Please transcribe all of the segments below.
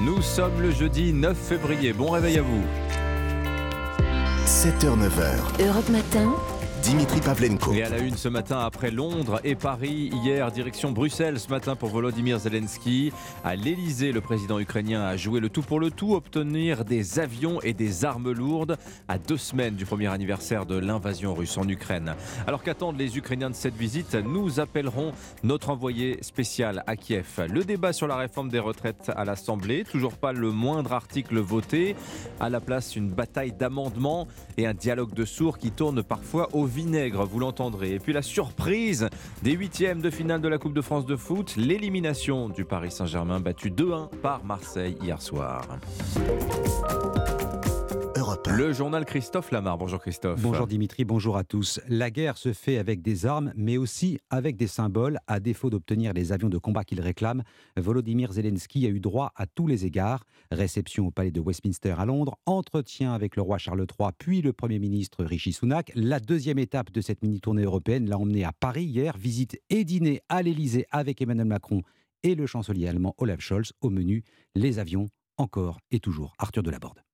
Nous sommes le jeudi 9 février. Bon réveil à vous. 7h-9h, Europe Matin, Dimitri Pavlenko. Et à la une ce matin après Londres et Paris, hier direction Bruxelles ce matin pour Volodymyr Zelensky. À l'Elysée, le président ukrainien a joué le tout pour le tout, obtenir des avions et des armes lourdes à deux semaines du premier anniversaire de l'invasion russe en Ukraine. Alors qu'attendent les Ukrainiens de cette visite Nous appellerons notre envoyé spécial à Kiev. Le débat sur la réforme des retraites à l'Assemblée, toujours pas le moindre article voté. À la place, une bataille d'amendements et un dialogue de sourds qui tourne parfois au vous l'entendrez. Et puis la surprise des huitièmes de finale de la Coupe de France de foot, l'élimination du Paris Saint-Germain battu 2-1 par Marseille hier soir. Europe 1. Le journal Christophe Lamar. Bonjour Christophe. Bonjour Dimitri, bonjour à tous. La guerre se fait avec des armes, mais aussi avec des symboles. À défaut d'obtenir les avions de combat qu'il réclame, Volodymyr Zelensky a eu droit à tous les égards. Réception au palais de Westminster à Londres, entretien avec le roi Charles III, puis le Premier ministre Rishi Sunak. La deuxième étape de cette mini-tournée européenne l'a emmené à Paris hier. Visite et dîner à l'Élysée avec Emmanuel Macron et le chancelier allemand Olaf Scholz. Au menu, les avions, encore et toujours. Arthur Delaborde.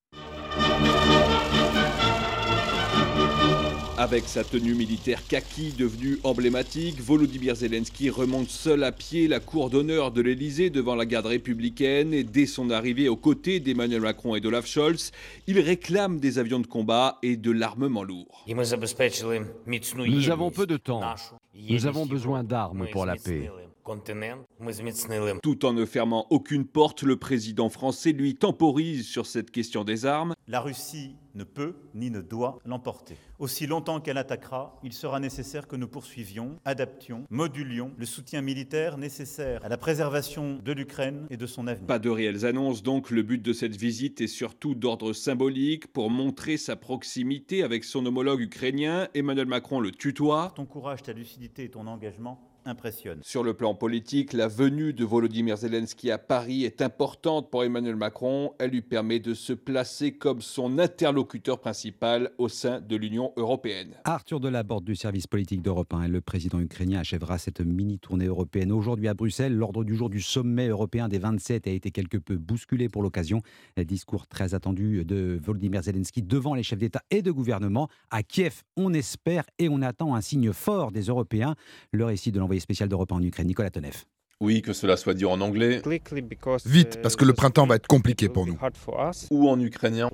Avec sa tenue militaire kaki devenue emblématique, Volodymyr Zelensky remonte seul à pied la cour d'honneur de l'Elysée devant la garde républicaine et dès son arrivée aux côtés d'Emmanuel Macron et d'Olaf Scholz, il réclame des avions de combat et de l'armement lourd. Nous avons peu de temps. Nous avons besoin d'armes pour la paix. Tout en ne fermant aucune porte, le président français lui temporise sur cette question des armes. La Russie ne peut ni ne doit l'emporter. Aussi longtemps qu'elle attaquera, il sera nécessaire que nous poursuivions, adaptions, modulions le soutien militaire nécessaire à la préservation de l'Ukraine et de son avenir. Pas de réelles annonces donc, le but de cette visite est surtout d'ordre symbolique pour montrer sa proximité avec son homologue ukrainien. Emmanuel Macron le tutoie. Ton courage, ta lucidité et ton engagement impressionnent. Sur le plan politique, la venue de Volodymyr Zelensky à Paris est importante pour Emmanuel Macron. Elle lui permet de se placer comme son interlocuteur principal au sein de l'Union européenne. Arthur Delaborde du service politique d'Europe 1 et le président ukrainien achèvera cette mini-tournée européenne aujourd'hui à Bruxelles. L'ordre du jour du sommet européen des 27 a été quelque peu bousculé pour l'occasion. Discours très attendu de Volodymyr Zelensky devant les chefs d'État et de gouvernement. À Kiev, on espère et on attend un signe fort des Européens. Le récit de l'envoyé spécial d'Europe 1 en Ukraine, Nicolas Tonev. Oui, que cela soit dit en anglais Vite, parce que le printemps va être compliqué pour nous. ou en ukrainien.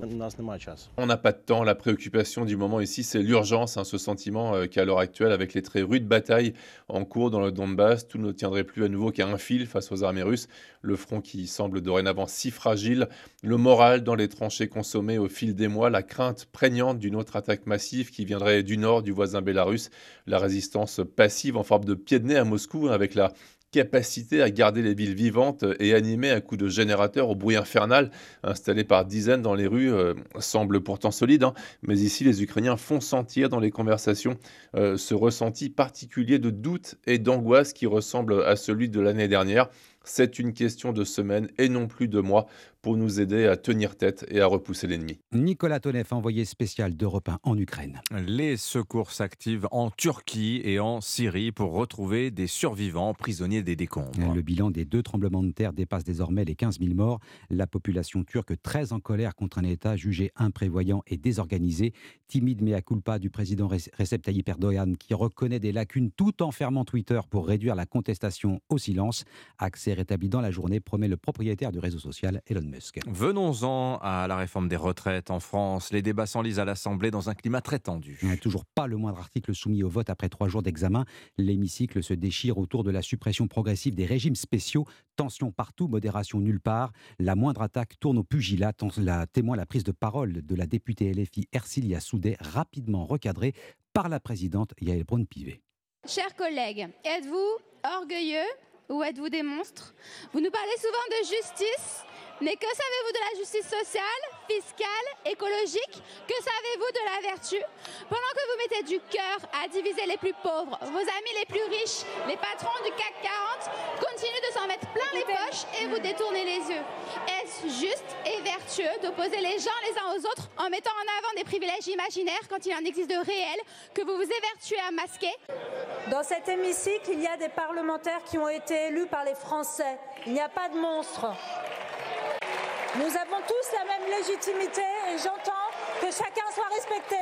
On n'a pas de temps. La préoccupation du moment ici, c'est l'urgence, hein, ce sentiment euh, qu'à l'heure actuelle, avec les très rudes batailles en cours dans le Donbass, tout ne tiendrait plus à nouveau qu'à un fil face aux armées russes. Le front qui semble dorénavant si fragile, le moral dans les tranchées consommées au fil des mois, la crainte prégnante d'une autre attaque massive qui viendrait du nord du voisin bélarus, la résistance passive en forme de pied de nez à Moscou, hein, avec la capacité à garder les villes vivantes et animées à coups de générateurs au bruit infernal installés par dizaines dans les rues euh, semble pourtant solide. hein. Mais ici, les Ukrainiens font sentir dans les conversations euh, ce ressenti particulier de doute et d'angoisse qui ressemble à celui de l'année dernière. C'est une question de semaines et non plus de mois pour nous aider à tenir tête et à repousser l'ennemi. Nicolas Tonev, envoyé spécial d'Europe 1 en Ukraine. Les secours s'activent en Turquie et en Syrie pour retrouver des survivants prisonniers des décombres. Le bilan des deux tremblements de terre dépasse désormais les 15 000 morts. La population turque très en colère contre un État jugé imprévoyant et désorganisé. Timide mea culpa du président Rec- Recep Tayyip Erdogan qui reconnaît des lacunes tout en fermant Twitter pour réduire la contestation au silence. Accès rétabli dans la journée, promet le propriétaire du réseau social Elon Musk. Venons-en à la réforme des retraites en France. Les débats s'enlisent à l'Assemblée dans un climat très tendu. Il n'y a toujours pas le moindre article soumis au vote après trois jours d'examen. L'hémicycle se déchire autour de la suppression progressive des régimes spéciaux. Tension partout, modération nulle part. La moindre attaque tourne au pugilat. Tant la témoin la prise de parole de la députée LFI Ercilia Soudet, rapidement recadrée par la présidente Yael Braun-Pivet. Chers collègues, êtes-vous orgueilleux ou êtes-vous des monstres? Vous nous parlez souvent de justice, mais que savez-vous de la justice sociale, fiscale, écologique? Que savez-vous de la vertu? Pendant que vous mettez du cœur à diviser les plus pauvres, vos amis les plus riches, les patrons du CAC 40 continuent de s'en mettre plein les poches et vous détournez les yeux. Est-ce juste et vertueux d'opposer les gens les uns aux autres en mettant en avant des privilèges imaginaires quand il en existe de réels que vous vous évertuez à masquer? Dans cet hémicycle, il y a des parlementaires qui ont été élus par les Français. Il n'y a pas de monstres. Nous avons tous la même légitimité et j'entends que chacun soit respecté.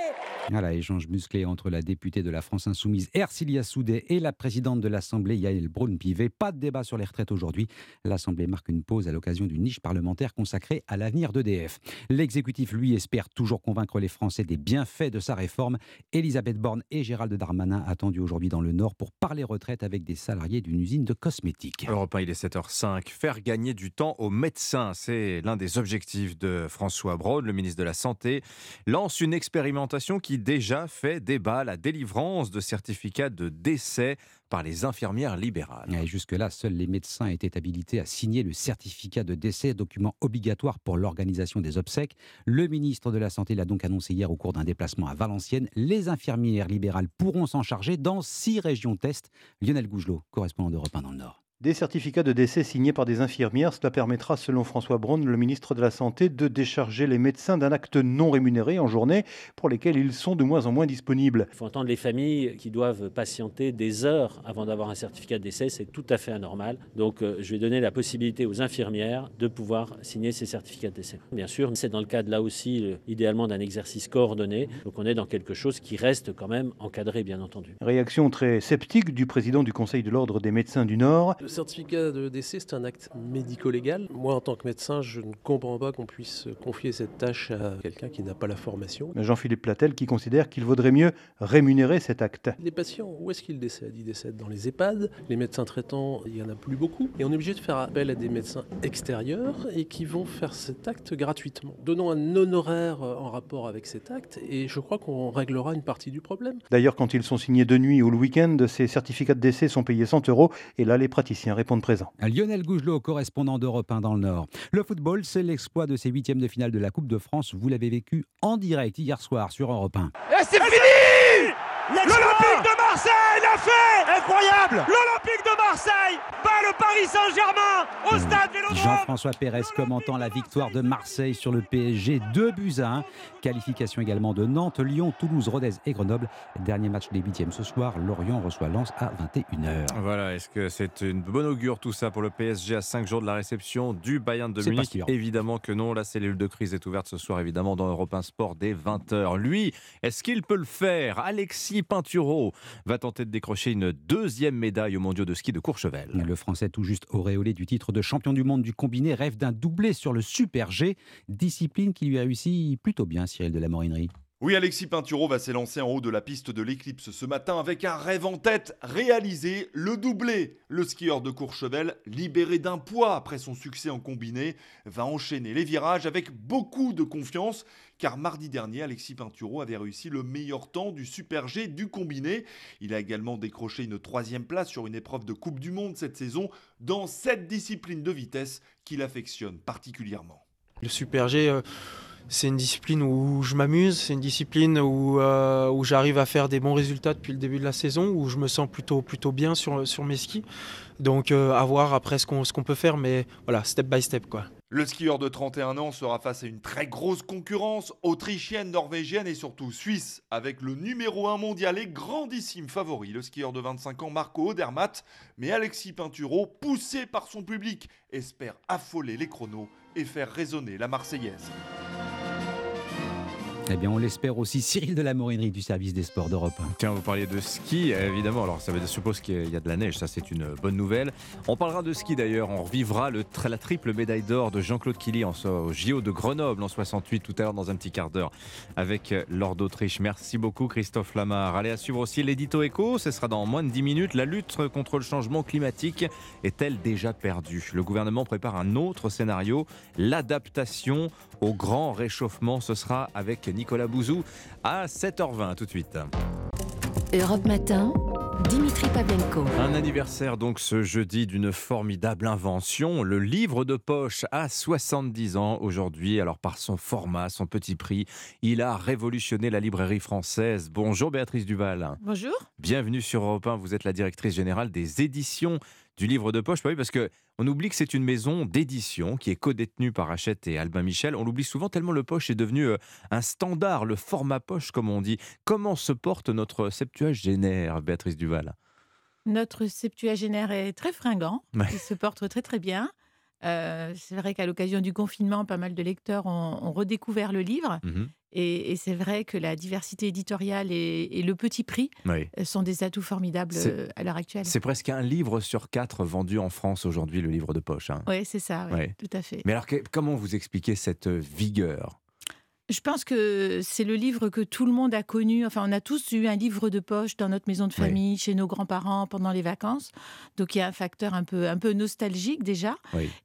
Voilà, échange musclé entre la députée de la France Insoumise Ercilia Soudet et la présidente de l'Assemblée Yael Braun-Pivet. Pas de débat sur les retraites aujourd'hui. L'Assemblée marque une pause à l'occasion d'une niche parlementaire consacrée à l'avenir d'EDF. L'exécutif, lui, espère toujours convaincre les Français des bienfaits de sa réforme. Elisabeth Borne et Gérald Darmanin attendus aujourd'hui dans le Nord pour parler retraite avec des salariés d'une usine de cosmétiques. Europe 1, il est 7h05. Faire gagner du temps aux médecins, c'est l'un des objectifs de François Braun, le ministre de la Santé lance une expérimentation qui déjà fait débat, la délivrance de certificats de décès par les infirmières libérales. Jusque-là, seuls les médecins étaient habilités à signer le certificat de décès, document obligatoire pour l'organisation des obsèques. Le ministre de la Santé l'a donc annoncé hier au cours d'un déplacement à Valenciennes. Les infirmières libérales pourront s'en charger dans six régions test. Lionel Gougelot, correspondant d'Europe 1 dans le Nord. Des certificats de décès signés par des infirmières, cela permettra, selon François Braun, le ministre de la Santé, de décharger les médecins d'un acte non rémunéré en journée pour lesquels ils sont de moins en moins disponibles. Il faut entendre les familles qui doivent patienter des heures avant d'avoir un certificat de décès, c'est tout à fait anormal. Donc euh, je vais donner la possibilité aux infirmières de pouvoir signer ces certificats de décès. Bien sûr, c'est dans le cadre là aussi, euh, idéalement, d'un exercice coordonné. Donc on est dans quelque chose qui reste quand même encadré, bien entendu. Réaction très sceptique du président du Conseil de l'Ordre des médecins du Nord. Le certificat de décès, c'est un acte médico-légal. Moi, en tant que médecin, je ne comprends pas qu'on puisse confier cette tâche à quelqu'un qui n'a pas la formation. Jean-Philippe Platel qui considère qu'il vaudrait mieux rémunérer cet acte. Les patients, où est-ce qu'ils décèdent? Ils décèdent dans les EHPAD. Les médecins traitants, il n'y en a plus beaucoup. Et on est obligé de faire appel à des médecins extérieurs et qui vont faire cet acte gratuitement. Donnons un honoraire en rapport avec cet acte et je crois qu'on réglera une partie du problème. D'ailleurs, quand ils sont signés de nuit ou le week-end, ces certificats de décès sont payés 100 euros et là, les praticiens répondent présent. Lionel Gougelot, correspondant d'Europe 1 dans le Nord. Le football, c'est l'exploit de ces huitièmes de finale de la Coupe de France. Vous l'avez vécu en direct hier soir sur Europe 1. Et c'est fini L'Olympique de Marseille l'a fait Incroyable L'Olympique de Marseille bat le Paris Saint-Germain au stade Vélodrome Jean-François Pérez commentant la victoire de Marseille sur le PSG 2 buts à 1. Qualification également de Nantes, Lyon, Toulouse, Rodez et Grenoble. Dernier match des huitièmes ce soir. Lorient reçoit Lens à 21h. Voilà, est-ce que c'est une bonne augure tout ça pour le PSG à 5 jours de la réception du Bayern de Munich? Évidemment que non. La cellule de crise est ouverte ce soir, évidemment, dans Europe 1 Sport dès 20h. Lui, est-ce qu'il peut le faire? Alexis Pinturo va tenter de décrocher une deuxième médaille au mondiaux de ski de Courchevel. Le Français tout juste auréolé du titre de champion du monde du combiné rêve d'un doublé sur le Super G, discipline qui lui a réussi plutôt bien, Cyril de la Morinerie. Oui, Alexis Pinturo va s'élancer en haut de la piste de l'éclipse ce matin avec un rêve en tête, réaliser le doublé. Le skieur de Courchevel, libéré d'un poids après son succès en combiné, va enchaîner les virages avec beaucoup de confiance car mardi dernier, Alexis Pinturo avait réussi le meilleur temps du Super G du combiné. Il a également décroché une troisième place sur une épreuve de Coupe du Monde cette saison dans cette discipline de vitesse qu'il affectionne particulièrement. Le Super G... Euh, c'est une discipline où je m'amuse, c'est une discipline où, euh, où j'arrive à faire des bons résultats depuis le début de la saison, où je me sens plutôt, plutôt bien sur, sur mes skis. Donc euh, à voir après ce qu'on peut faire, mais voilà, step by step quoi. Le skieur de 31 ans sera face à une très grosse concurrence autrichienne, norvégienne et surtout suisse, avec le numéro 1 mondial et grandissime favori, le skieur de 25 ans Marco Odermatt. Mais Alexis Pinturo, poussé par son public, espère affoler les chronos et faire résonner la Marseillaise. Eh bien, on l'espère aussi. Cyril de la Morinerie du service des sports d'Europe. Tiens, vous parliez de ski, évidemment. Alors, ça suppose qu'il y a de la neige. Ça, c'est une bonne nouvelle. On parlera de ski d'ailleurs. On revivra la triple médaille d'or de Jean-Claude Killy en, au JO de Grenoble en 68 tout à l'heure dans un petit quart d'heure avec Lord d'Autriche. Merci beaucoup, Christophe Lamar. Allez, à suivre aussi l'édito écho. Ce sera dans moins de 10 minutes. La lutte contre le changement climatique est-elle déjà perdue? Le gouvernement prépare un autre scénario l'adaptation au grand réchauffement. Ce sera avec Nicolas Bouzou à 7h20 tout de suite. Europe Matin. Dimitri Pavlenko. Un anniversaire donc ce jeudi d'une formidable invention, le livre de poche à 70 ans aujourd'hui. Alors par son format, son petit prix, il a révolutionné la librairie française. Bonjour Béatrice Duval. Bonjour. Bienvenue sur Europe 1, vous êtes la directrice générale des éditions du livre de poche. Bah oui, parce que on oublie que c'est une maison d'édition qui est codétenue par Hachette et Albin Michel. On l'oublie souvent tellement le poche est devenu euh, un standard, le format poche comme on dit. Comment se porte notre septuagénaire, Béatrice Duval? Notre septuagénaire est très fringant. Il se porte très très bien. C'est vrai qu'à l'occasion du confinement, pas mal de lecteurs ont, redécouvert le livre. Mmh et, c'est vrai que la diversité éditoriale et, le petit prix sont des atouts formidables à l'heure actuelle. C'est presque un livre sur quatre vendu en France aujourd'hui, le livre de poche. Hein. Oui, c'est ça, tout à fait. Mais alors, comment vous expliquez cette vigueur? Je pense que c'est le livre que tout le monde a connu. Enfin, on a tous eu un livre de poche dans notre maison de famille, chez nos grands-parents pendant les vacances. Donc il y a un facteur un peu, un peu nostalgique déjà.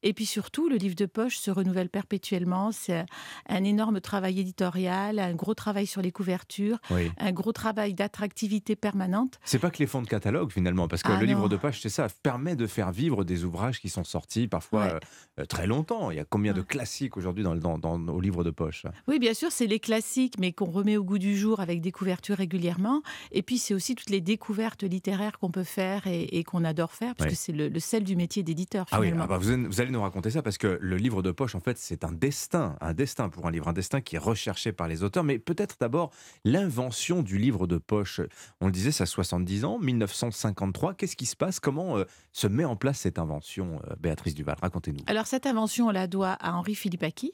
Et puis surtout, le livre de poche se renouvelle perpétuellement. C'est un énorme travail éditorial, un gros travail sur les couvertures, un gros travail d'attractivité permanente. C'est pas que les fonds de catalogue finalement, parce que ah le livre de poche, c'est ça, permet de faire vivre des ouvrages qui sont sortis parfois euh, très longtemps. Il y a combien de classiques aujourd'hui dans, dans, dans, dans, livres de poche? Oui, bien sûr, c'est les classiques, mais qu'on remet au goût du jour avec des couvertures régulièrement. Et puis, c'est aussi toutes les découvertes littéraires qu'on peut faire et, qu'on adore faire, parce que c'est le, sel du métier d'éditeur. Ah oui, ah bah, vous, allez nous raconter ça, parce que le livre de poche, en fait, c'est un destin, un destin pour un livre, un destin qui est recherché par les auteurs. Mais peut-être d'abord l'invention du livre de poche. On le disait, ça a 70 ans, 1953. Qu'est-ce qui se passe? Comment euh, se met en place cette invention, euh, Béatrice Duval? Racontez-nous. Alors, cette invention, on la doit à Henri Philippe Aki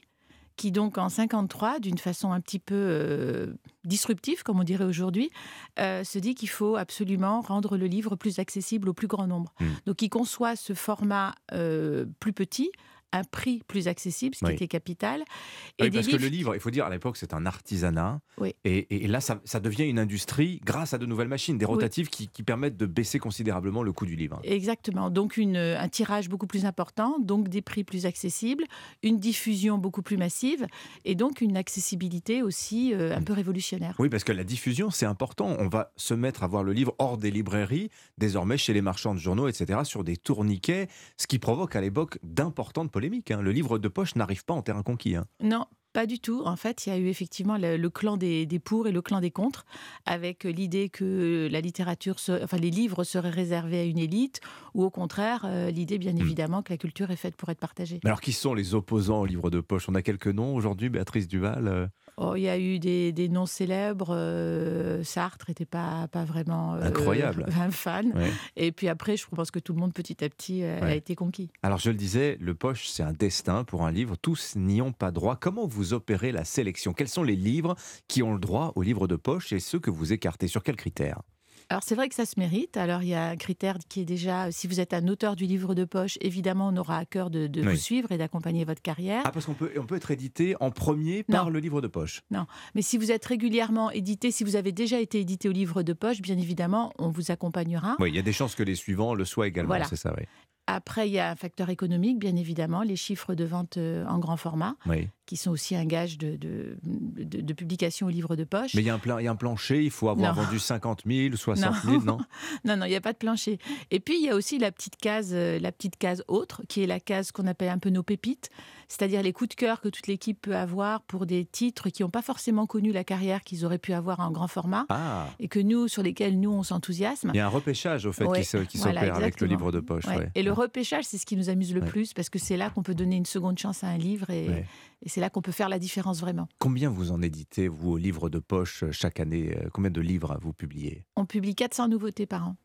qui donc en 53, d'une façon un petit peu euh, disruptive, comme on dirait aujourd'hui, euh, se dit qu'il faut absolument rendre le livre plus accessible au plus grand nombre. Hmm. Donc il conçoit ce format euh, plus petit un prix plus accessible, ce qui était capital. Et oui, parce que le livre, il faut dire, à l'époque, c'est un artisanat. Et, là, ça, devient une industrie grâce à de nouvelles machines, des rotatives qui, permettent de baisser considérablement le coût du livre. Exactement. Donc, une, un tirage beaucoup plus important, donc des prix plus accessibles, une diffusion beaucoup plus massive et donc une accessibilité aussi euh, un peu révolutionnaire. Oui, parce que la diffusion, c'est important. On va se mettre à voir le livre hors des librairies, désormais chez les marchands de journaux, etc., sur des tourniquets, ce qui provoque à l'époque d'importantes Hein. Le livre de poche n'arrive pas en terrain conquis. Hein. Non, pas du tout. En fait, il y a eu effectivement le, clan des, pour et le clan des contre, avec l'idée que la littérature, enfin les livres seraient réservés à une élite, ou au contraire, euh, l'idée bien hmm. évidemment que la culture est faite pour être partagée. alors, qui sont les opposants au livre de poche? On a quelques noms aujourd'hui, Béatrice Duval euh Oh, il y a eu des, noms célèbres. Euh, Sartre n'était pas, pas vraiment euh, Incroyable. un fan. Et puis après, je pense que tout le monde, petit à petit, euh, a été conquis. Alors, je le disais, le poche, c'est un destin pour un livre. Tous n'y ont pas droit. Comment vous opérez la sélection? Quels sont les livres qui ont le droit au livre de poche et ceux que vous écartez? Sur quels critères? Alors c'est vrai que ça se mérite. Alors il y a un critère qui est déjà, si vous êtes un auteur du livre de poche, évidemment on aura à cœur de, vous suivre et d'accompagner votre carrière. Ah parce qu'on peut, on peut être édité en premier par le livre de poche. Non, mais si vous êtes régulièrement édité, si vous avez déjà été édité au livre de poche, bien évidemment on vous accompagnera. Oui, il y a des chances que les suivants le soient également, c'est ça, oui. Après, il y a un facteur économique, bien évidemment, les chiffres de vente euh, en grand format. Oui qui sont aussi un gage de, de, publication au livre de poche. Mais il y, a un il y a un plancher, il faut avoir vendu 50 000, 60 000, non? Non, non, il n'y a pas de plancher. Et puis, il y a aussi la petite case, euh, la petite case autre, qui est la case qu'on appelle un peu nos pépites, c'est-à-dire les coups de cœur que toute l'équipe peut avoir pour des titres qui n'ont pas forcément connu la carrière qu'ils auraient pu avoir en grand format, ah. et que nous, sur lesquels nous, on s'enthousiasme. Il y a un repêchage, au fait, qui s'opère avec le livre de poche. Et le repêchage, c'est ce qui nous amuse le plus, parce que c'est là qu'on peut donner une seconde chance à un livre, et, et c'est là qu'on peut faire la différence vraiment. Combien vous en éditez, vous, au livre de poche, euh, chaque année euh, Combien de livres vous publiez? On publie 400 nouveautés par an.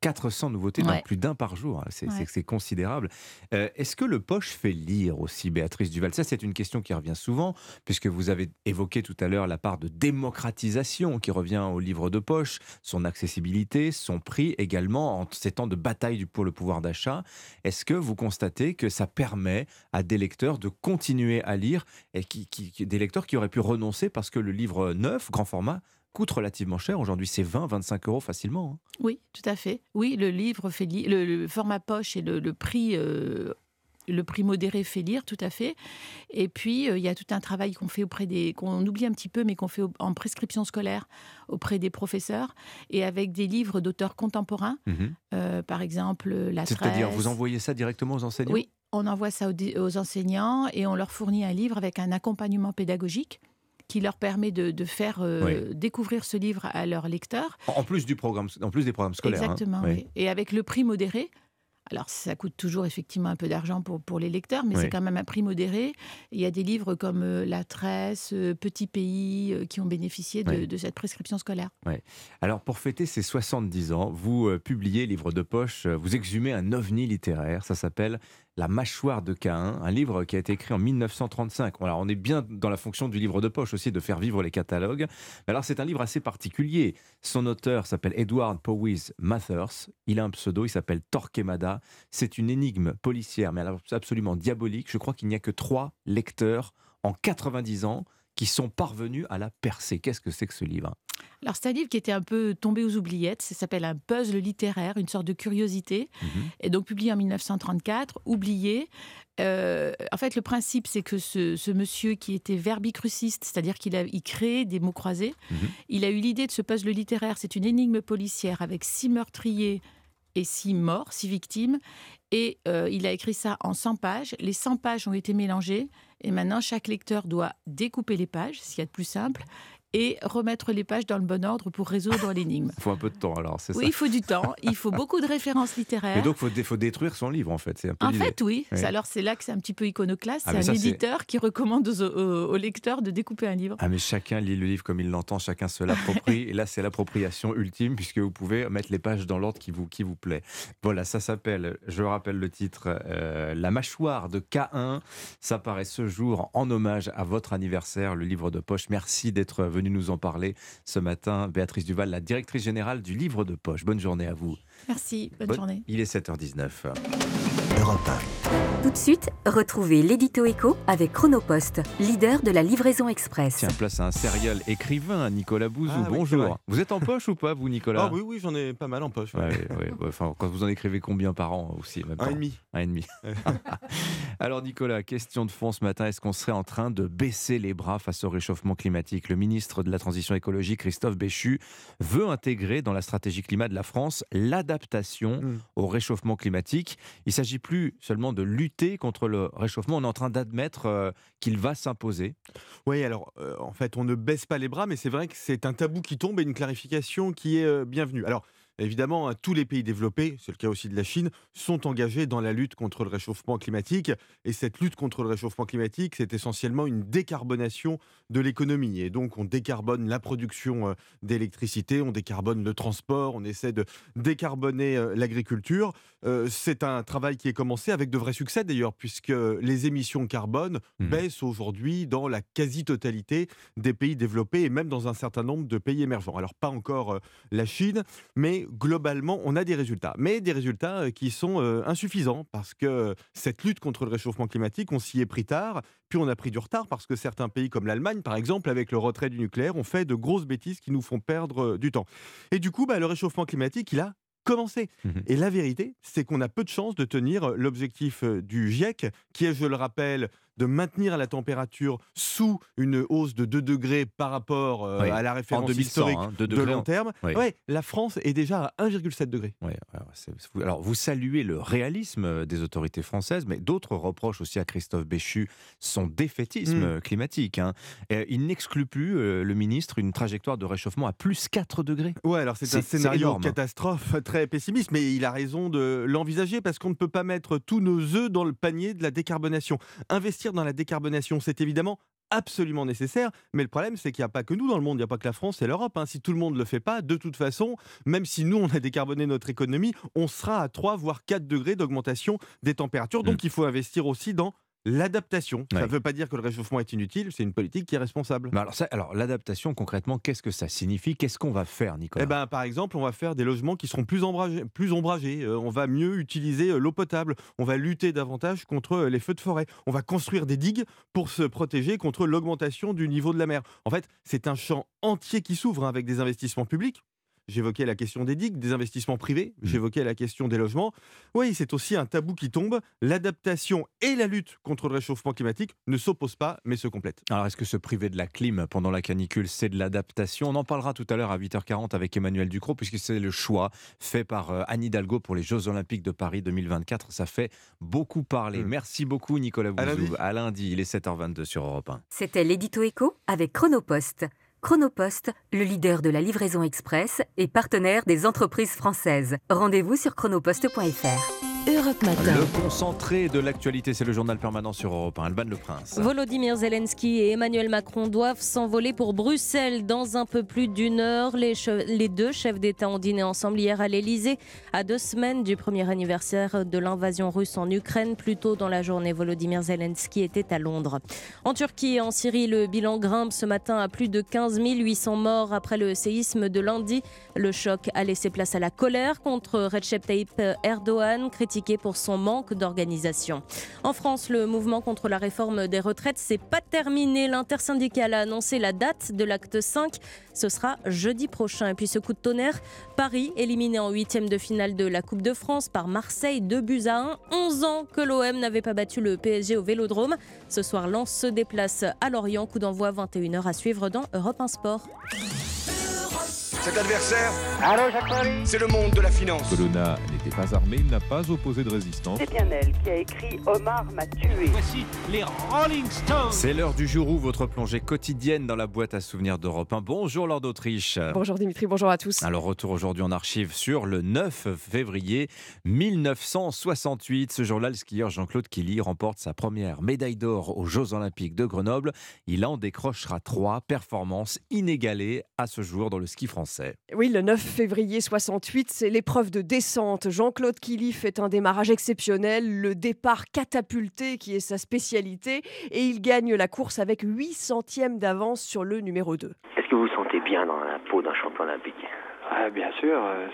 400 nouveautés, dans plus d'un par jour. Hein. C'est considérable. Euh, est-ce que le poche fait lire aussi, Béatrice Duval? Ça, c'est une question qui revient souvent, puisque vous avez évoqué tout à l'heure la part de démocratisation qui revient au livre de poche, son accessibilité, son prix également, en ces temps de bataille pour le pouvoir d'achat. Est-ce que vous constatez que ça permet à des lecteurs de continuer à lire, et qui, des lecteurs qui auraient pu renoncer parce que le livre neuf, grand format, coûte relativement cher. Aujourd'hui, c'est 20, 25 euros facilement. Hein. Oui, tout à fait. Oui, le livre fait le, format poche et le, prix. Euh, le prix modéré fait lire, tout à fait. Et puis, euh, il y a tout un travail qu'on fait auprès des. qu'on oublie un petit peu, mais qu'on fait en prescription scolaire auprès des professeurs et avec des livres d'auteurs contemporains. Mhm. Euh, par exemple, La C'est-à-dire, vous envoyez ça directement aux enseignants? Oui, on envoie ça aux, enseignants et on leur fournit un livre avec un accompagnement pédagogique qui leur permet de, faire euh, découvrir ce livre à leurs lecteurs. En plus, du programme, en plus des programmes scolaires. Hein. Exactement, oui. Et avec le prix modéré, alors, ça coûte toujours effectivement un peu d'argent pour, pour les lecteurs, mais c'est quand même un prix modéré. Il y a des livres comme euh, La Tresse, euh, Petit Pays, qui ont bénéficié de, cette prescription scolaire. Alors, pour fêter ces 70 ans, vous publiez, livre de poche, vous exhumez un ovni littéraire. Ça s'appelle La mâchoire de Caïn, un livre qui a été écrit en 1935. Alors on est bien dans la fonction du livre de poche aussi de faire vivre les catalogues. alors c'est un livre assez particulier. Son auteur s'appelle Edward Powys Mathers. Il a un pseudo, il s'appelle Torquemada. C'est une énigme policière, mais absolument diabolique. Je crois qu'il n'y a que trois lecteurs en 90 ans qui sont parvenus à la percer. Qu'est-ce que c'est que ce livre? Alors, c'est un livre qui était un peu tombé aux oubliettes. Ça s'appelle un puzzle littéraire, une sorte de curiosité. Mhm. Et donc, publié en 1934, oublié. Euh, en fait, le principe, c'est que ce, monsieur qui était verbicruciste, c'est-à-dire qu'il a il créait des mots croisés, mhm. il a eu l'idée de ce puzzle littéraire. C'est une énigme policière avec six meurtriers et six morts, six victimes. Et euh, il a écrit ça en 100 pages. Les 100 pages ont été mélangées. Et maintenant, chaque lecteur doit découper les pages, ce qui est de plus simple, et remettre les pages dans le bon ordre pour résoudre l'énigme. Il faut un peu de temps alors, c'est oui, ça Oui, il faut du temps, il faut beaucoup de références littéraires. Et donc il faut, détruire son livre en fait, c'est un peu En fait, oui. Alors c'est là que c'est un petit peu iconoclaste, ah, c'est un éditeur qui recommande aux, lecteurs de découper un livre. Ah mais chacun lit le livre comme il l'entend, chacun se l'approprie, et là c'est l'appropriation ultime puisque vous pouvez mettre les pages dans l'ordre qui vous, qui vous plaît. Voilà, ça s'appelle, je rappelle le titre, euh, La mâchoire de K1. Ça paraît ce jour en hommage à votre anniversaire, le livre de poche. Merci d'être venu nous en parler ce matin. Béatrice Duval, la directrice générale du livre de poche. Bonne journée à vous. Merci, bonne, journée. Il est 7h19. Tout de suite, retrouvez l'édito écho avec Chronopost, leader de la livraison express. Tiens, place à un serial écrivain, Nicolas Bouzou. Ah Bonjour. vous êtes en poche ou pas, vous, Nicolas ah, Oui, oui, j'en ai pas mal en poche. enfin, quand vous en écrivez combien par an aussi Un et demi. Un et demi. Alors, Nicolas, question de fond ce matin. Est-ce qu'on serait en train de baisser les bras face au réchauffement climatique? Le ministre de la Transition écologique, Christophe Béchu, veut intégrer dans la stratégie climat de la France l'adaptation hmm. au réchauffement climatique. Il s'agit plus seulement de lutter contre le réchauffement, on est en train d'admettre euh, qu'il va s'imposer. Oui, alors euh, en fait, on ne baisse pas les bras, mais c'est vrai que c'est un tabou qui tombe et une clarification qui est euh, bienvenue. Alors, Évidemment, hein, tous les pays développés, c'est le cas aussi de la Chine, sont engagés dans la lutte contre le réchauffement climatique. Et cette lutte contre le réchauffement climatique, c'est essentiellement une décarbonation de l'économie. Et donc, on décarbone la production d'électricité, on décarbone le transport, on essaie de décarboner l'agriculture. Euh, c'est un travail qui est commencé avec de vrais succès d'ailleurs, puisque les émissions carbone mmh. baissent aujourd'hui dans la quasi-totalité des pays développés et même dans un certain nombre de pays émergents. Alors, pas encore la Chine, mais globalement, on a des résultats. Mais des résultats euh, qui sont euh, insuffisants parce que cette lutte contre le réchauffement climatique, on s'y est pris tard, puis on a pris du retard parce que certains pays comme l'Allemagne, par exemple, avec le retrait du nucléaire, ont fait de grosses bêtises qui nous font perdre euh, du temps. Et du coup, bah, le réchauffement climatique, il a commencé. Mmh Et la vérité, c'est qu'on a peu de chances de tenir l'objectif du GIEC, qui est, je le rappelle, de maintenir la température sous une hausse de 2 degrés par rapport euh, à la référence historique hein, de long terme. Ouais, la France est déjà à 1,7 degré. alors, vous saluez le réalisme euh, des autorités françaises, mais d'autres reprochent aussi à Christophe Béchu son défaitisme mmh. climatique. Hein. il n'exclut plus, euh, le ministre, une trajectoire de réchauffement à plus 4 degrés. Ouais, alors c'est un scénario catastrophe très pessimiste, mais il a raison de l'envisager parce qu'on ne peut pas mettre tous nos œufs dans le panier de la décarbonation. Investir dans la décarbonation, c'est évidemment absolument nécessaire. Mais le problème, c'est qu'il n'y a pas que nous dans le monde, il n'y a pas que la France et l'Europe. Hein. Si tout le monde ne le fait pas, de toute façon, même si nous, on a décarboné notre économie, on sera à 3 voire 4 degrés d'augmentation des températures. Donc, mmh. il faut investir aussi dans L'adaptation, ça ne veut pas dire que le réchauffement est inutile, c'est une politique qui est responsable. alors, alors l'adaptation, concrètement, qu'est-ce que ça signifie? Qu'est-ce qu'on va faire, Nicolas? Eh ben, Par exemple, on va faire des logements qui seront plus ombragés. Plus ombragés. Euh, on va mieux utiliser euh, l'eau potable. On va lutter davantage contre euh, les feux de forêt. On va construire des digues pour se protéger contre l'augmentation du niveau de la mer. En fait, c'est un champ entier qui s'ouvre hein, avec des investissements publics J'évoquais la question des digues, des investissements privés, mmh. j'évoquais la question des logements. Oui, c'est aussi un tabou qui tombe. L'adaptation et la lutte contre le réchauffement climatique ne s'opposent pas, mais se complètent. Alors, est-ce que se priver de la clim pendant la canicule, c'est de l'adaptation? On en parlera tout à l'heure à 8h40 avec Emmanuel Ducrot, puisque c'est le choix fait par euh, Anne Hidalgo pour les Jeux Olympiques de Paris 2024. Ça fait beaucoup parler. Mmh. Merci beaucoup, Nicolas Bouzou. À lundi. il est 7h22 sur Europe 1. C'était l'édito écho avec Chronopost. Chronopost, le leader de la livraison express et partenaire des entreprises françaises. Rendez-vous sur chronopost.fr. Europe Matin. Le concentré de l'actualité, c'est le journal permanent sur Europe 1. Alban Le Prince. Volodymyr Zelensky et Emmanuel Macron doivent s'envoler pour Bruxelles dans un peu plus d'une heure. Les, les deux chefs d'État ont dîné ensemble hier à l'Elysée, à deux semaines du premier anniversaire de l'invasion russe en Ukraine. Plus tôt dans la journée, Volodymyr Zelensky était à Londres. En Turquie et en Syrie, le bilan grimpe ce matin à plus de 15 800 morts après le séisme de lundi. Le choc a laissé place à la colère contre Recep Tayyip Erdogan, pour son manque d'organisation. En France, le mouvement contre la réforme des retraites s'est pas terminé. L'intersyndicale a annoncé la date de l'acte 5. Ce sera jeudi prochain. Et puis ce coup de tonnerre, Paris éliminé en huitième de finale de la Coupe de France par Marseille, 2 buts à 1. 11 ans que l'OM n'avait pas battu le PSG au Vélodrome. Ce soir, Lens se déplace à Lorient. Coup d'envoi 21h à suivre dans Europe 1 Sport. Cet adversaire, c'est le monde de la finance. Colonna n'était pas armé, il n'a pas opposé de résistance. C'est bien elle qui a écrit Omar m'a tué. Voici les Rolling Stones. C'est l'heure du jour où votre plongée quotidienne dans la boîte à souvenirs d'Europe 1. Bonjour Lord d'Autriche. Bonjour Dimitri, bonjour à tous. Alors retour aujourd'hui en archive sur le 9 février 1968. Ce jour-là, le skieur Jean-Claude Killy remporte sa première médaille d'or aux Jeux Olympiques de Grenoble. Il en décrochera trois performances inégalées à ce jour dans le ski français. Oui, le 9 février 68, c'est l'épreuve de descente. Jean-Claude Killy fait un démarrage exceptionnel, le départ catapulté qui est sa spécialité, et il gagne la course avec 8 centièmes d'avance sur le numéro 2. Est-ce que vous vous sentez bien dans la peau d'un champion olympique? Ah, Bien sûr, euh,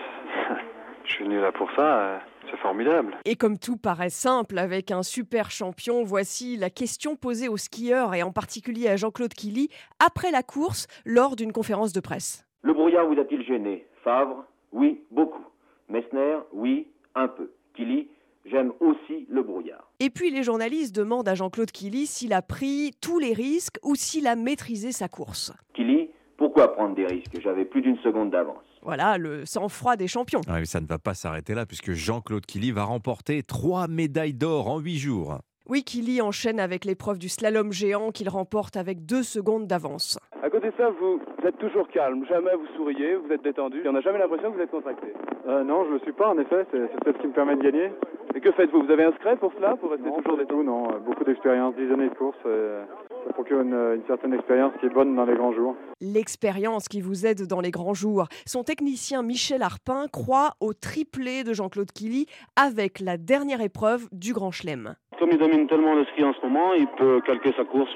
je suis venu là pour ça. Euh, c'est formidable. Et comme tout paraît simple avec un super champion, voici la question posée aux skieurs et en particulier à Jean-Claude Killy après la course lors d'une conférence de presse. Le brouillard vous a-t-il gêné? Favre Oui, beaucoup. Messner Oui, un peu. Killy J'aime aussi le brouillard. Et puis les journalistes demandent à Jean-Claude Killy s'il a pris tous les risques ou s'il a maîtrisé sa course. Killy, pourquoi prendre des risques? J'avais plus d'une seconde d'avance. Voilà, le sang-froid des champions. Ah ça ne va pas s'arrêter là, puisque Jean-Claude Killy va remporter trois médailles d'or en huit jours. Oui, Killy enchaîne avec l'épreuve du slalom géant qu'il remporte avec deux secondes d'avance. À côté de ça, vous, êtes toujours calme, jamais vous souriez, vous êtes détendu, et on n'a jamais l'impression que vous êtes contracté. Euh, non, je ne le suis pas, en effet, c'est peut-être ce qui me permet de gagner. Et que faites-vous? Vous avez un secret pour cela, pour rester toujours détendu? Non, euh, beaucoup d'expérience, dix années de course, euh, ça procure une, une, certaine expérience qui est bonne dans les grands jours. L'expérience qui vous aide dans les grands jours. Son technicien Michel Arpin croit au triplé de Jean-Claude Killy avec la dernière épreuve du Grand Chelem. Comme il domine tellement le ski en ce moment, il peut calquer sa course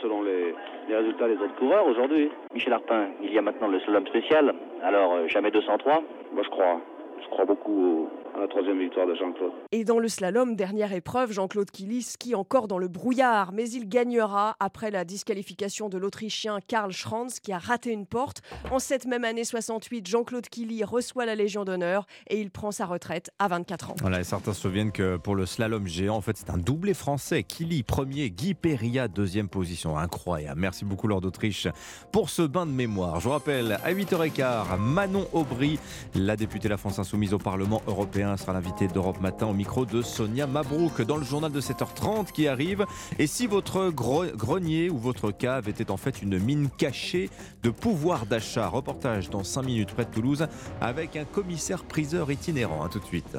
selon les, les résultats des autres coureurs aujourd'hui. Michel Arpin, il y a maintenant le slalom spécial, alors euh, jamais 203 Moi je crois. Je crois beaucoup à la troisième victoire de Jean-Claude. Et dans le slalom, dernière épreuve, Jean-Claude Killy skie encore dans le brouillard, mais il gagnera après la disqualification de l'Autrichien Karl Schranz qui a raté une porte. En cette même année 68, Jean-Claude Killy reçoit la Légion d'honneur et il prend sa retraite à 24 ans. Voilà, et certains se souviennent que pour le slalom géant, en fait, c'est un doublé français. Killy premier, Guy Perria deuxième position. Incroyable. Merci beaucoup Lord d'Autriche pour ce bain de mémoire. Je vous rappelle, à 8h15, Manon Aubry, la députée de la France Insoumise au Parlement européen sera l'invité d'Europe Matin au micro de Sonia Mabrouk dans le journal de 7h30 qui arrive. Et si votre grenier ou votre cave était en fait une mine cachée de pouvoir d'achat, reportage dans 5 minutes près de Toulouse avec un commissaire priseur itinérant. A tout de suite.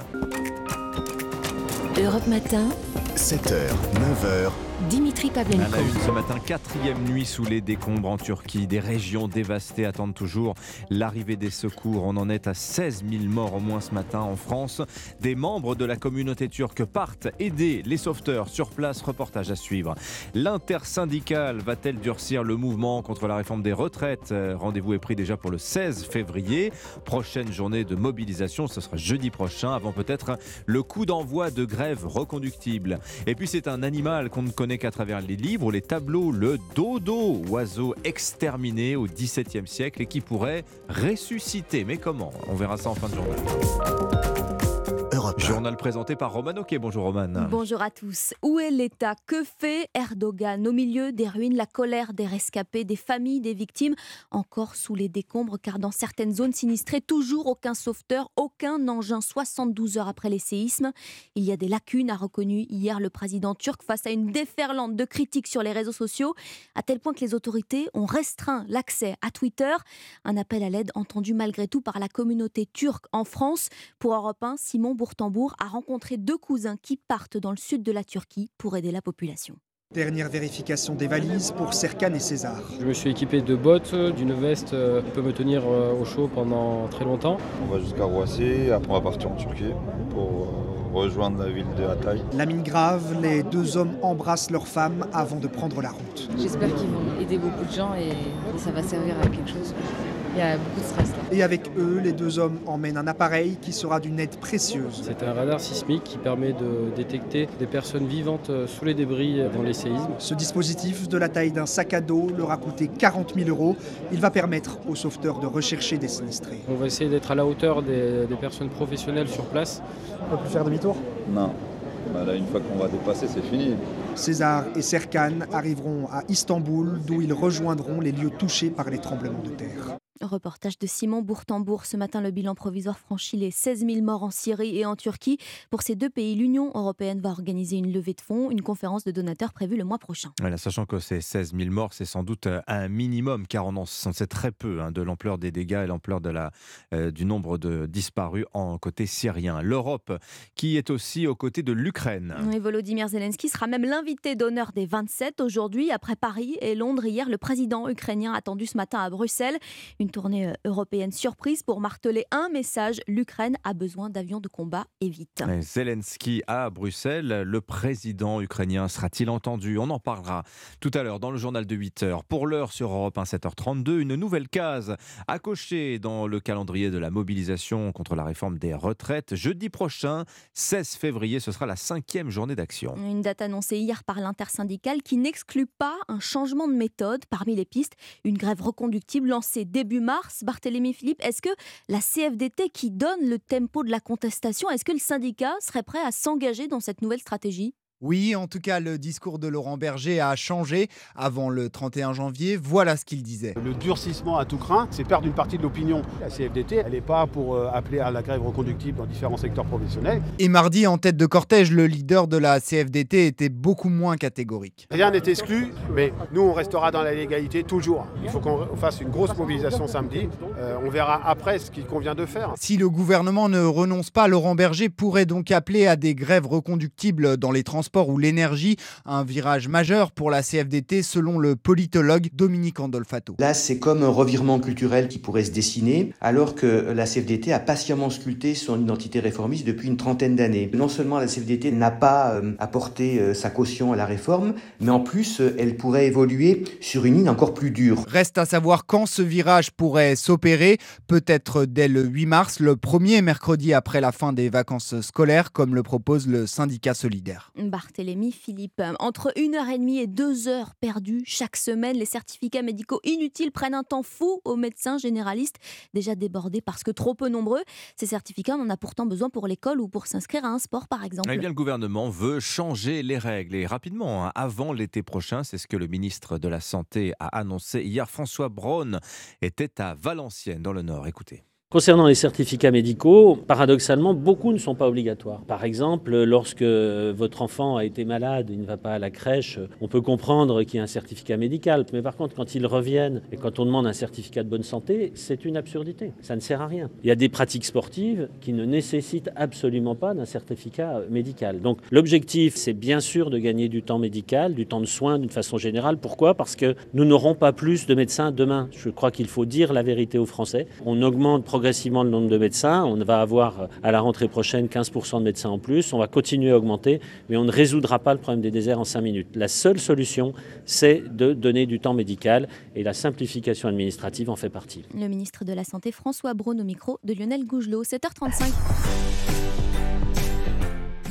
Europe Matin. 7h, 9h. Dimitri Pavlenko. À la une ce matin, quatrième nuit sous les décombres en Turquie. Des régions dévastées attendent toujours l'arrivée des secours. On en est à 16 000 morts au moins ce matin en France. Des membres de la communauté turque partent aider les sauveteurs sur place. Reportage à suivre. L'intersyndicale va-t-elle durcir le mouvement contre la réforme des retraites? Euh, Rendez-vous est pris déjà pour le 16 février. Prochaine journée de mobilisation, ce sera jeudi prochain, avant peut-être le coup d'envoi de grève reconductible. Et puis c'est un animal qu'on ne connaît qu'à travers les livres les tableaux, le dodo, oiseau exterminé au XVIIe siècle et qui pourrait ressusciter. Mais comment? On verra ça en fin de Journal présenté par Roman Ok. Bonjour Roman. Bonjour à tous. Où est l'État? Que fait Erdogan? Au milieu des ruines, la colère des rescapés, des familles des victimes, encore sous les décombres, car dans certaines zones sinistrées, toujours aucun sauveteur, aucun engin 72 heures après les séismes. Il y a des lacunes, a reconnu hier le président turc face à une déferlante de critiques sur les réseaux sociaux, à tel point que les autorités ont restreint l'accès à Twitter. Un appel à l'aide entendu malgré tout par la communauté turque en France. Pour Europe 1, Simon Bourton A rencontré deux cousins qui partent dans le sud de la Turquie pour aider la population. Dernière vérification des valises pour Serkan et César. Je me suis équipé de bottes, d'une veste euh, qui peut me tenir euh, au chaud pendant très longtemps. On va jusqu'à Roissy, après on va partir en Turquie pour euh, rejoindre la ville de Hatay. La mine grave, les deux hommes embrassent leur femme avant de prendre la route. J'espère qu'ils vont aider beaucoup de gens et, et ça va servir à quelque chose. Il y a beaucoup de stress là. Et avec eux, les deux hommes emmènent un appareil qui sera d'une aide précieuse. C'est un radar sismique qui permet de détecter des personnes vivantes sous les débris dans les séismes. Ce dispositif, de la taille d'un sac à dos, leur a coûté 40 000 euros. Il va permettre aux sauveteurs de rechercher des sinistrés. On va essayer d'être à la hauteur des, des personnes professionnelles sur place. On peut plus faire demi-tour? Non. Bah là, une fois qu'on va dépasser, c'est fini. César et Serkan arriveront à Istanbul, d'où ils rejoindront les lieux touchés par les tremblements de terre. Reportage de Simon Bourtambourg. Ce matin, le bilan provisoire franchit les 16 000 morts en Syrie et en Turquie. Pour ces deux pays, l'Union européenne va organiser une levée de fonds, une conférence de donateurs prévue le mois prochain. Voilà, sachant que ces 16 000 morts, c'est sans doute un minimum, car on en sait très peu hein, de l'ampleur des dégâts et l'ampleur de la, euh, du nombre de disparus en côté syrien. L'Europe, qui est aussi aux côtés de l'Ukraine. Oui, Volodymyr Zelensky sera même l'invité d'honneur des 27 aujourd'hui, après Paris et Londres. Hier, le président ukrainien attendu ce matin à Bruxelles. Une tournée euh, européenne surprise pour marteler un message l'Ukraine a besoin d'avions de combat et vite. Zelensky à Bruxelles, le président ukrainien sera-t-il entendu? On en parlera tout à l'heure dans le journal de 8 h Pour l'heure sur Europe 1 7h32, une nouvelle case à cocher dans le calendrier de la mobilisation contre la réforme des retraites. Jeudi prochain, 16 février, ce sera la cinquième journée d'action. Une date annoncée hier par l'intersyndicale qui n'exclut pas un changement de méthode. Parmi les pistes, une grève reconductible lancée début mars. Barthélémy Philippe, est-ce que la CFDT qui donne le tempo de la contestation, est-ce que le syndicat serait prêt à s'engager dans cette nouvelle stratégie? Oui, en tout cas, le discours de Laurent Berger a changé avant le 31 janvier. Voilà ce qu'il disait. Le durcissement à tout craint, c'est perdre une partie de l'opinion. La CFDT, elle n'est pas pour euh, appeler à la grève reconductible dans différents secteurs professionnels. Et mardi, en tête de cortège, le leader de la CFDT était beaucoup moins catégorique. Rien n'est exclu, mais nous, on restera dans la légalité toujours. Il faut qu'on fasse une grosse mobilisation samedi. Euh, on verra après ce qu'il convient de faire. Si le gouvernement ne renonce pas, Laurent Berger pourrait donc appeler à des grèves reconductibles dans les transports ou l'énergie, un virage majeur pour la CFDT selon le politologue Dominique Andolfato. Là, c'est comme un revirement culturel qui pourrait se dessiner, alors que la CFDT a patiemment sculpté son identité réformiste depuis une trentaine d'années. Non seulement la CFDT n'a pas euh, apporté euh, sa caution à la réforme, mais en plus, euh, elle pourrait évoluer sur une ligne encore plus dure. Reste à savoir quand ce virage pourrait s'opérer, peut-être dès le 8 mars, le premier mercredi après la fin des vacances scolaires, comme le propose le syndicat solidaire. Barthélémy Philippe. Entre une heure et demie et deux heures perdues chaque semaine, les certificats médicaux inutiles prennent un temps fou aux médecins généralistes, déjà débordés parce que trop peu nombreux. Ces certificats, on en a pourtant besoin pour l'école ou pour s'inscrire à un sport, par exemple. Eh bien, le gouvernement veut changer les règles et rapidement, hein, avant l'été prochain. C'est ce que le ministre de la Santé a annoncé hier. François Braun était à Valenciennes, dans le Nord. Écoutez. Concernant les certificats médicaux, paradoxalement, beaucoup ne sont pas obligatoires. Par exemple, lorsque votre enfant a été malade, il ne va pas à la crèche, on peut comprendre qu'il y a un certificat médical. Mais par contre, quand ils reviennent et quand on demande un certificat de bonne santé, c'est une absurdité. Ça ne sert à rien. Il y a des pratiques sportives qui ne nécessitent absolument pas d'un certificat médical. Donc l'objectif, c'est bien sûr de gagner du temps médical, du temps de soins d'une façon générale. Pourquoi? Parce que nous n'aurons pas plus de médecins demain. Je crois qu'il faut dire la vérité aux Français. On augmente progressivement le nombre de médecins. On va avoir à la rentrée prochaine 15% de médecins en plus. On va continuer à augmenter, mais on ne résoudra pas le problème des déserts en 5 minutes. La seule solution, c'est de donner du temps médical et la simplification administrative en fait partie. Le ministre de la Santé, François Braun, au micro de Lionel Gougelot, 7h35.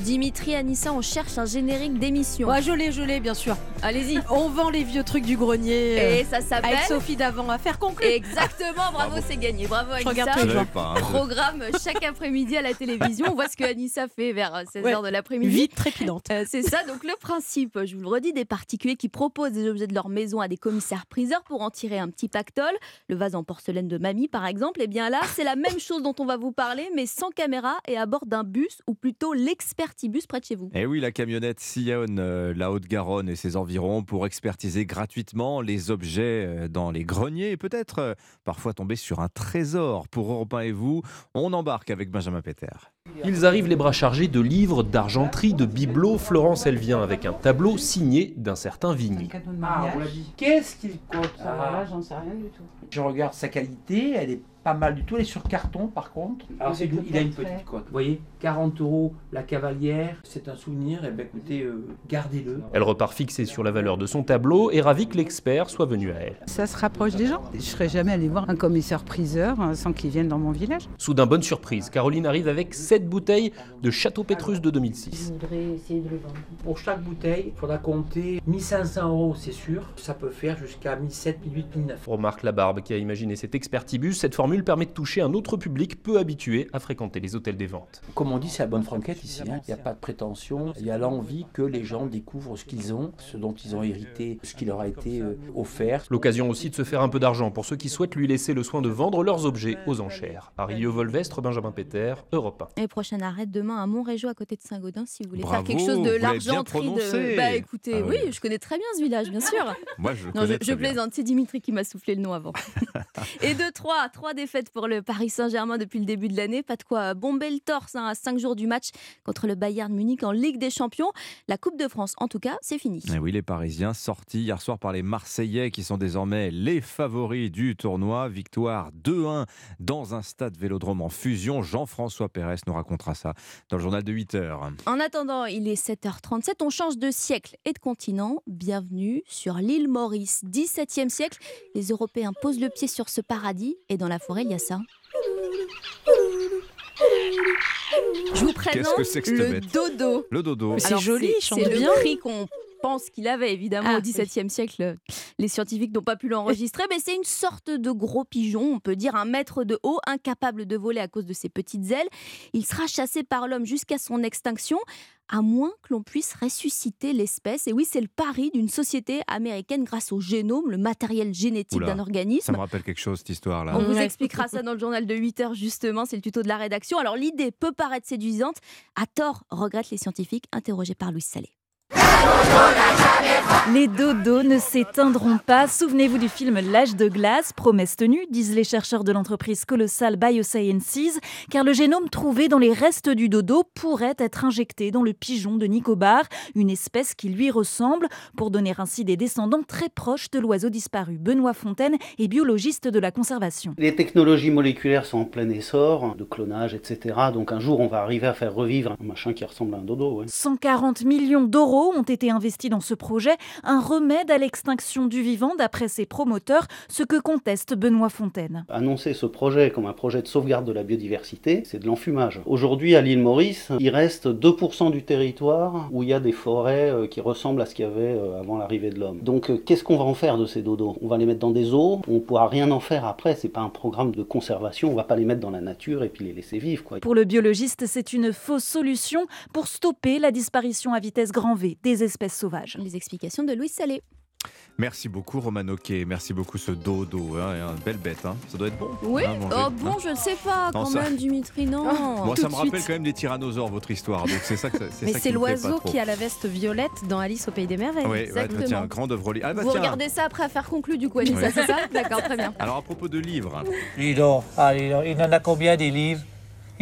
Dimitri Anissa, on cherche un générique d'émission. Ouais, je l'ai, je l'ai, bien sûr. Allez-y. On vend les vieux trucs du grenier. Et ça s'appelle Avec Sophie d'avant à faire conclure. Exactement, bravo, c'est gagné. Bravo Anissa. regarde tous les jours. Pas, hein, je- Programme chaque après-midi à la télévision. On voit ce que Anissa fait vers 16h Ouais. de l'après-midi. Vite, trépidante. Euh, c'est ça, donc le principe, je vous le redis, des particuliers qui proposent des objets de leur maison à des commissaires-priseurs pour en tirer un petit pactole, le vase en porcelaine de mamie par exemple, et bien là, c'est la même chose dont on va vous parler, mais sans caméra et à bord d'un bus, ou plutôt l'expertibus près de chez vous. Eh oui, la camionnette sillonne euh, la Haute-Garonne et ses environs pour expertiser gratuitement les objets euh, dans les greniers et peut-être euh, parfois tomber sur un trésor. Pour Europe 1 et vous, on embarque avec Benjamin Péter. Ils arrivent les bras chargés de livres, d'argenterie, de bibelots. Florence, elle vient avec un tableau signé d'un certain Vigny. Qu'est-ce qu'il Ça va, là, j'en sais rien du tout. Je regarde sa qualité, elle est pas mal du tout. Elle est sur carton par contre. Alors c'est il a une petite cote. Vous voyez, 40 euros la cavalière. C'est un souvenir. Et ben écoutez, euh, gardez-le. Elle repart fixée sur la valeur de son tableau et ravie que l'expert soit venu à elle. Ça se rapproche des gens. Je serais jamais allé voir un commissaire-priseur euh, sans qu'il vienne dans mon village. Soudain, bonne surprise, Caroline arrive avec 7 bouteilles de Château Pétrus de 2006. Je voudrais essayer de le vendre. Pour chaque bouteille, il faudra compter 1500 euros, c'est sûr. Ça peut faire jusqu'à 1700, 1800, 1900. Remarque la barbe qui a imaginé cet expertibus, cette formule permet de toucher un autre public peu habitué à fréquenter les hôtels des ventes. Comme on dit, c'est la bonne franquette ici. hein. Il n'y a pas de prétention. Il y a l'envie que les gens découvrent ce qu'ils ont, ce dont ils ont hérité, ce qui leur a été euh, offert. L'occasion aussi de se faire un peu d'argent pour ceux qui souhaitent lui laisser le soin de vendre leurs objets aux enchères. Harry Volvestre, Benjamin Péter, Europe 1. Et prochaine arrêt demain à Montrégeau à côté de Saint-Gaudin si vous voulez Bravo, faire quelque chose de l'argenterie prononcé. de bah écoutez Ah oui oui. je connais très bien ce village bien sûr Moi, je non plaisante c'est Dimitri qui m'a soufflé le nom avant et de 3 trois défaites pour le Paris Saint-Germain depuis le début de l'année pas de quoi bomber le torse hein, à 5 jours du match contre le Bayern Munich en Ligue des Champions la Coupe de France en tout cas c'est fini Eh oui, les Parisiens sortis hier soir par les Marseillais qui sont désormais les favoris du tournoi. Victoire 2-1 dans un stade vélodrome en fusion. Jean-François Pérez nous racontera ça dans le journal de 8 heures. En attendant, il est 7h37, on change de siècle et de continent. Bienvenue sur l'île Maurice, 17e siècle. Les Européens posent le pied sur ce paradis et dans la forêt, il y a ça. Je vous présente Qu'est-ce que c'est que cette le bête? dodo. Le dodo. Alors, joli, il chante C'est le bien. prix qu'on pense qu'il avait évidemment Ah, au XVIIe siècle. Les scientifiques n'ont pas pu l'enregistrer, mais c'est une sorte de gros pigeon, on peut dire un mètre de haut, incapable de voler à cause de ses petites ailes. Il sera chassé par l'homme jusqu'à son extinction, à moins que l'on puisse ressusciter l'espèce. Et oui, c'est le pari d'une société américaine grâce au génome, le matériel génétique d'un organisme. Ça me rappelle quelque chose, cette histoire-là. On vous expliquera ça dans le journal de 8 heures justement, c'est le tuto de la rédaction. Alors l'idée peut paraître séduisante, à tort regrettent les scientifiques interrogés par Louis Salé. Les dodos ne s'éteindront pas. Souvenez-vous du film L'âge de glace, promesse tenue, disent les chercheurs de l'entreprise colossale Biosciences, car le génome trouvé dans les restes du dodo pourrait être injecté dans le pigeon de Nicobar, une espèce qui lui ressemble, pour donner ainsi des descendants très proches de l'oiseau disparu. Benoît Fontaine est biologiste de la conservation. Les technologies moléculaires sont en plein essor, de clonage, etc. Donc un jour, on va arriver à faire revivre un machin qui ressemble à un dodo. ouais. 140 millions d'euros ont été investis dans ce projet, un remède à l'extinction du vivant d'après ses promoteurs, ce que conteste Benoît Fontaine. Annoncer ce projet comme un projet de sauvegarde de la biodiversité, c'est de l'enfumage. Aujourd'hui, à l'île Maurice, il reste 2% du territoire où il y a des forêts euh, qui ressemblent à ce qu'il y avait euh, avant l'arrivée de l'homme. Donc, euh, qu'est-ce qu'on va en faire de ces dodos? On va les mettre dans des eaux, on ne pourra rien en faire après. C'est pas un programme de conservation, on va pas les mettre dans la nature et puis les laisser vivre. Quoi. Pour le biologiste, c'est une fausse solution pour stopper la disparition à vitesse grand V des espèces sauvages. Les explications de Louis Salé. Merci beaucoup, Romano Kay. Merci beaucoup, ce dodo. Hein, belle bête. Hein. Ça doit être bon. Oui, hein, manger, oh hein. bon, je ne sais pas Non, quand ça- même, Dimitri, non. Moi, ça me rappelle suite. quand même des tyrannosaures, votre histoire. Donc, c'est ça que ça- c'est Mais c'est l'oiseau qui a la veste violette dans Alice au Pays des Merveilles. Ouais, ouais, bah, tiens, grande œuvre Ah, bah, Vous tiens. regardez ça après faire conclu du coup, c'est ça? D'accord, très bien. Alors, à propos de livres. Dis donc, allez, donc, il en a combien des livres?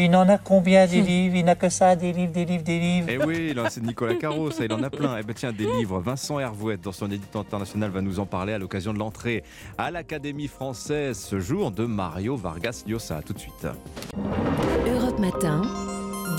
Il en a combien des livres? Il n'a que ça, des livres, des livres, des livres. Eh oui, c'est Nicolas Caro, ça, il en a plein. Eh ben tiens, des livres. Vincent Hervouette, dans son édito international, va nous en parler à l'occasion de l'entrée à l'Académie française ce jour de Mario Vargas Llosa. Tout de suite. Europe Matin,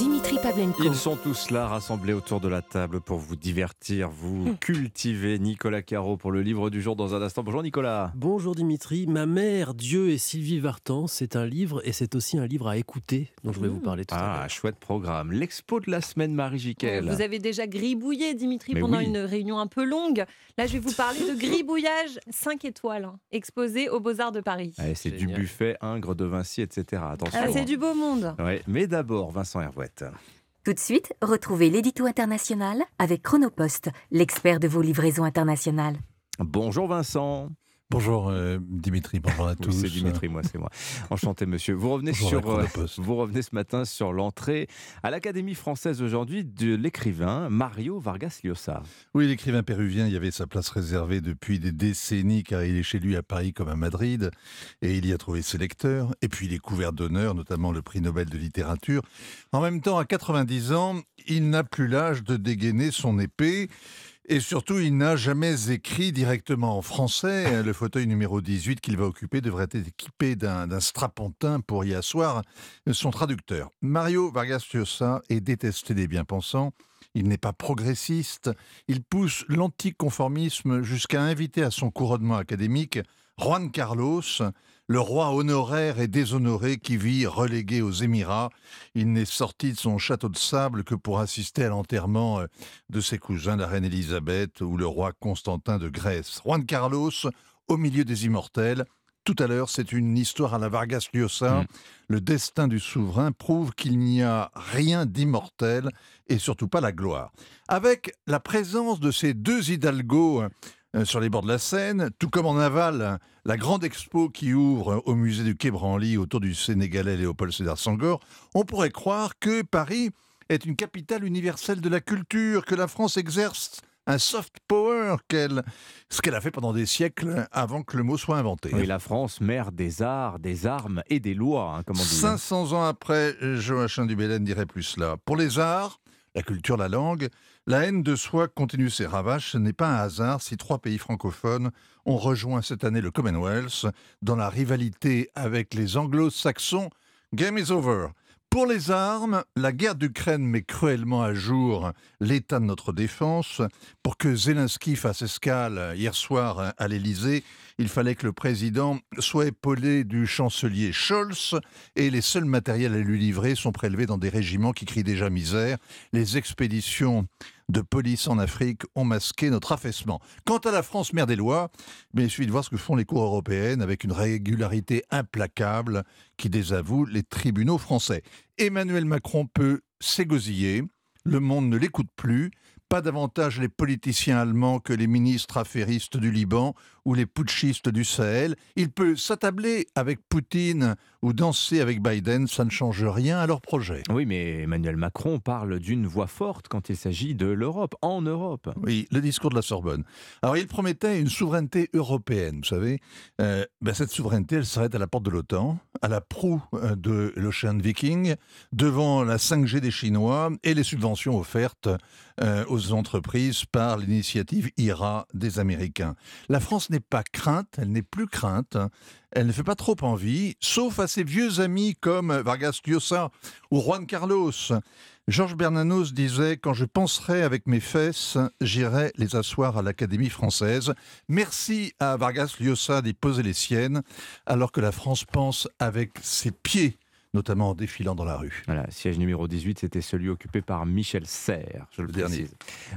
Dimitri Pavlenko. Ils sont tous là, rassemblés autour de la table pour vous divertir, vous cultiver. Nicolas Caro pour le livre du jour dans un instant. Bonjour Nicolas. Bonjour Dimitri, ma mère, Dieu et Sylvie Vartan, c'est un livre et c'est aussi un livre à écouter dont je vais vous parler tout à l'heure. Ah, chouette programme. L'expo de la semaine, Marie Jiquel. Vous avez déjà gribouillé, Dimitri, Mais pendant oui. une réunion un peu longue. Là, je vais vous parler de gribouillage 5 étoiles, hein, exposé aux Beaux-Arts de Paris. C'est du buffet, Ingres de Vinci, etc. Attention. Ah, c'est hein. du beau monde. Ouais, mais d'abord, Vincent Tout de suite, retrouvez l'édito international avec Chronopost, l'expert de vos livraisons internationales. Bonjour Vincent. Bonjour euh, Dimitri, bonjour à tous. c'est Dimitri, moi, c'est moi. Enchanté, monsieur. Vous revenez, Bonjour, sur, euh, vous revenez ce matin sur l'entrée à l'Académie française aujourd'hui de l'écrivain Mario Vargas Llosa. Oui, l'écrivain péruvien y avait sa place réservée depuis des décennies car il est chez lui à Paris comme à Madrid et il y a trouvé ses lecteurs et puis il est couvert d'honneur, notamment le prix Nobel de littérature. En même temps, à 90 ans, il n'a plus l'âge de dégainer son épée. Et surtout, il n'a jamais écrit directement en français. Le fauteuil numéro 18 qu'il va occuper devrait être équipé d'un d'un strapontin pour y asseoir son traducteur. Mario Vargas Llosa est détesté des bien-pensants. Il n'est pas progressiste. Il pousse l'anticonformisme jusqu'à inviter à son couronnement académique Juan Carlos, le roi honoraire et déshonoré qui vit relégué aux Émirats. Il n'est sorti de son château de sable que pour assister à l'enterrement euh, de ses cousins, la reine Élisabeth ou le roi Constantin de Grèce. Juan Carlos, au milieu des immortels. Tout à l'heure, c'est une histoire à la Vargas Llosa. Le destin du souverain prouve qu'il n'y a rien d'immortel et surtout pas la gloire. Avec la présence de ces deux hidalgos sur les bords de la Seine, tout comme en aval, la grande expo qui ouvre au musée du Quai Branly autour du Sénégalais Léopold Sédar Senghor, on pourrait croire que Paris est une capitale universelle de la culture, que la France exerce un soft power, qu'elle, ce qu'elle a fait pendant des siècles avant que le mot soit inventé. Oui, la France, mère des arts, des armes et des lois, hein, comme on dit. 500 ans après, Joachim Dubélène dirait plus cela. Pour les arts, la culture, la langue, la haine de soi continue ses ravages. Ce n'est pas un hasard si trois pays francophones ont rejoint cette année le Commonwealth dans la rivalité avec les anglo-saxons. Game is over. Pour les armes, la guerre d'Ukraine met cruellement à jour l'état de notre défense. Pour que Zelensky fasse escale hier soir à l'Élysée, il fallait que le président soit épaulé du chancelier Scholz et les seuls matériels à lui livrer sont prélevés dans des régiments qui crient déjà misère. Les expéditions de police en Afrique ont masqué notre affaissement. Quant à la France mère des lois, mais il suffit de voir ce que font les cours européennes avec une régularité implacable qui désavoue les tribunaux français. Emmanuel Macron peut s'égosiller, le monde ne l'écoute plus, pas davantage les politiciens allemands que les ministres affairistes du Liban ou les putschistes du Sahel. Il peut s'attabler avec Poutine ou danser avec Biden, ça ne change rien à leur projet. Oui, mais Emmanuel Macron parle d'une voix forte quand il s'agit de l'Europe, en Europe. Oui, le discours de la Sorbonne. Alors, il promettait une souveraineté européenne, vous savez. Euh, ben, cette souveraineté, elle serait à la porte de l'OTAN, à la proue euh, de l'Ocean Viking, devant la 5G des Chinois et les subventions offertes euh, aux entreprises par l'initiative IRA des Américains. La France n'est pas crainte, elle n'est plus crainte. Elle ne fait pas trop envie, sauf à ses vieux amis comme Vargas Llosa ou Juan Carlos. Georges Bernanos disait Quand je penserai avec mes fesses, j'irai les asseoir à l'Académie française. Merci à Vargas Llosa d'y poser les siennes, alors que la France pense avec ses pieds notamment en défilant dans la rue. Voilà, siège numéro 18, c'était celui occupé par Michel Serres, je le, Le dernier.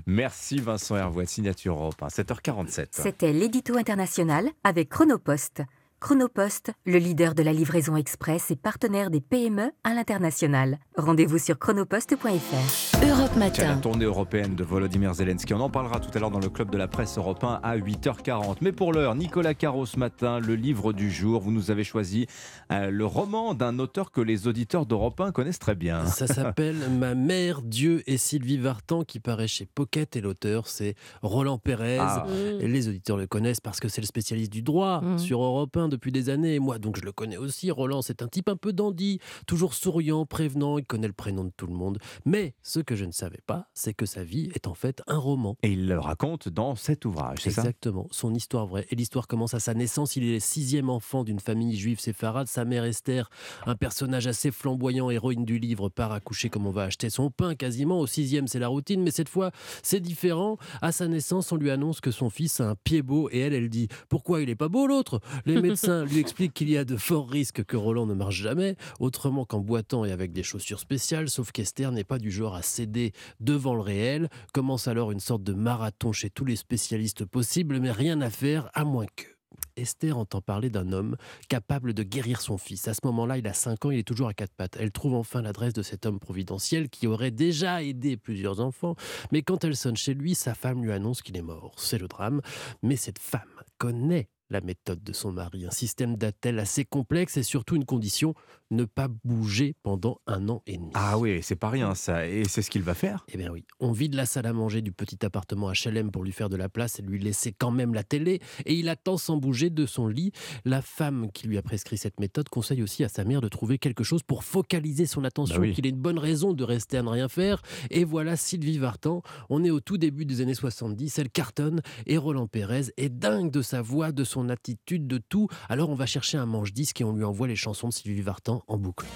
Merci Vincent Hervouet, signature Europe 1, 7h47. C'était l'édito international avec Chronopost. Chronopost, le leader de la livraison express et partenaire des PME à l'international. Rendez-vous sur chronopost.fr. Europe Tiens, la Matin. tournée européenne de Volodymyr Zelensky. On en parlera tout à l'heure dans le club de la presse européen à 8h40. Mais pour l'heure, Nicolas Caro ce matin, le livre du jour. Vous nous avez choisi euh, le roman d'un auteur que les auditeurs d'Europe 1 connaissent très bien. Ça s'appelle Ma mère, Dieu et Sylvie Vartan qui paraît chez Pocket et l'auteur c'est Roland Pérez. Ah. Les auditeurs le connaissent parce que c'est le spécialiste du droit Mm. sur Europe 1 depuis des années. Et moi donc je le connais aussi. Roland c'est un type un peu dandy, toujours souriant, prévenant, il connaît le prénom de tout le monde. Mais ce que je ne savais pas, c'est que sa vie est en fait un roman. Et il le raconte dans cet ouvrage, c'est ça? Exactement, son histoire vraie. Et l'histoire commence à sa naissance. Il est le sixième enfant d'une famille juive séfarade. Sa mère Esther, un personnage assez flamboyant, héroïne du livre, part accoucher comme on va acheter son pain quasiment. Au sixième, c'est la routine, mais cette fois, c'est différent. À sa naissance, on lui annonce que son fils a un pied beau et elle, elle dit Pourquoi il est pas beau l'autre? Les médecins lui expliquent qu'il y a de forts risques que Roland ne marche jamais, autrement qu'en boitant et avec des chaussures spéciales, sauf qu'Esther n'est pas du genre à devant le réel. Commence alors une sorte de marathon chez tous les spécialistes possibles, mais rien à faire à moins que. Esther entend parler d'un homme capable de guérir son fils. À ce moment-là, il a 5 ans, il est toujours à quatre pattes. Elle trouve enfin l'adresse de cet homme providentiel qui aurait déjà aidé plusieurs enfants. Mais quand elle sonne chez lui, sa femme lui annonce qu'il est mort. C'est le drame. Mais cette femme connaît la méthode de son mari. Un système d'attel assez complexe et surtout une condition, ne pas bouger pendant un an et demi. Ah oui, c'est pas rien ça. Et c'est ce qu'il va faire Eh bien oui, on vide la salle à manger du petit appartement HLM pour lui faire de la place et lui laisser quand même la télé. Et il attend sans bouger de son lit. La femme qui lui a prescrit cette méthode conseille aussi à sa mère de trouver quelque chose pour focaliser son attention, Bah oui. qu'il ait une bonne raison de rester à ne rien faire. Et voilà Sylvie Vartan. On est au tout début des années 70. Elle cartonne et Roland Pérez est dingue de sa voix, de son attitude, de tout. Alors on va chercher un manche-disque et on lui envoie les chansons de Sylvie Vartan en boucle.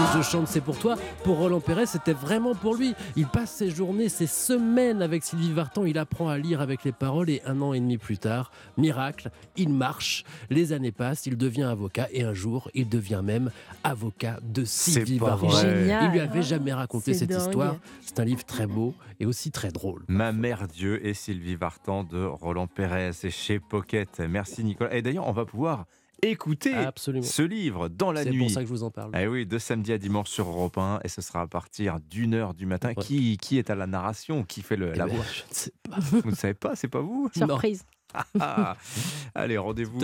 Si je chante, c'est pour toi. Pour Roland Pérez, c'était vraiment pour lui. Il passe ses journées, ses semaines avec Sylvie Vartan. Il apprend à lire avec les paroles et un an et demi plus tard, miracle, il marche. Les années passent, il devient avocat et un jour, il devient même avocat de Sylvie pas Vartan. vrai. Génial. Il lui avait jamais raconté cette dingue. histoire. C'est un livre très beau et aussi très drôle. Ma mère Dieu et Sylvie Vartan de Roland Pérez. C'est chez Pocket. Merci Nicolas. Et d'ailleurs, on va pouvoir écouter Absolument. ce livre dans la C'est nuit. pour ça que je vous en parle. Eh oui, de samedi à dimanche sur Europe 1 et ce sera à partir d'une heure du matin. Qui, qui est à la narration Qui fait le, Eh la ben, voix? je ne sais pas. Vous ne savez pas, c'est pas vous? Surprise. Ah, Allez, rendez-vous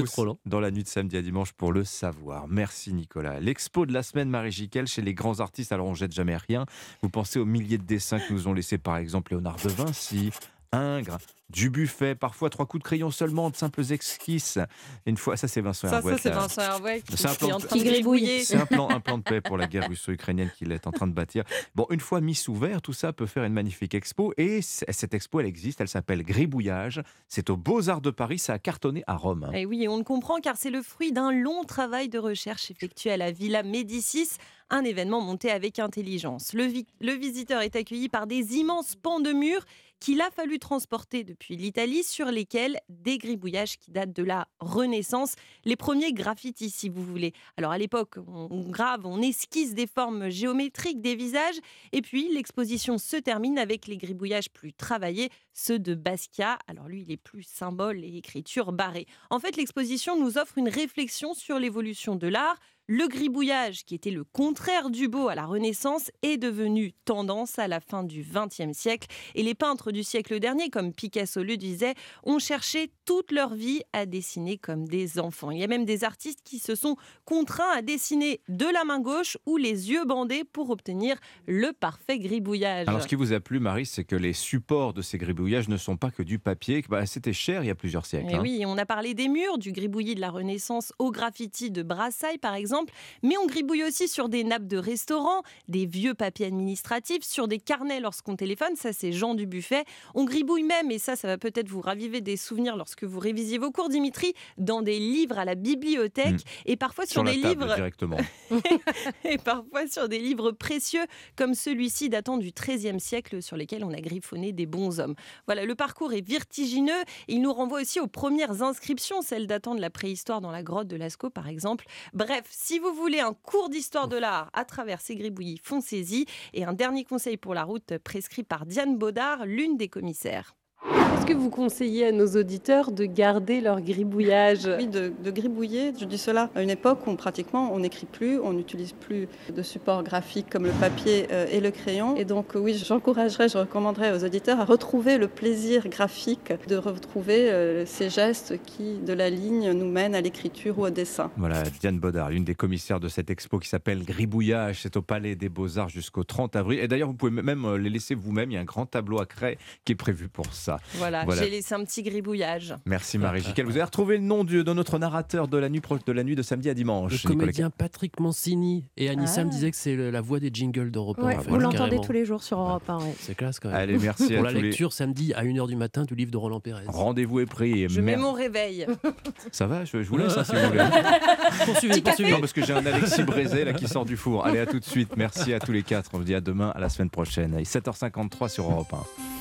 dans la nuit de samedi à dimanche pour le savoir. Merci Nicolas. L'expo de la semaine Marie Jiquel chez les grands artistes, alors on jette jamais rien. Vous pensez aux milliers de dessins que nous ont laissés par exemple Léonard de Vinci, Ingres, Dubuffet, parfois trois coups de crayon seulement, de simples esquisses. Une fois, ça c'est Vincent Ça, ça Herouet, c'est. Vincent Herouet qui, un qui est plan en de- train de gribouiller. C'est un plan, un plan de paix pour la guerre russo-ukrainienne qu'il est en train de bâtir. Bon, une fois mis sous verre, tout ça peut faire une magnifique expo. Et cette expo, elle existe, elle s'appelle Gribouillage. C'est aux Beaux-Arts de Paris, ça a cartonné à Rome. hein. Et oui, et on le comprend car c'est le fruit d'un long travail de recherche effectué à la Villa Médicis, un événement monté avec intelligence. Le, vi- le visiteur est accueilli par des immenses pans de murs qu'il a fallu transporter depuis l'Italie, sur lesquels des gribouillages qui datent de la Renaissance, les premiers graffitis si vous voulez. Alors à l'époque, on grave, on esquisse des formes géométriques des visages, et puis l'exposition se termine avec les gribouillages plus travaillés, ceux de Basquiat. Alors lui, il est plus symbole et écriture barrée. En fait, l'exposition nous offre une réflexion sur l'évolution de l'art. Le gribouillage, qui était le contraire du beau à la Renaissance, est devenu tendance à la fin du XXe siècle. Et les peintres du siècle dernier, comme Picasso le disait, ont cherché toute leur vie à dessiner comme des enfants. Il y a même des artistes qui se sont contraints à dessiner de la main gauche ou les yeux bandés pour obtenir le parfait gribouillage. Alors, ce qui vous a plu, Marie, c'est que les supports de ces gribouillages ne sont pas que du papier. bah, C'était cher il y a plusieurs siècles. Hein. oui, on a parlé des murs, du gribouillis de la Renaissance au graffiti de Brassailles, par exemple, mais on gribouille aussi sur des nappes de restaurants, des vieux papiers administratifs, sur des carnets lorsqu'on téléphone, ça c'est Jean du Buffet. On gribouille même, et ça, ça va peut-être vous raviver des souvenirs lorsque vous révisiez vos cours, Dimitri, dans des livres à la bibliothèque, Mm. et parfois sur, Sur des livres directement. et parfois sur des livres précieux comme celui-ci datant du XIIIe siècle sur lesquels on a griffonné des bons hommes. Voilà, le parcours est vertigineux. Il nous renvoie aussi aux premières inscriptions, celles datant de la préhistoire dans la grotte de Lascaux par exemple. Bref, si vous voulez un cours d'histoire de l'art à travers ces gribouillis, foncez-y. Et un dernier conseil pour la route prescrit par Diane Baudard, l'une des commissaires. Est-ce que vous conseillez à nos auditeurs de garder leur gribouillage? Oui, de, de gribouiller. Je dis cela à une époque où pratiquement on n'écrit plus, on n'utilise plus de support graphique comme le papier euh, et le crayon. Et donc oui, j'encouragerais, je recommanderais aux auditeurs à retrouver le plaisir graphique, de retrouver euh, ces gestes qui, de la ligne, nous mènent à l'écriture ou au dessin. Voilà, Diane Baudard, l'une des commissaires de cette expo qui s'appelle Gribouillage. C'est au Palais des Beaux-Arts jusqu'au 30 avril. Et d'ailleurs, vous pouvez même euh, les laisser vous-même. Il y a un grand tableau à craie qui est prévu pour ça. Voilà, j'ai laissé un petit gribouillage. Merci Marie Jiquel. Vous avez retrouvé le nom de, de notre narrateur de la, nuit, de la nuit de samedi à dimanche. Le Nicolas comédien Patrick Mancini. Et Anissa Ah. me disait que c'est la voix des jingles d'Europe 1. Ouais, en fait, vous l'entendez tous les jours sur Europe 1. ouais. C'est classe quand même. Allez, merci à Pour la tous les- lecture samedi à 1h du matin du livre de Roland Pérez. Rendez-vous est pris. et Je mets mon réveil. Ça va, je, je vous laisse hein, si vous voulez. poursuivez, poursuivez. Non, parce que j'ai un Alexis Brézé là qui sort du four. Allez, à tout de suite. Merci à tous les quatre. On vous dit à demain, à la semaine prochaine. Allez, 7h53 sur Europe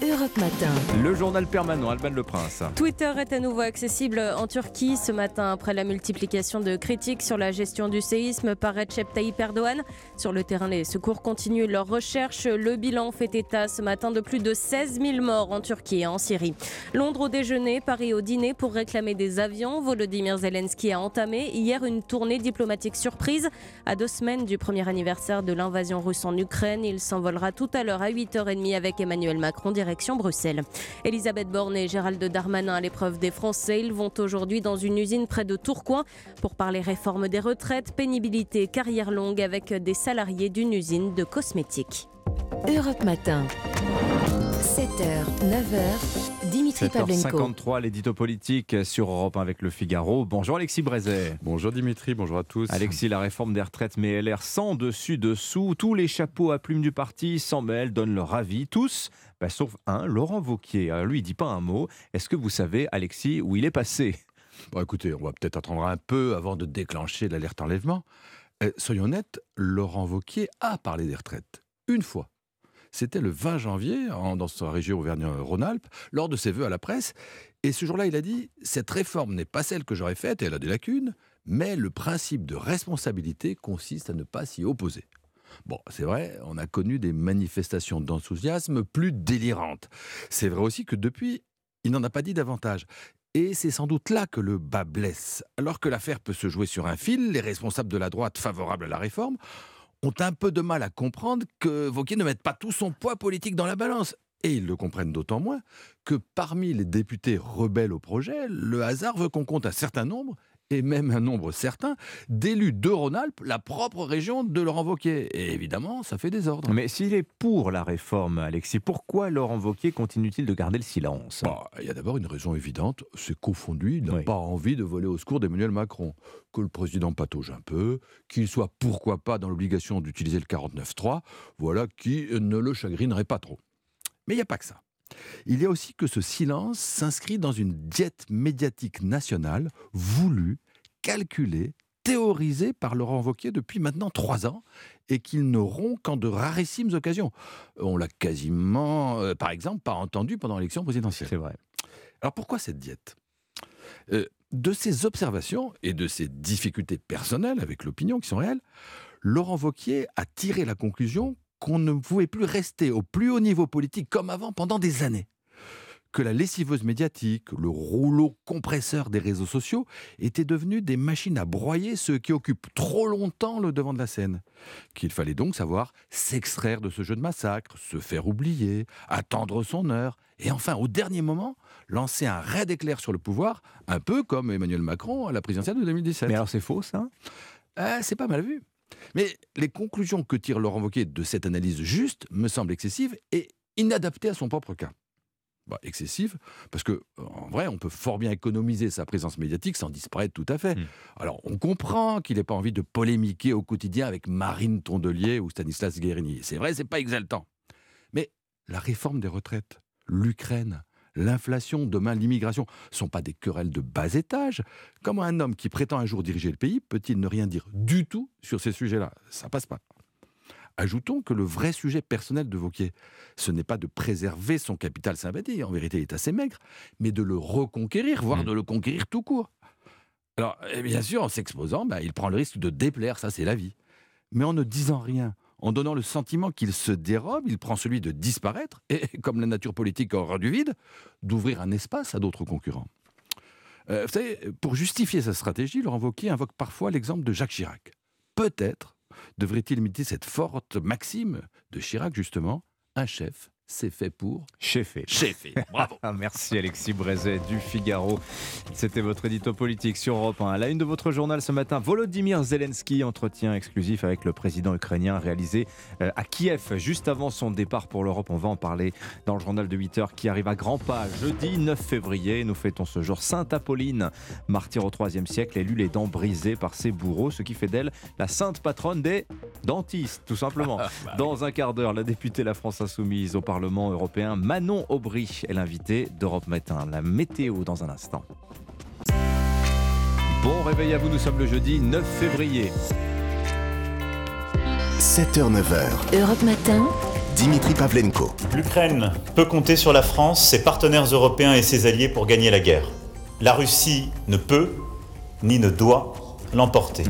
1. Europe Matin. Le journal permanent, Alban Le Prince. Twitter est à nouveau accessible en Turquie ce matin après la multiplication de critiques sur la gestion du séisme par Recep Tayyip Erdogan. Sur le terrain, les secours continuent leur recherche. Le bilan fait état ce matin de plus de 16 000 morts en Turquie et en Syrie. Londres au déjeuner, Paris au dîner pour réclamer des avions. Volodymyr Zelensky a entamé hier une tournée diplomatique surprise. À deux semaines du premier anniversaire de l'invasion russe en Ukraine, il s'envolera tout à l'heure à 8h30 avec Emmanuel Macron direction Bruxelles. Borne et Gérald Darmanin à l'épreuve des Français. Ils vont aujourd'hui dans une usine près de Tourcoing pour parler réforme des retraites, pénibilité, carrière longue avec des salariés d'une usine de cosmétiques. Europe Matin. 7h, 9h, Dimitri Pavlenko. 7h53, l'édito politique sur Europe 1 avec le Figaro. Bonjour Alexis Brézet. Bonjour Dimitri, bonjour à tous. Alexis, la réforme des retraites met LR sans dessus-dessous. Tous les chapeaux à plumes du parti s'en mêlent, donnent leur avis. Tous, bah, sauf un, Laurent Vauquier. Alors lui, il dit pas un mot. Est-ce que vous savez, Alexis, où il est passé? Bon, écoutez, on va peut-être attendre un peu avant de déclencher l'alerte enlèvement. Euh, soyons honnêtes, Laurent Vauquier a parlé des retraites. Une fois. C'était le 20 janvier, dans sa région Auvergne-Rhône-Alpes, lors de ses vœux à la presse. Et ce jour-là, il a dit Cette réforme n'est pas celle que j'aurais faite, et elle a des lacunes, mais le principe de responsabilité consiste à ne pas s'y opposer. Bon, c'est vrai, on a connu des manifestations d'enthousiasme plus délirantes. C'est vrai aussi que depuis, il n'en a pas dit davantage. Et c'est sans doute là que le bas blesse. Alors que l'affaire peut se jouer sur un fil, les responsables de la droite favorables à la réforme ont un peu de mal à comprendre que Vauquier ne mette pas tout son poids politique dans la balance. Et ils le comprennent d'autant moins que parmi les députés rebelles au projet, le hasard veut qu'on compte un certain nombre, et même un nombre certain, d'élus de Rhône-Alpes, la propre région de Laurent Vauquier. Et évidemment, ça fait désordre. Mais s'il est pour la réforme, Alexis, pourquoi Laurent Vauquier continue-t-il de garder le silence? Bah, Il y a d'abord une raison évidente, c'est qu'au fond de lui, il n'a pas envie de voler au secours d'Emmanuel Macron. Que le président patauge un peu, qu'il soit pourquoi pas dans l'obligation d'utiliser le 49.3, voilà qui ne le chagrinerait pas trop. Mais il n'y a pas que ça. Il y a aussi que ce silence s'inscrit dans une diète médiatique nationale voulue, calculée, théorisée par Laurent Wauquiez depuis maintenant trois ans et qu'il ne rompt qu'en de rarissimes occasions. On l'a quasiment, euh, par exemple, pas entendu pendant l'élection présidentielle. C'est vrai. Alors pourquoi cette diète? Euh, De ses observations et de ses difficultés personnelles avec l'opinion qui sont réelles, Laurent Wauquiez a tiré la conclusion qu'on ne pouvait plus rester au plus haut niveau politique comme avant pendant des années. Que la lessiveuse médiatique, le rouleau compresseur des réseaux sociaux étaient devenus des machines à broyer ceux qui occupent trop longtemps le devant de la scène. Qu'il fallait donc savoir s'extraire de ce jeu de massacre, se faire oublier, attendre son heure, et enfin, au dernier moment, lancer un raid éclair sur le pouvoir, un peu comme Emmanuel Macron à la présidentielle de 2017. Mais alors c'est faux ça? Ah, C'est pas mal vu. Mais les conclusions que tire Laurent Wauquiez de cette analyse juste me semblent excessives et inadaptées à son propre cas. Bah, excessive, parce que en vrai, on peut fort bien économiser sa présence médiatique sans disparaître tout à fait. Alors, on comprend qu'il n'ait pas envie de polémiquer au quotidien avec Marine Tondelier ou Stanislas Guérini. C'est vrai, c'est pas exaltant. Mais la réforme des retraites, l'Ukraine, l'inflation, demain l'immigration, sont pas des querelles de bas étage. Comment un homme qui prétend un jour diriger le pays peut-il ne rien dire du tout sur ces sujets-là? Ça passe pas. Ajoutons que le vrai sujet personnel de Vauquier, ce n'est pas de préserver son capital sympathie, en vérité il est assez maigre, mais de le reconquérir, voire de le conquérir tout court. Alors, eh bien sûr, en s'exposant, bah, il prend le risque de déplaire, ça c'est la vie. Mais en ne disant rien, en donnant le sentiment qu'il se dérobe, il prend celui de disparaître, et comme la nature politique a horreur du vide, d'ouvrir un espace à d'autres concurrents. Euh, vous savez, pour justifier sa stratégie, Laurent Wauquiez invoque parfois l'exemple de Jacques Chirac. Peut-être devrait-il imiter cette forte maxime de Chirac, justement, un chef, c'est fait pour... Chefé. Chefé, bravo Merci Alexis Brézet du Figaro. C'était votre édito politique sur Europe 1. À la une de votre journal ce matin, Volodymyr Zelensky, entretien exclusif avec le président ukrainien réalisé euh, à Kiev juste avant son départ pour l'Europe. On va en parler dans le journal de 8 heures qui arrive à grands pas. Jeudi 9 février, nous fêtons ce jour Sainte Apolline, martyr au 3 siècle, élue les dents brisées par ses bourreaux, ce qui fait d'elle la sainte patronne des dentistes, tout simplement. Dans un quart d'heure, la députée La France Insoumise au Parlement européen, Manon Aubry, est l'invitée d'Europe Matin. La météo dans un instant. Bon réveil à vous, nous sommes le jeudi 9 février. 7h-9h, Europe Matin, Dimitri Pavlenko. L'Ukraine peut compter sur la France, ses partenaires européens et ses alliés pour gagner la guerre. La Russie ne peut ni ne doit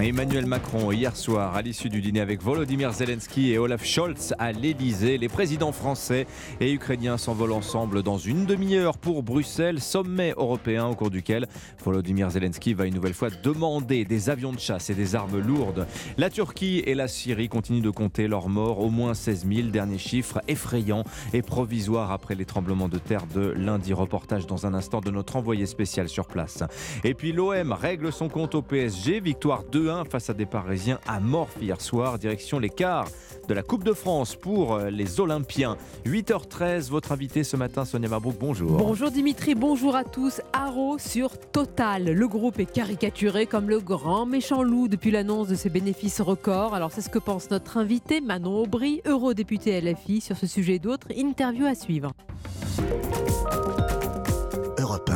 Emmanuel Macron, hier soir, à l'issue du dîner avec Volodymyr Zelensky et Olaf Scholz à l'Elysée, les présidents français et ukrainiens s'envolent ensemble dans une demi-heure pour Bruxelles, sommet européen au cours duquel Volodymyr Zelensky va une nouvelle fois demander des avions de chasse et des armes lourdes. La Turquie et la Syrie continuent de compter leurs morts, au moins 16 000, dernier chiffre effrayant et provisoire après les tremblements de terre de lundi. Reportage dans un instant de notre envoyé spécial sur place. Et puis l'OM règle son compte au PSG, victoire 2-1 face à des Parisiens amorphes hier soir, direction les quarts de la Coupe de France pour euh, les Olympiens. 8h13, votre invité ce matin, Sonia Mabrouk, bonjour. Bonjour Dimitri, bonjour à tous. Haro sur Total. Le groupe est caricaturé comme le grand méchant loup depuis l'annonce de ses bénéfices records. Alors c'est ce que pense notre invité Manon Aubry, eurodéputé LFI. Sur ce sujet et d'autres, interview à suivre.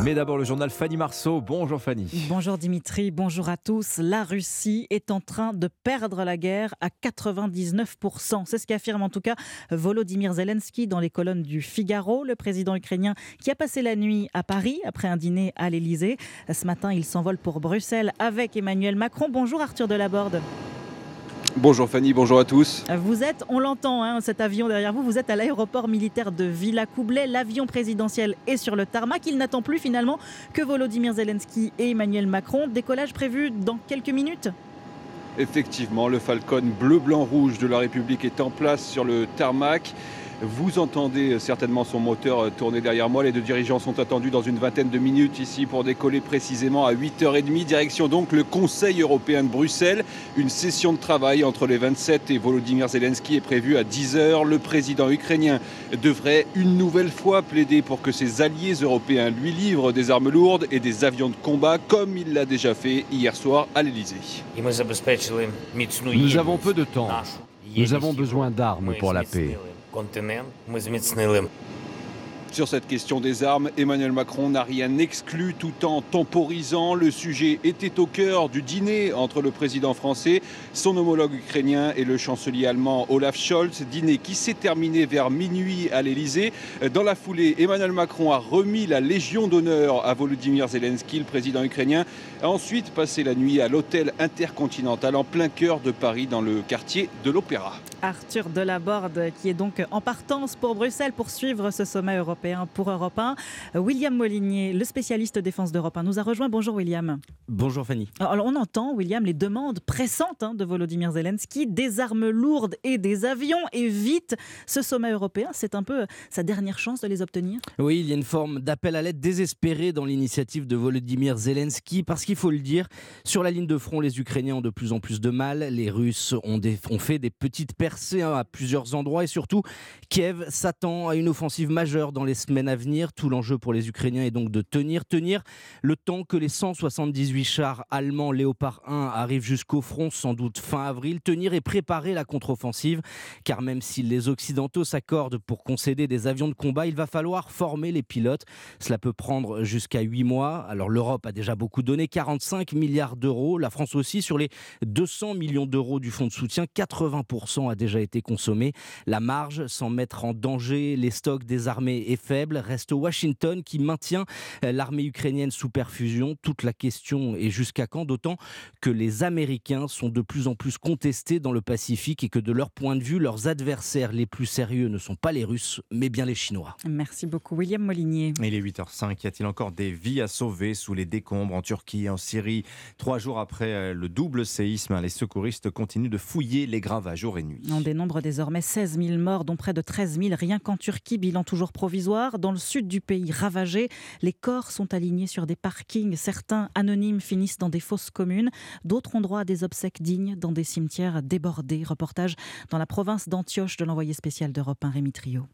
Mais d'abord le journal Fanny Marceau. Bonjour Fanny. Bonjour Dimitri, bonjour à tous. La Russie est en train de perdre la guerre à 99%. C'est ce qu'affirme en tout cas Volodymyr Zelensky dans les colonnes du Figaro, le président ukrainien qui a passé la nuit à Paris après un dîner à l'Elysée. Ce matin, il s'envole pour Bruxelles avec Emmanuel Macron. Bonjour Arthur Delaborde. Bonjour Fanny, bonjour à tous. Vous êtes, on l'entend, hein, cet avion derrière vous, vous êtes à l'aéroport militaire de Villa-Coublet. L'avion présidentiel est sur le tarmac. Il n'attend plus finalement que Volodymyr Zelensky et Emmanuel Macron. Décollage prévu dans quelques minutes Effectivement, le Falcon bleu-blanc-rouge de la République est en place sur le tarmac. Vous entendez certainement son moteur tourner derrière moi. Les deux dirigeants sont attendus dans une vingtaine de minutes ici pour décoller précisément à 8h30. Direction donc le Conseil européen de Bruxelles. Une session de travail entre les 27 et Volodymyr Zelensky est prévue à 10h. Le président ukrainien devrait une nouvelle fois plaider pour que ses alliés européens lui livrent des armes lourdes et des avions de combat comme il l'a déjà fait hier soir à l'Elysée. Nous avons peu de temps. Nous avons besoin d'armes pour la paix. Sur cette question des armes, Emmanuel Macron n'a rien exclu tout en temporisant. Le sujet était au cœur du dîner entre le président français, son homologue ukrainien et le chancelier allemand Olaf Scholz. Dîner qui s'est terminé vers minuit à l'Elysée. Dans la foulée, Emmanuel Macron a remis la Légion d'honneur à Volodymyr Zelensky, le président ukrainien, a ensuite passé la nuit à l'hôtel intercontinental en plein cœur de Paris dans le quartier de l'Opéra. Arthur Delaborde, qui est donc en partance pour Bruxelles pour suivre ce sommet européen pour Europe 1. William Molinier, le spécialiste défense d'Europe 1, nous a rejoint. Bonjour William. Bonjour Fanny. Alors on entend, William, les demandes pressantes hein, de Volodymyr Zelensky, des armes lourdes et des avions, et vite, ce sommet européen, c'est un peu sa dernière chance de les obtenir Oui, il y a une forme d'appel à l'aide désespéré dans l'initiative de Volodymyr Zelensky, parce qu'il faut le dire, sur la ligne de front, les Ukrainiens ont de plus en plus de mal, les Russes ont, des, ont fait des petites percées hein, à plusieurs endroits, et surtout, Kiev s'attend à une offensive majeure dans les semaines à venir. Tout l'enjeu pour les Ukrainiens est donc de tenir, tenir le temps que les 178 chars allemands Léopard 1 arrivent jusqu'au front, sans doute fin avril, tenir et préparer la contre-offensive, car même si les Occidentaux s'accordent pour concéder des avions de combat, il va falloir former les pilotes. Cela peut prendre jusqu'à 8 mois. Alors l'Europe a déjà beaucoup donné, 45 milliards d'euros. La France aussi, sur les 200 millions d'euros du fonds de soutien, 80% a déjà été consommé. La marge, sans mettre en danger les stocks des armées, est faible. Reste Washington qui maintient euh, l'armée ukrainienne sous perfusion. Toute la question est jusqu'à quand D'autant que les Américains sont de plus en plus contestés dans le Pacifique et que de leur point de vue, leurs adversaires les plus sérieux ne sont pas les Russes, mais bien les Chinois. Merci beaucoup, William Molinier. Il est 8h05. Y a-t-il encore des vies à sauver sous les décombres en Turquie et en Syrie? Trois jours après euh, le double séisme, les secouristes continuent de fouiller les gravages jour et nuit. On dénombre désormais 16 000 morts, dont près de 13 000 rien qu'en Turquie, bilan toujours provisoire. Dans le sud du pays ravagé, les corps sont alignés sur des parkings. Certains anonymes finissent dans des fosses communes. D'autres ont droit à des obsèques dignes dans des cimetières débordés. Reportage dans la province d'Antioche de l'envoyé spécial d'Europe 1, Rémi Trio.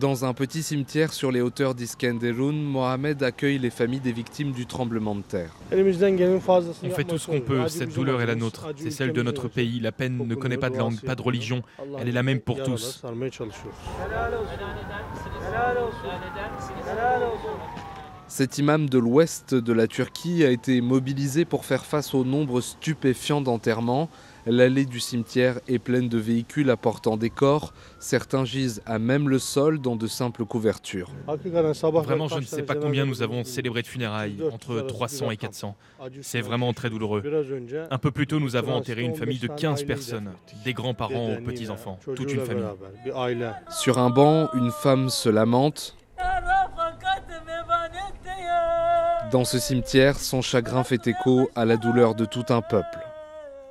Dans un petit cimetière sur les hauteurs d'Iskenderun, Mohamed accueille les familles des victimes du tremblement de terre. On fait tout ce qu'on peut, cette douleur est la nôtre, c'est celle de notre pays. La peine ne connaît pas de langue, pas de religion, elle est la même pour tous. Cet imam de l'ouest de la Turquie a été mobilisé pour faire face au nombre stupéfiant d'enterrements. L'allée du cimetière est pleine de véhicules apportant des corps. Certains gisent à même le sol dans de simples couvertures. Vraiment, je ne sais pas combien nous avons célébré de funérailles, entre 300 et 400. C'est vraiment très douloureux. Un peu plus tôt, nous avons enterré une famille de 15 personnes, des grands-parents aux petits-enfants, toute une famille. Sur un banc, une femme se lamente. Dans ce cimetière, son chagrin fait écho à la douleur de tout un peuple.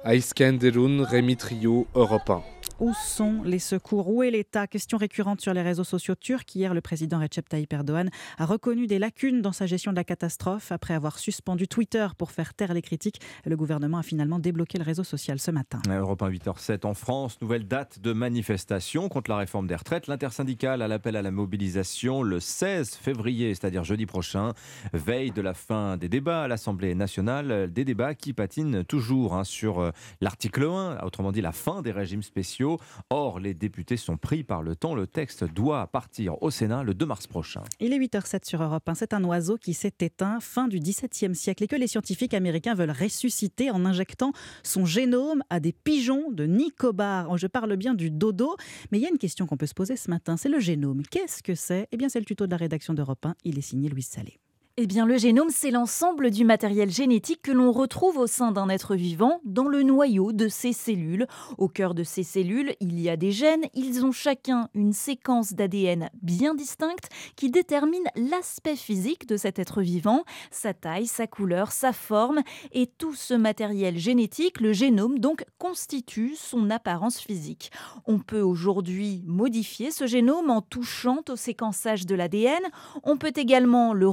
À Iskenderun, Rémi Trio, Europe 1. Où sont les secours? Où est l'État? Question récurrente sur les réseaux sociaux turcs. Hier, le président Recep Tayyip Erdogan a reconnu des lacunes dans sa gestion de la catastrophe. Après avoir suspendu Twitter pour faire taire les critiques, le gouvernement a finalement débloqué le réseau social ce matin. Europe 1, 8h07 en France. Nouvelle date de manifestation contre la réforme des retraites. L'intersyndicale a l'appel à la mobilisation le 16 février, c'est-à-dire jeudi prochain, veille de la fin des débats à l'Assemblée nationale. Des débats qui patinent toujours hein, sur euh, l'article 1, autrement dit la fin des régimes spéciaux. Or, les députés sont pris par le temps. Le texte doit partir au Sénat le 2 mars prochain. Il est 8h07 sur Europe 1. C'est un oiseau qui s'est éteint fin du XVIIe siècle et que les scientifiques américains veulent ressusciter en injectant son génome à des pigeons de Nicobar. Je parle bien du dodo, mais il y a une question qu'on peut se poser ce matin. C'est le génome. Qu'est-ce que c'est? Eh bien, c'est le tuto de la rédaction d'Europe 1. Il est signé Louise Salé. Eh bien, le génome, c'est l'ensemble du matériel génétique que l'on retrouve au sein d'un être vivant, dans le noyau de ses cellules. Au cœur de ces cellules, il y a des gènes. Ils ont chacun une séquence d'ADN bien distincte qui détermine l'aspect physique de cet être vivant, sa taille, sa couleur, sa forme. Et tout ce matériel génétique, le génome, donc, constitue son apparence physique. On peut aujourd'hui modifier ce génome en touchant au séquençage de l'ADN. On peut également le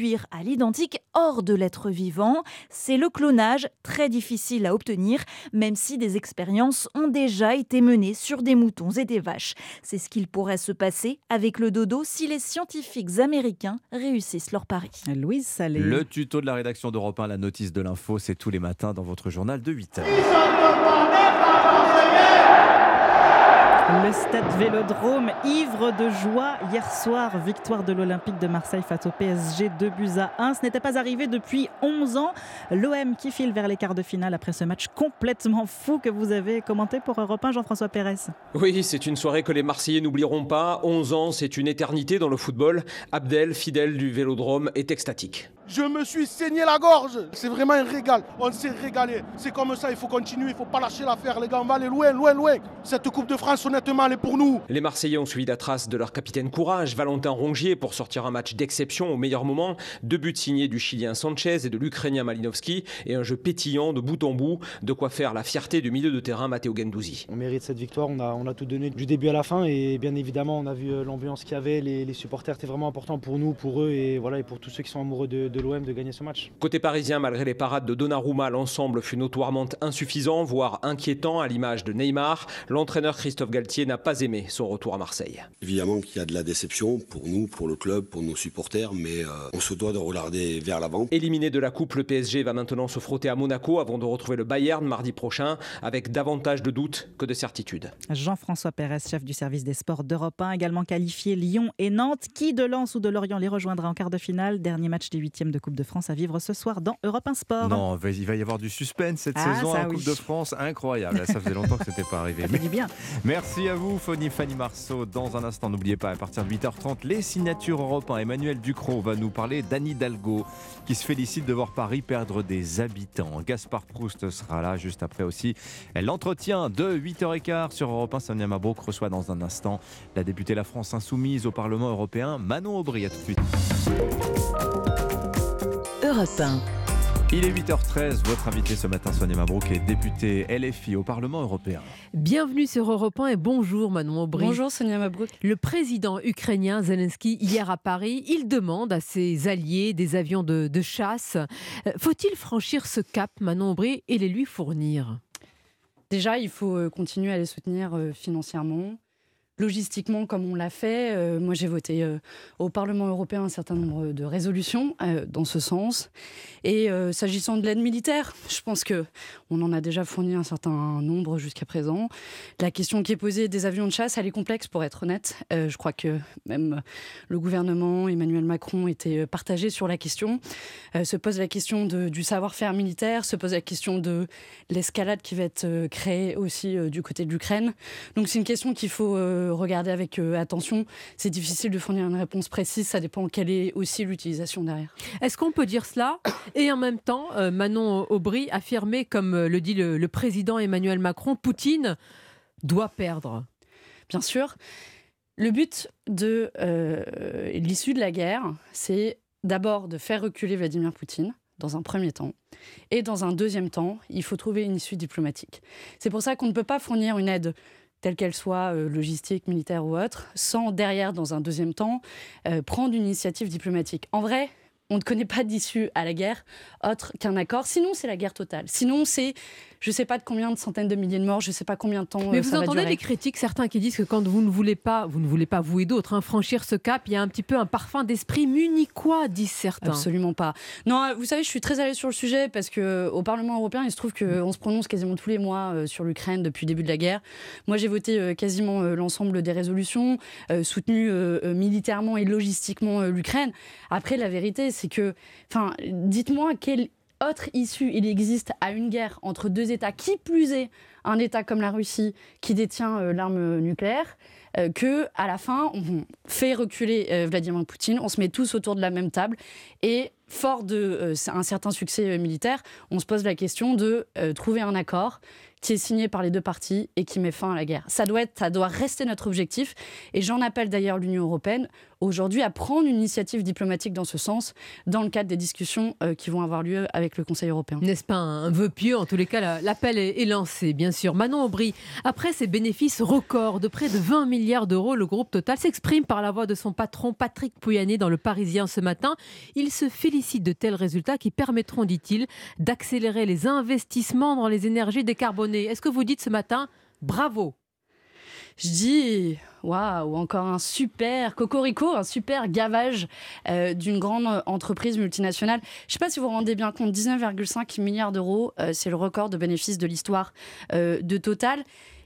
reproduire à l'identique hors de l'être vivant. C'est le clonage, très difficile à obtenir, même si des expériences ont déjà été menées sur des moutons et des vaches. C'est ce qu'il pourrait se passer avec le dodo si les scientifiques américains réussissent leur pari. Louise Salé. Le tuto de la rédaction d'Europe 1, la notice de l'info, c'est tous les matins dans votre journal de 8 Le stade Vélodrome, ivre de joie hier soir, victoire de l'Olympique de Marseille face au PSG 2 buts à 1. Ce n'était pas arrivé depuis 11 ans. L'OM qui file vers les quarts de finale après ce match complètement fou que vous avez commenté pour Europe 1, Jean-François Pérez. Oui, c'est une soirée que les Marseillais n'oublieront pas. 11 ans, c'est une éternité dans le football. Abdel, fidèle du Vélodrome, est extatique. Je me suis saigné la gorge. C'est vraiment un régal. On s'est régalé. C'est comme ça, il faut continuer, il faut pas lâcher l'affaire, les gars. On va aller loin, loin, loin. Cette Coupe de France, honnêtement, elle est pour nous. Les Marseillais ont suivi la trace de leur capitaine Courage, Valentin Rongier, pour sortir un match d'exception au meilleur moment. Deux buts signés du Chilien Sanchez et de l'Ukrainien Malinowski et un jeu pétillant de bout en bout. De quoi faire la fierté du milieu de terrain Matteo Gendouzi. On mérite cette victoire. On a, on a tout donné du début à la fin et bien évidemment, on a vu euh, l'ambiance qu'il y avait. Les, les supporters étaient vraiment importants pour nous, pour eux et voilà et pour tous ceux qui sont amoureux de, de l'OM de gagner ce match. Côté parisien, malgré les parades de Donnarumma, l'ensemble fut notoirement insuffisant, voire inquiétant à l'image de Neymar. L'entraîneur Christophe Galtier n'a pas aimé son retour à Marseille. Évidemment qu'il y a de la déception pour nous, pour le club, pour nos supporters, mais euh, on se doit de regarder vers l'avant. Éliminé de la coupe, le PSG va maintenant se frotter à Monaco avant de retrouver le Bayern mardi prochain avec davantage de doutes que de certitudes. Jean-François Pérez, chef du service des sports d'Europe 1, également qualifié Lyon et Nantes. Qui de Lens ou de Lorient les rejoindra en quart de finale Dernier match des huitièmes de Coupe de France à vivre ce soir dans Europe 1 Sport. Non, il va y avoir du suspense cette Ah, saison Coupe de France. Incroyable. Ça faisait longtemps que ce n'était pas arrivé. Du bien. Merci à vous, Fanny, Fanny Marceau. Dans un instant, n'oubliez pas, à partir de 8h30, les signatures Europe 1. Emmanuel Ducrot va nous parler d'Anne Hidalgo, qui se félicite de voir Paris perdre des habitants. Gaspard Proust sera là juste après aussi. L'entretien de 8h15 sur Europe 1. Sonia Mabrouk reçoit dans un instant la députée La France Insoumise au Parlement européen, Manon Aubry. À tout de suite. Europe 1. Il est 8h13, votre invité ce matin, Sonia Mabrouk, est députée LFI au Parlement européen. Bienvenue sur Europe 1 et bonjour Manon Aubry. Bonjour Sonia Mabrouk. Le président ukrainien Zelensky, hier à Paris, il demande à ses alliés des avions de, de chasse. Euh, Faut-il franchir ce cap, Manon Aubry, et les lui fournir? Déjà, il faut euh, continuer à les soutenir euh, financièrement. Logistiquement comme on l'a fait. Euh, moi, j'ai voté euh, au Parlement européen un certain nombre de résolutions euh, dans ce sens. Et s'agissant de l'aide militaire, je pense que on en a déjà fourni un certain nombre jusqu'à présent. La question qui est posée des avions de chasse, elle est complexe pour être honnête. je crois que même le gouvernement, Emmanuel Macron, était partagé sur la question. se pose la question du savoir-faire militaire, se pose la question de l'escalade qui va être créée aussi du côté de l'Ukraine. Donc c'est une question qu'il faut regarder avec euh, attention. C'est difficile de fournir une réponse précise, ça dépend quelle est aussi l'utilisation derrière. Est-ce qu'on peut dire cela Et en même temps, euh, Manon Aubry affirmait, comme euh, le dit le, président Emmanuel Macron, Poutine doit perdre. Bien sûr. Le but de l'issue de la guerre, c'est d'abord de faire reculer Vladimir Poutine dans un premier temps. Et dans un deuxième temps, il faut trouver une issue diplomatique. C'est pour ça qu'on ne peut pas fournir une aide telle qu'elle soit euh, logistique, militaire ou autre, sans derrière, dans un deuxième temps, euh, prendre une initiative diplomatique. En vrai, on ne connaît pas d'issue à la guerre autre qu'un accord. Sinon, c'est la guerre totale. Sinon, c'est je ne sais pas de combien de centaines de milliers de morts, je ne sais pas combien de temps. Mais euh, vous entendez les critiques, certains qui disent que quand vous ne voulez pas, vous ne voulez pas vous et d'autres, hein, franchir ce cap, il y a un petit peu un parfum d'esprit munichois, disent certains. Absolument pas. Non, vous savez, je suis très l'aise sur le sujet parce que euh, au Parlement européen, il se trouve qu'on se prononce quasiment tous les mois euh, sur l'Ukraine depuis le début de la guerre. Moi, j'ai voté quasiment l'ensemble des résolutions, soutenu militairement et logistiquement l'Ukraine. Après, la vérité, c'est que, enfin, dites-moi quel autre issue il existe à une guerre entre deux États, qui plus est un État comme la Russie qui détient euh, l'arme nucléaire, euh, que à la fin on fait reculer euh, Vladimir Poutine, on se met tous autour de la même table et fort de un certain succès militaire, on se pose la question de trouver un accord qui est signé par les deux parties et qui met fin à la guerre. Ça doit, être, ça doit rester notre objectif. Et j'en appelle d'ailleurs l'Union européenne aujourd'hui à prendre une initiative diplomatique dans ce sens, dans le cadre des discussions euh, qui vont avoir lieu avec le Conseil européen. N'est-ce pas un vœu pieux? En tous les cas, l'appel est, lancé, bien sûr. Manon Aubry, après ces bénéfices records de près de 20 milliards d'euros, le groupe Total s'exprime par la voix de son patron Patrick Pouyanné dans Le Parisien ce matin. Il se félicite de tels résultats qui permettront, dit-il, d'accélérer les investissements dans les énergies décarbonées. Est-ce que vous dites ce matin bravo? Je dis waouh, encore un super cocorico, un super gavage euh, d'une grande entreprise multinationale. Je ne sais pas si vous vous rendez bien compte, 19,5 milliards d'euros, euh, c'est le record de bénéfices de l'histoire euh, de Total.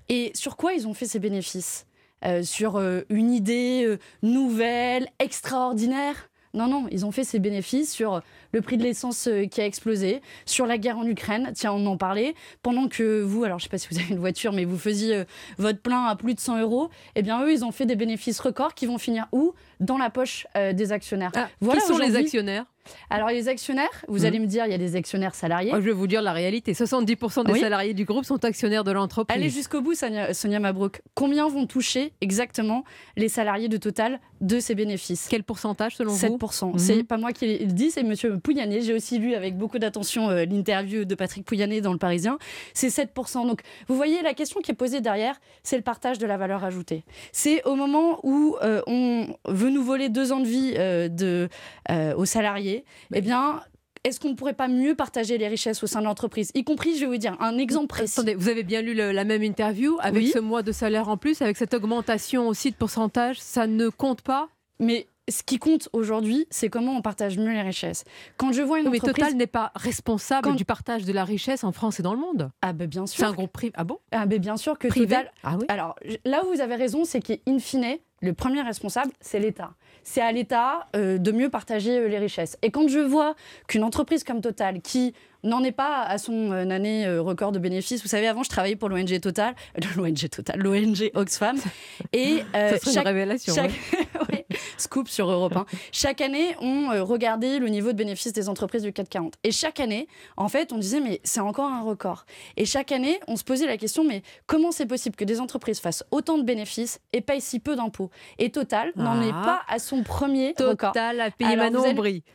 Et sur quoi ils ont fait ces bénéfices? Sur une idée nouvelle, extraordinaire? Non, non, ils ont fait ces bénéfices sur le prix de l'essence euh, qui a explosé, sur la guerre en Ukraine, tiens, on en parlait, pendant que vous, alors je ne sais pas si vous avez une voiture, mais vous faisiez euh, votre plein à plus de 100 euros, eh bien eux, ils ont fait des bénéfices records qui vont finir où? Dans la poche euh, des actionnaires. Ah, qui sont les actionnaires? Alors les actionnaires, vous hmm. allez me dire, il y a des actionnaires salariés. je vais vous dire la réalité. 70% des salariés du groupe sont actionnaires de l'entreprise. Allez jusqu'au bout, Sonia, Sonia Mabrouk. Combien vont toucher exactement les salariés de Total de ces bénéfices? Quel pourcentage selon vous? 7%. Mhm. C'est pas moi qui le dis, c'est Monsieur Pouyanné. J'ai aussi lu avec beaucoup d'attention euh, l'interview de Patrick Pouyanné dans Le Parisien. C'est 7%. Donc vous voyez, la question qui est posée derrière, c'est le partage de la valeur ajoutée. C'est au moment où euh, on veut nous voler deux ans de vie euh, de, aux salariés eh bien, est-ce qu'on ne pourrait pas mieux partager les richesses au sein de l'entreprise? Y compris, je vais vous dire, un exemple précis. Attendez, vous avez bien lu la même interview avec ce mois de salaire en plus, avec cette augmentation aussi de pourcentage, ça ne compte pas? Mais ce qui compte aujourd'hui, c'est comment on partage mieux les richesses. Quand je vois une mais entreprise... Total n'est pas responsable du partage de la richesse en France et dans le monde. Ah ben bien sûr. C'est un groupe privé. Ah bon? Ah ben bien sûr que privé? Total. Ah oui. Alors là où vous avez raison, c'est qu'in fine, le premier responsable, c'est l'État c'est à l'État euh, de mieux partager euh, les richesses. Et quand je vois qu'une entreprise comme Total, qui n'en est pas à son euh, année record de bénéfices. Vous savez, avant, je travaillais pour l'ONG Total, l'ONG Total, l'ONG Oxfam. Et Ça chaque, une révélation. Chaque... scoop sur Europe 1. Chaque année, on regardait le niveau de bénéfices des entreprises du 440. Et chaque année, en fait, on disait, mais c'est encore un record. Et chaque année, on se posait la question, mais comment c'est possible que des entreprises fassent autant de bénéfices et payent si peu d'impôts? Et Total n'en est ah. pas à son premier Total record. a payé Manon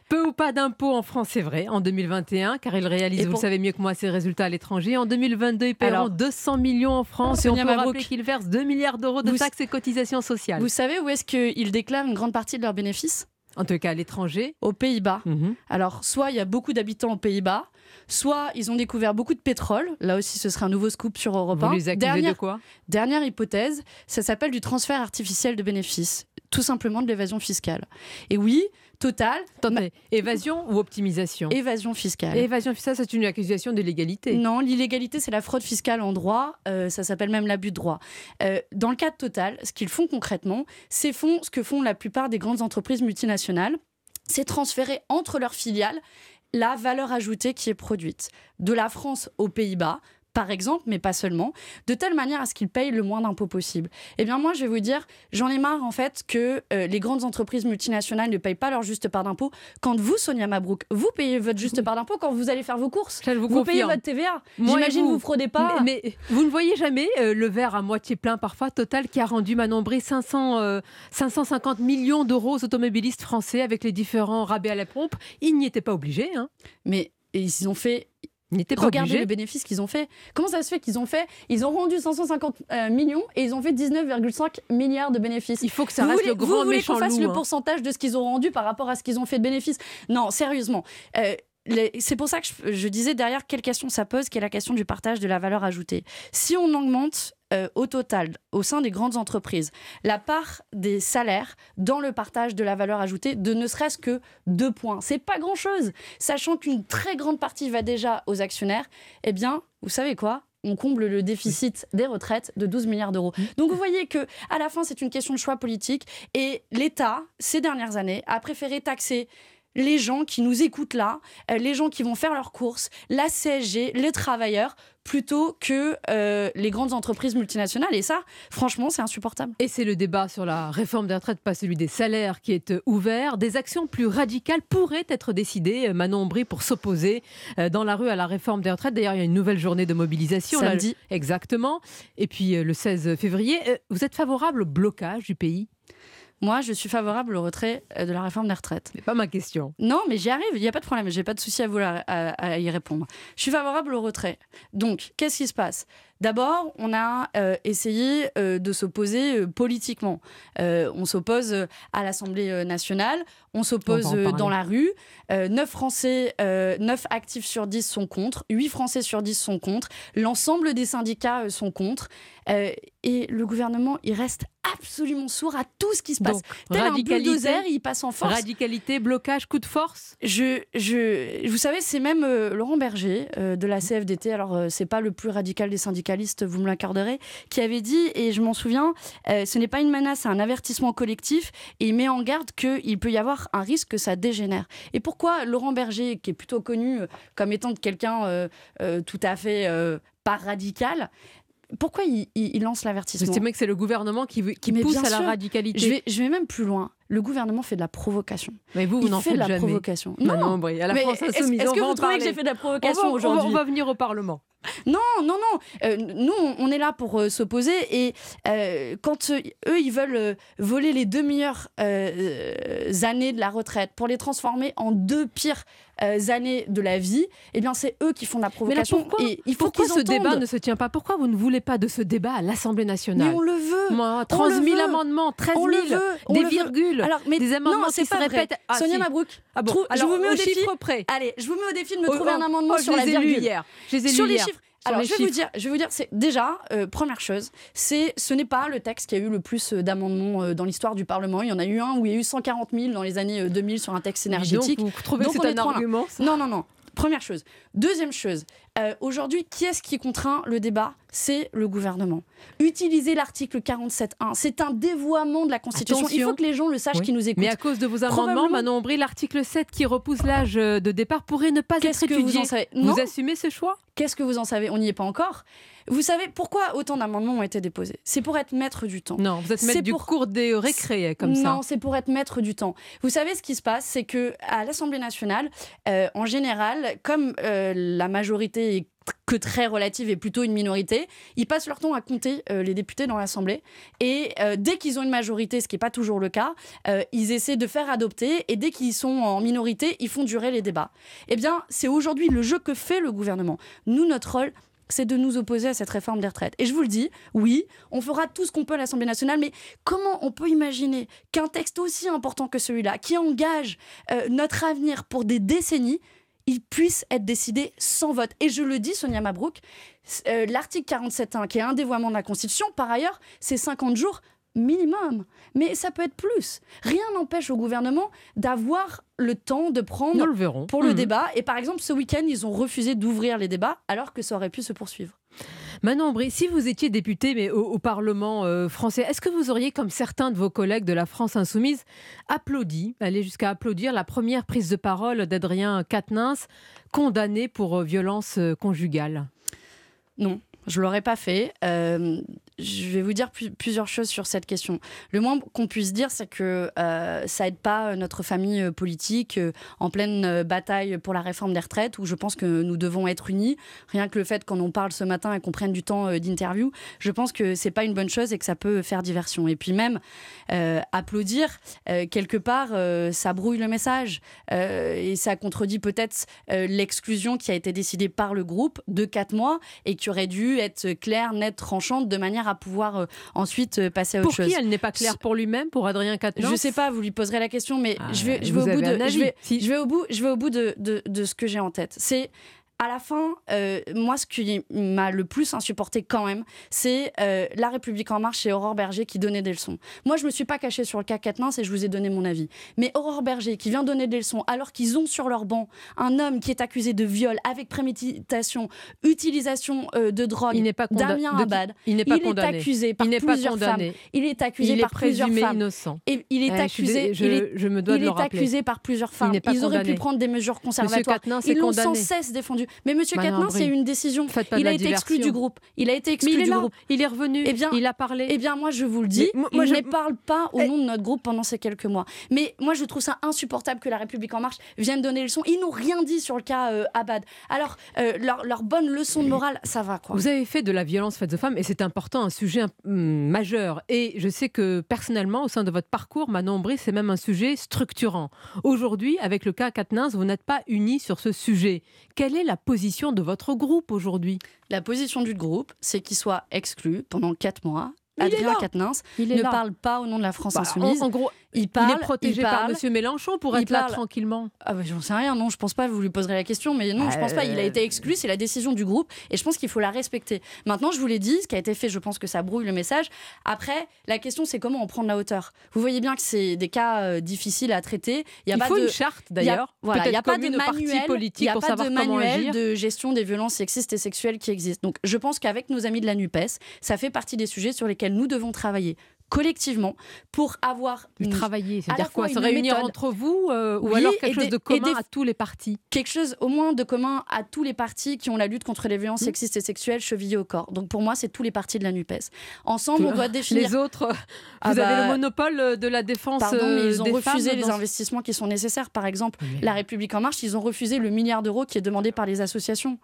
Peu ou pas d'impôts en France, c'est vrai, en 2021, car il vous le savez mieux que moi, ses résultats à l'étranger. En 2022, ils paieront 200 millions en France et on peut rappeler qu'ils versent 2 milliards d'euros de taxes et cotisations sociales. Vous savez où est-ce qu'ils déclarent une grande partie de leurs bénéfices? En tout cas, à l'étranger Aux Pays-Bas. Alors, soit il y a beaucoup d'habitants aux Pays-Bas, soit ils ont découvert beaucoup de pétrole. Là aussi, ce serait un nouveau scoop sur Europe Vous 1. les accusez dernière, de quoi? Dernière hypothèse, ça s'appelle du transfert artificiel de bénéfices. Tout simplement de l'évasion fiscale. Et oui, Total. Attendez, évasion ou optimisation Évasion fiscale. Évasion fiscale, c'est une accusation d'illégalité. Non, l'illégalité, c'est la fraude fiscale en droit. Euh, ça s'appelle même l'abus de droit. Euh, dans le cas de Total, ce qu'ils font concrètement, c'est font ce que font la plupart des grandes entreprises multinationales c'est transférer entre leurs filiales la valeur ajoutée qui est produite. De la France aux Pays-Bas, par exemple, mais pas seulement, de telle manière à ce qu'ils payent le moins d'impôts possible. Eh bien moi, je vais vous dire, j'en ai marre en fait que euh, les grandes entreprises multinationales ne payent pas leur juste part d'impôt. Quand vous, Sonia Mabrouk, vous payez votre juste part d'impôt quand vous allez faire vos courses. vous vous payez votre TVA. J'imagine vous, vous fraudez pas. Mais, mais vous ne voyez jamais euh, le verre à moitié plein parfois, Total, qui a rendu Manon Bré 500, euh, 550 millions d'euros aux automobilistes français avec les différents rabais à la pompe. Ils n'y étaient pas obligés. Hein. Mais ils ont fait n'étaient pas Regardez obligés. les bénéfices qu'ils ont fait. Comment ça se fait qu'ils ont fait Ils ont rendu 550 euh, millions et ils ont fait 19,5 milliards de bénéfices. Il faut que ça reste le grand vous voulez qu'on fasse loup, le hein. pourcentage de ce qu'ils ont rendu par rapport à ce qu'ils ont fait de bénéfices? Non, sérieusement. Euh, c'est pour ça que je, je disais derrière quelle question ça pose, qui est la question du partage de la valeur ajoutée. Si on augmente euh, au total, au sein des grandes entreprises, la part des salaires dans le partage de la valeur ajoutée de ne serait-ce que deux points. C'est pas grand-chose, sachant qu'une très grande partie va déjà aux actionnaires. Eh bien, vous savez quoi? On comble le déficit des retraites de 12 milliards d'euros. Donc vous voyez que à la fin c'est une question de choix politique et l'État ces dernières années a préféré taxer les gens qui nous écoutent là, euh, les gens qui vont faire leurs courses, la CSG, les travailleurs, plutôt que euh, les grandes entreprises multinationales. Et ça, franchement, c'est insupportable. Et c'est le débat sur la réforme des retraites, pas celui des salaires, qui est euh, ouvert. Des actions plus radicales pourraient être décidées, Manon Bry, pour s'opposer dans la rue à la réforme des retraites. D'ailleurs, il y a une nouvelle journée de mobilisation. là, Samedi. exactement. Et puis le 16 février. Vous êtes favorable au blocage du pays? Moi, je suis favorable au retrait euh, de la réforme des retraites. C'est pas ma question. Non, mais j'y arrive, il n'y a pas de problème, j'ai pas de souci à, vous à y répondre. Je suis favorable au retrait. Donc, qu'est-ce qui se passe? D'abord, on a euh, essayé euh, de s'opposer euh, politiquement. On s'oppose à l'Assemblée nationale, on s'oppose dans la rue. Euh, 9 Français, euh, 9 actifs sur 10 sont contre, 8 Français sur 10 sont contre, l'ensemble des syndicats sont contre. Et le gouvernement, il reste absolument sourd à tout ce qui se passe. Donc, Tel un bulldozer, il passe en force. Radicalité, blocage, coup de force? Je, je, vous savez, c'est même Laurent Berger de la CFDT, alors c'est pas le plus radical des vous me l'accorderez, qui avait dit, et je m'en souviens, euh, ce n'est pas une menace, c'est un avertissement collectif, et il met en garde qu'il peut y avoir un risque que ça dégénère. Et pourquoi Laurent Berger, qui est plutôt connu euh, comme étant quelqu'un euh, euh, tout à fait pas radical, pourquoi il, lance l'avertissement? C'est que c'est le gouvernement qui, pousse à la radicalité? Je vais, je vais même plus loin. Le gouvernement fait de la provocation. Mais vous, vous il n'en fait faites de la jamais. provocation. Manon Bry, à la Mais France est-ce- Insoumise, Est-ce que vous trouvez que j'ai fait de la On provocation aujourd'hui On va venir au Parlement. Non, non, non. Euh, nous, on- est là pour euh, s'opposer. Et euh, quand eux, ils veulent voler les deux meilleures années de la retraite pour les transformer en deux pires années de la vie, eh bien, c'est eux qui font la Mais là, provocation. pourquoi, et il faut pourquoi ce débat ne se tient pas? Pourquoi vous ne voulez pas de ce débat à l'Assemblée nationale? Mais on le veut. Moi, On 30 le 000 veut. amendements, 13 000, On le veut. On des le veut. virgules, Alors, mais des amendements non, qui c'est se pas vrai. répètent. Ah, Sonia si. Mabrouk, Ah bon trou- je Alors, vous mets au au défi. près. Allez, je vous mets au défi de me Oh, trouver oh, un amendement oh, sur la virgule. hier. Je les ai sur les hier. chiffres. Alors, je vais vous dire, je vais vous dire, c'est déjà euh, première chose, c'est ce n'est pas le texte qui a eu le plus euh, d'amendements euh, dans l'histoire du Parlement. Il y en a eu un où il y a eu 140 000 dans les années euh, 2000 sur un texte Dis donc, énergétique. vous trouvez que Donc, c'est on est un argument, ça? Non, non, non. Première chose. Deuxième chose, aujourd'hui, qui est-ce qui contraint le débat? C'est le gouvernement. Utiliser l'article 47.1, c'est un dévoiement de la Constitution. Il faut que les gens le sachent Oui. qui nous écoutent. Mais à cause de vos amendements, Manon Bry, l'article 7 qui repousse l'âge euh, de départ pourrait ne pas être Qu'est-ce que étudié. vous en savez? Non. Vous assumez ce choix? Qu'est-ce que vous en savez? On n'y est pas encore. Vous savez pourquoi autant d'amendements ont été déposés? C'est pour être maître du temps. Non, vous êtes maître C'est du pour- cours des récré, comme ça. Non, c'est pour être maître du temps. Vous savez ce qui se passe, c'est que à l'Assemblée nationale, euh, en général, comme euh, la majorité est que très relative et plutôt une minorité, ils passent leur temps à compter euh, les députés dans l'Assemblée. Et euh, dès qu'ils ont une majorité, ce qui n'est pas toujours le cas, euh, ils essaient de faire adopter. Et dès qu'ils sont en minorité, ils font durer les débats. Eh bien, c'est aujourd'hui le jeu que fait le gouvernement. Nous, notre rôle, c'est de nous opposer à cette réforme des retraites. Et je vous le dis, oui, on fera tout ce qu'on peut à l'Assemblée nationale, mais comment on peut imaginer qu'un texte aussi important que celui-là, qui engage notre avenir pour des décennies, il puisse être décidé sans vote. Et je le dis, Sonia Mabrouk, euh, l'article 47.1, qui est un dévoiement de la Constitution, par ailleurs, c'est 50 jours minimum. Mais ça peut être plus. Rien n'empêche au gouvernement d'avoir le temps de prendre le verrons. pour le Mhm. débat. Et par exemple, ce week-end, ils ont refusé d'ouvrir les débats alors que ça aurait pu se poursuivre. Manon Aubry, si vous étiez député au, Parlement euh, français, est-ce que vous auriez, comme certains de vos collègues de la France insoumise, applaudi, allé jusqu'à applaudir la première prise de parole d'Adrien Quatennens, condamné pour euh, violence euh, conjugale? Non, je l'aurais pas fait. Je vais vous dire plusieurs choses sur cette question. Le moins qu'on puisse dire, c'est que euh, ça aide pas notre famille euh, politique euh, en pleine euh, bataille pour la réforme des retraites, où je pense que nous devons être unis. Rien que le fait qu'on en parle ce matin et qu'on prenne du temps euh, d'interview, je pense que c'est pas une bonne chose et que ça peut faire diversion. Et puis même euh, applaudir euh, quelque part, euh, ça brouille le message euh, et ça contredit peut-être euh, l'exclusion qui a été décidée par le groupe de quatre mois et qui aurait dû être claire, nette, tranchante, de manière à pouvoir euh, ensuite euh, passer à autre Pour chose. qui elle n'est pas claire Pour lui-même Pour Adrien Quatennens Je sais pas, vous lui poserez la question, mais Ah, je vais, je vais au bout de, je vais, je vais au bout, je vais au bout de, de, de ce que j'ai en tête. C'est à la fin, euh, moi, ce qui m'a le plus insupporté quand même, c'est euh, La République En Marche et Aurore Berger qui donnaient des leçons. Moi, je me suis pas cachée sur le cas Quatennens et je vous ai donné mon avis. Mais Aurore Berger qui vient donner des leçons alors qu'ils ont sur leur banc un homme qui est accusé de viol avec préméditation, utilisation euh, de drogue, Il n'est pas Damien Abad. il n'est pas est condamné. accusé par Il n'est pas plusieurs condamné. femmes. Il est accusé Il est par plusieurs femmes. innocent. Et il est Eh, je accusé. je- il est, je me dois il de est accusé par plusieurs Il femmes. pas Ils auraient pu condamné. prendre des mesures conservatoires. Est Ils l'ont sans condamné. cesse défendu. Mais Monsieur eu Aubry, une décision. faites pas de Il a été exclu du groupe. Il a été exclu Mais il est du là, groupe. il est revenu, Eh bien, il a parlé. Eh bien, moi, je vous le dis, Mais moi- moi, il je- ne parle pas au nom de notre groupe pendant ces quelques mois. Mais moi, je trouve ça insupportable que La République En Marche vienne donner leçon. Ils n'ont rien dit sur le cas euh, Abad. Alors, euh, leur, leur bonne leçon de morale, ça va, quoi. Vous avez fait de la violence faite aux femmes et c'est important, un sujet hum, majeur. Et je sais que personnellement, au sein de votre parcours, Manon Aubry, c'est même un sujet structurant. Aujourd'hui, avec le cas Quatennens, vous n'êtes pas unis sur ce sujet. Quelle est la position de votre groupe aujourd'hui? La position du groupe, c'est qu'il soit exclu pendant 4 mois. Il Adrien. Quatennens ne là. parle pas au nom de la France Bah, insoumise. en, en gros, il, parle, il est protégé il par parle, M. Mélenchon pour il être là tranquillement. Ah bah, j'en sais rien, non, je pense pas, vous lui poserez la question, mais non, je pense pas, il a Euh. été exclu, c'est la décision du groupe, et je pense qu'il faut la respecter. Maintenant, je vous l'ai dit, ce qui a été fait, je pense que ça brouille le message. Après, la question, c'est comment on prend de la hauteur. Vous voyez bien que c'est des cas euh, difficiles à traiter. y a Il pas faut de, une charte, il d'ailleurs, Voilà, il n'y a pas de manuel, politiques il y a pour pas de manuel de gestion des violences sexistes et sexuelles qui existent. Donc, je pense qu'avec nos amis de la NUPES, ça fait partie des sujets sur lesquels nous devons travailler collectivement pour avoir une- Travailler, c'est-à-dire quoi Se réunir méthode- entre vous euh, ou Oui, alors quelque chose des- de commun des- à tous les partis? Quelque chose au moins de commun à tous les partis qui ont la lutte contre les violences sexistes et sexuelles chevillées au corps. Donc pour moi, c'est tous les partis de la NUPES. Ensemble, on doit définir... Les autres, vous Ah avez bah, le monopole de la défense Pardon, mais euh, ils ont des refusé les dans investissements qui sont nécessaires. Par exemple, La République En Marche, ils ont refusé le milliard d'euros qui est demandé par les associations.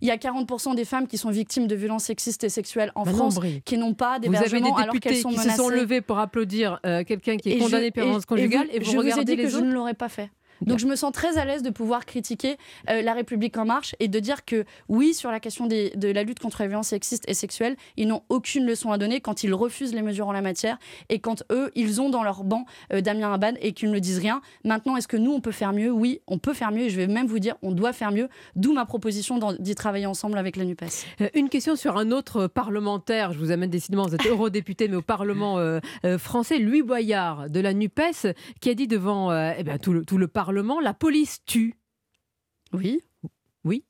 Il y a 40% des femmes qui sont victimes de violences sexistes et sexuelles en Manon France qui n'ont pas d'hébergement alors qu'elles sont menacées. Sont levés pour applaudir euh, quelqu'un qui est Et je- condamné pour et- violence et conjugale vous- et vous, je vous ai regardez dit que les je autres ne l'aurais pas fait. Donc je me sens très à l'aise de pouvoir critiquer euh, la République en marche et de dire que oui, sur la question des- de la lutte contre les violences sexistes et sexuelles, ils n'ont aucune leçon à donner quand ils refusent les mesures en la matière et quand eux, ils ont dans leur banc euh, Damien Abad et qu'ils ne disent rien. Maintenant, est-ce que nous, on peut faire mieux? Oui, on peut faire mieux et je vais même vous dire, on doit faire mieux, d'où ma proposition d'y travailler ensemble avec la NUPES. Euh, Une question sur un autre parlementaire. Je vous amène décidément, vous êtes eurodéputé, mais au Parlement français, Louis Boyard de la NUPES, qui a dit devant eh ben, tout, le, tout le Parlement la police tue. Oui. Oui.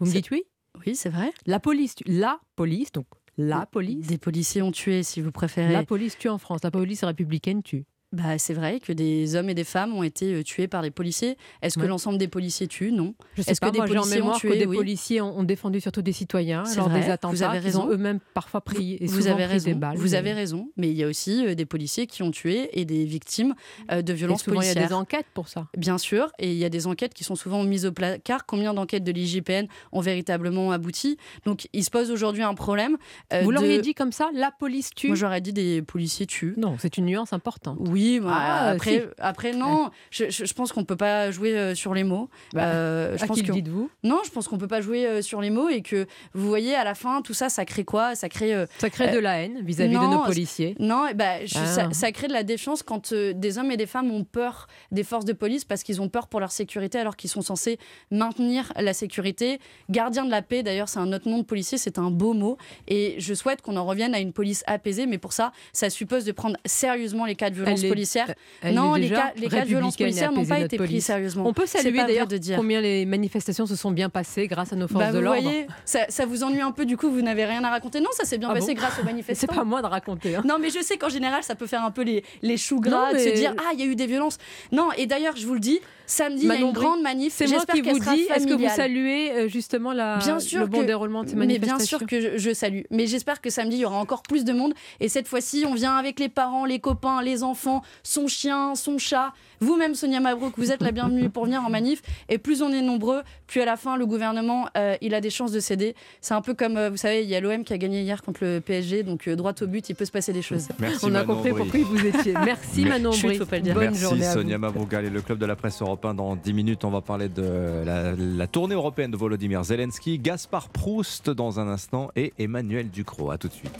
Vous me dites oui? Oui, c'est vrai. La police tue. La police, donc la police. Des policiers ont tué, si vous préférez. La police tue en France. La police républicaine tue. Bah, c'est vrai que des hommes et des femmes ont été euh, tués par des policiers. Est-ce que Ouais. l'ensemble des policiers tuent? Non. Est-ce que des moi j'ai en policiers ont mémoire tué? que des Oui. policiers ont, ont défendu surtout des citoyens lors vrai, des vous attentats avez qu'ils ont raison. eux-mêmes parfois pris et vous avez pris raison. des balles. Vous avez raison. Mais il y a aussi euh, des policiers qui ont tué et des victimes euh, de violences souvent, il y a policières. des enquêtes pour ça. Bien sûr, et il y a des enquêtes qui sont souvent mises au placard. Combien d'enquêtes de l'IGPN ont véritablement abouti? Donc, il se pose aujourd'hui un problème. euh, Vous l'auriez de- dit comme ça La police tue? Moi, j'aurais dit des policiers tuent. Non, c'est une nuance importante. Oui, Oui, bah, ah, après, après non, je, je, pense qu'on peut pas jouer euh, sur les mots. Bah, euh, je à pense qui que dites-vous? Non, je pense qu'on peut pas jouer euh, sur les mots et que vous voyez à la fin tout ça, ça crée quoi? Ça crée ça crée de la haine vis-à-vis de nos policiers. Non, bah, ça, ah. ça, crée de la défiance quand des hommes et des femmes ont peur des forces de police parce qu'ils ont peur pour leur sécurité alors qu'ils sont censés maintenir la sécurité. Gardien de la paix, d'ailleurs, c'est un autre nom de policier, c'est un beau mot et je souhaite qu'on en revienne à une police apaisée, mais pour ça, ça suppose de prendre sérieusement les cas de violence policière. non, les cas, les cas de violence policière n'ont pas été pris sérieusement. On peut saluer d'ailleurs de dire. combien les manifestations se sont bien passées grâce à nos forces bah, de l'ordre. Ça, ça, vous ennuie un peu, du coup, vous n'avez rien à raconter. Non, ça s'est bien ah passé grâce aux manifestants. C'est pas moi de raconter. Hein. Non, mais je sais qu'en général, ça peut faire un peu les, les choux gras de se dire Ah, il y a eu des violences. Non, et d'ailleurs, je vous le dis, Samedi, il y a une grande manif. C'est moi qui vous dis, est-ce que vous saluez euh, justement la, bien sûr le bon déroulement de ces manifestations Mais bien sûr que je, salue. Mais j'espère que samedi, il y aura encore plus de monde. Et cette fois-ci, on vient avec les parents, les copains, les enfants, son chien, son chat. Vous-même, Sonia Mabrouk, vous êtes la bienvenue pour venir en manif. Et plus on est nombreux, plus à la fin, le gouvernement, euh, il a des chances de céder. C'est un peu comme, euh, vous savez, il y a l'OM qui a gagné hier contre le PSG. Donc, droit au but, il peut se passer des choses. Merci, on a compris pourquoi vous étiez. Merci, Manon Brie. Bonne Merci, journée Sonia Mabrouk. et le club de la presse européen dans 10 minutes on va parler de la, tournée européenne de Volodymyr Zelensky, Gaspard Proust dans un instant et Emmanuel Ducrot. A tout de suite.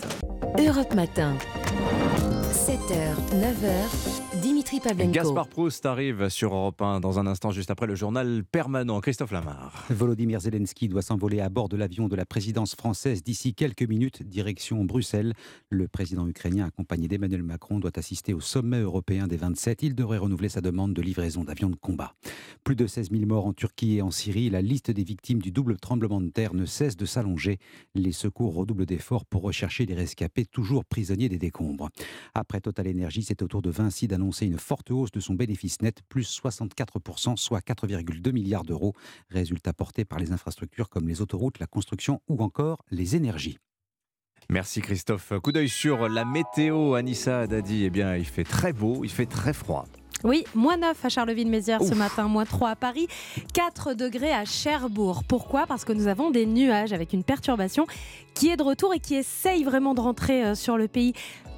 Europe Matin. 7h, 9h, Dimitri Pavlenko. Gaspard Proust arrive sur Europe 1 dans un instant, juste après le journal permanent. Christophe Lamar. Volodymyr Zelensky doit s'envoler à bord de l'avion de la présidence française d'ici quelques minutes, direction Bruxelles. Le président ukrainien, accompagné d'Emmanuel Macron, doit assister au sommet européen des 27. Il devrait renouveler sa demande de livraison d'avions de combat. Plus de 16 000 morts en Turquie et en Syrie. La liste des victimes du double tremblement de terre ne cesse de s'allonger. Les secours redoublent d'efforts pour rechercher les rescapés, toujours prisonniers des décombres. Après Total Energy, c'est au tour de Vinci d'annoncer une forte hausse de son bénéfice net, plus 64%, soit 4,2 milliards d'euros. Résultat porté par les infrastructures comme les autoroutes, la construction ou encore les énergies. Merci Christophe. Coup d'œil sur la météo. Anissa Dadi, eh bien, il fait très beau, il fait très froid. Oui, moins 9 à Charleville-Mézières ce matin, moins 3 à Paris, 4 degrés à Cherbourg. Pourquoi? Parce que nous avons des nuages avec une perturbation qui est de retour et qui essaye vraiment de rentrer euh, sur le pays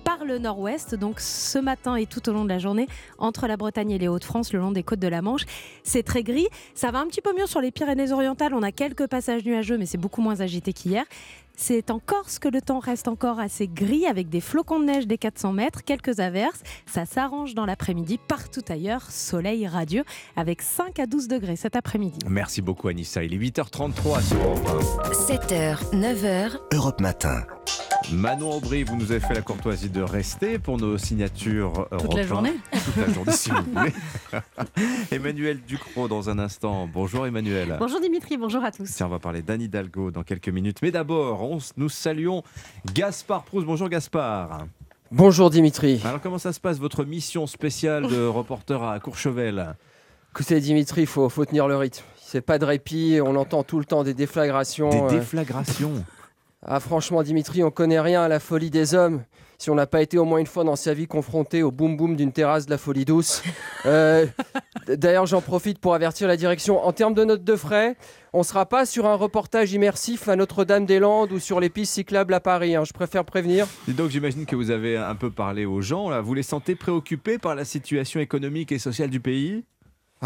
par le nord-ouest, donc ce matin et tout au long de la journée, entre la Bretagne et les Hauts-de-France, le long des côtes de la Manche. C'est très gris. Ça va un petit peu mieux sur les Pyrénées-Orientales. On a quelques passages nuageux, mais c'est beaucoup moins agité qu'hier. C'est en Corse que le temps reste encore assez gris avec des flocons de neige des 400 mètres, quelques averses. Ça s'arrange dans l'après-midi. Partout ailleurs, soleil radieux avec 5 à 12 degrés cet après-midi. Merci beaucoup Anissa. Il est 8h33 sur Europe 7h, 9h. Europe Matin. Manon Aubry, vous nous avez fait la courtoisie de rester pour nos signatures Toute la journée Toute la journée, si vous voulez. Emmanuel Ducrot, dans un instant. Bonjour Emmanuel. Bonjour Dimitri, bonjour à tous. Tiens, on va parler d'Anne Hidalgo dans quelques minutes. Mais d'abord, nous saluons Gaspard Proust. Bonjour Gaspard. Bonjour Dimitri. Alors comment ça se passe votre mission spéciale de reporter à Courchevel? Écoutez Dimitri, il faut, faut tenir le rythme. C'est pas de répit, on entend tout le temps des déflagrations. Des euh. Ah franchement Dimitri, on connaît rien à la folie des hommes si on n'a pas été au moins une fois dans sa vie confronté au boum boum d'une terrasse de la folie douce. Euh, d'ailleurs, j'en profite pour avertir la direction. En termes de notes de frais, on ne sera pas sur un reportage immersif à Notre-Dame-des-Landes ou sur les pistes cyclables à Paris. Hein. Je préfère prévenir. Et donc, j'imagine que vous avez un peu parlé aux gens. Là. Vous les sentez préoccupés par la situation économique et sociale du pays?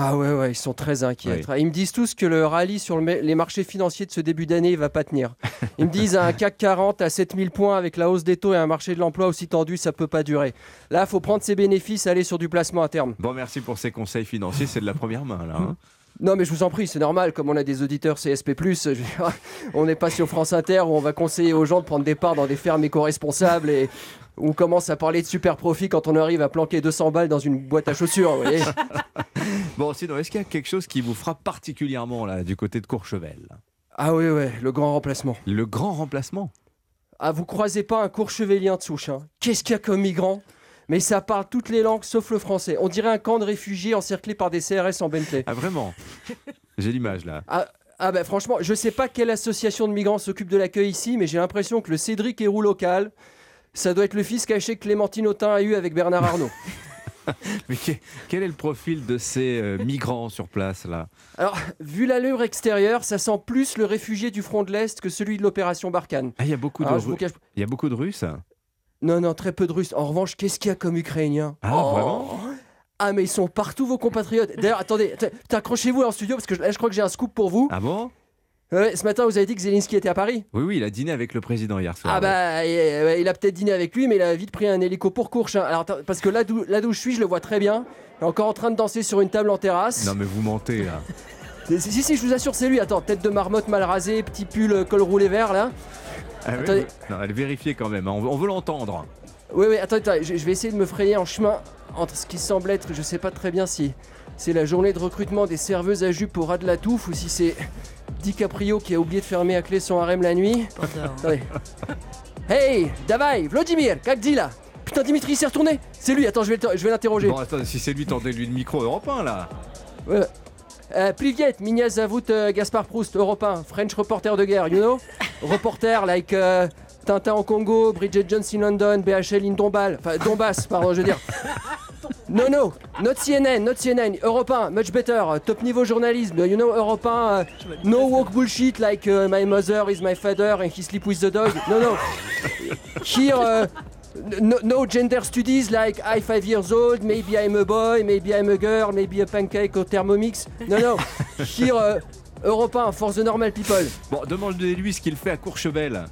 Ah ouais, ouais, ils sont très inquiets. Ils me disent tous que le rallye sur les marchés financiers de ce début d'année ne va pas tenir. Ils me disent un CAC 40 à 7000 points avec la hausse des taux et un marché de l'emploi aussi tendu, ça peut pas durer. Là, il faut prendre ses bénéfices, aller sur du placement à terme. Bon, merci pour ces conseils financiers, c'est de la première main là. Hein. Non, mais je vous en prie, c'est normal, comme on a des auditeurs CSP, on n'est pas sur France Inter où on va conseiller aux gens de prendre des parts dans des fermes éco-responsables et on commence à parler de super profit quand on arrive à planquer 200 balles dans une boîte à chaussures. Vous voyez bon, sinon, est-ce qu'il y a quelque chose qui vous frappe particulièrement là, du côté de Courchevel? Ah oui, oui, le grand remplacement. Le grand remplacement? Ah, vous croisez pas un Courchevelien de souche. Hein. Qu'est-ce qu'il y a comme migrant? Mais ça parle toutes les langues sauf le français. On dirait un camp de réfugiés encerclé par des CRS en Bentley. Ah vraiment? J'ai l'image là. Ah, ah ben franchement, je sais pas quelle association de migrants s'occupe de l'accueil ici, mais j'ai l'impression que le Cédric Héroux local, ça doit être le fils caché que Clémentine Autain a eu avec Bernard Arnault. Mais quel est le profil de ces euh, migrants sur place là? Alors, vu l'allure extérieure, ça sent plus le réfugié du front de l'Est que celui de l'opération Barkhane. Ah, il y a beaucoup de, il y a beaucoup de Russes Non, non, très peu de Russes. En revanche, qu'est-ce qu'il y a comme Ukrainiens? Ah, Oh. vraiment? Ah, mais ils sont partout, vos compatriotes. D'ailleurs, attendez, accrochez-vous en studio parce que je- là, je crois que j'ai un scoop pour vous. Ah bon? Ouais, ce matin, vous avez dit que Zelensky était à Paris Oui, oui, il a dîné avec le président hier soir. Ah bah, il, ouais, il a peut-être dîné avec lui, mais il a vite pris un hélico pour courche. hein. Alors, attends, parce que là d'où, là d'où je suis, je le vois très bien. Il est encore en train de danser sur une table en terrasse. Non, mais vous mentez là. Si, si, si, je vous assure, c'est lui. Attends, tête de marmotte mal rasée, petit pull, euh, col roulé vert, là. Ah, oui. Non, elle vérifier quand même, hein. on veut, on veut l'entendre. Oui, oui, attends, attends, je, je vais essayer de me frayer en chemin entre ce qui semble être, je sais pas très bien si c'est la journée de recrutement des serveuses à jupe au ras de la touffe ou si c'est DiCaprio qui a oublié de fermer à clé son harem la nuit. Attendez. hey, davai, Vladimir, Kakdila Putain, Dimitri, il s'est retourné C'est lui, attends, je vais, l'interroger. Bon, attends, si c'est lui, tendez-lui le micro européen, là Ouais. Euh, Zavout, euh, Gaspard Proust, européen, French reporter de guerre, you know? Reporter, like... Euh, Tintin en Congo, Bridget Jones in London, BHL in Dombal, enfin Donbass, pardon, je veux dire. No, no, not CNN, not CNN, européen, much better, euh, top niveau journalisme, you know, européen, euh, no woke bullshit like euh, my mother is my father and he sleep with the dog, no, no. Here, euh, no, no gender studies like I five years old, maybe I'm a boy, maybe I'm a girl, maybe a pancake or thermomix. No, no. Here, euh, européen, for the normal people. Bon, demandez-lui ce qu'il fait à Courchevel.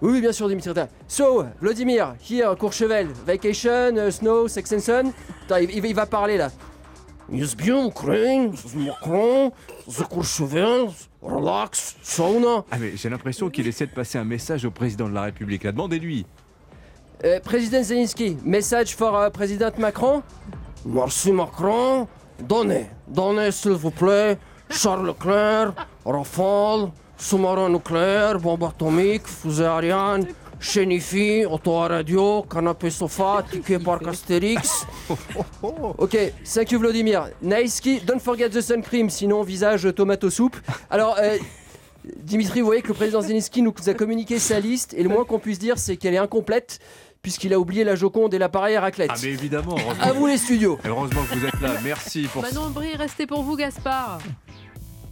Oui, bien sûr, Dimitri. So, Vladimir, here, Courchevel, vacation, uh, snow, sex and sun. Attends, il, il va- il va parler là. Yes, bien, Ukraine, Macron, the Courchevel, relax, sauna. Ah, mais j'ai l'impression qu'il essaie de passer un message au président de la République. Là, demandez-lui. Euh, Président Zelensky, message for euh, Président Macron. Merci Macron. Donnez, donnez s'il vous plaît. Charles Leclerc, Rafale, sous-marin nucléaire, bombe atomique, fusée Ariane, Chenifi, auto à radio, canapé sofa, ticket parc Astérix. Ok, thank you Vladimir. Naïski, don't forget the sun cream, sinon visage tomato soupe. Alors, euh, Dimitri, vous voyez que le président Zelensky nous a communiqué sa liste, et le moins qu'on puisse dire, c'est qu'elle est incomplète, puisqu'il a oublié la Joconde et l'appareil à raclette. Ah, mais évidemment, heureusement. À vous les studios. Heureusement que vous êtes là. Merci pour Manon Brie, restez pour vous, Gaspard.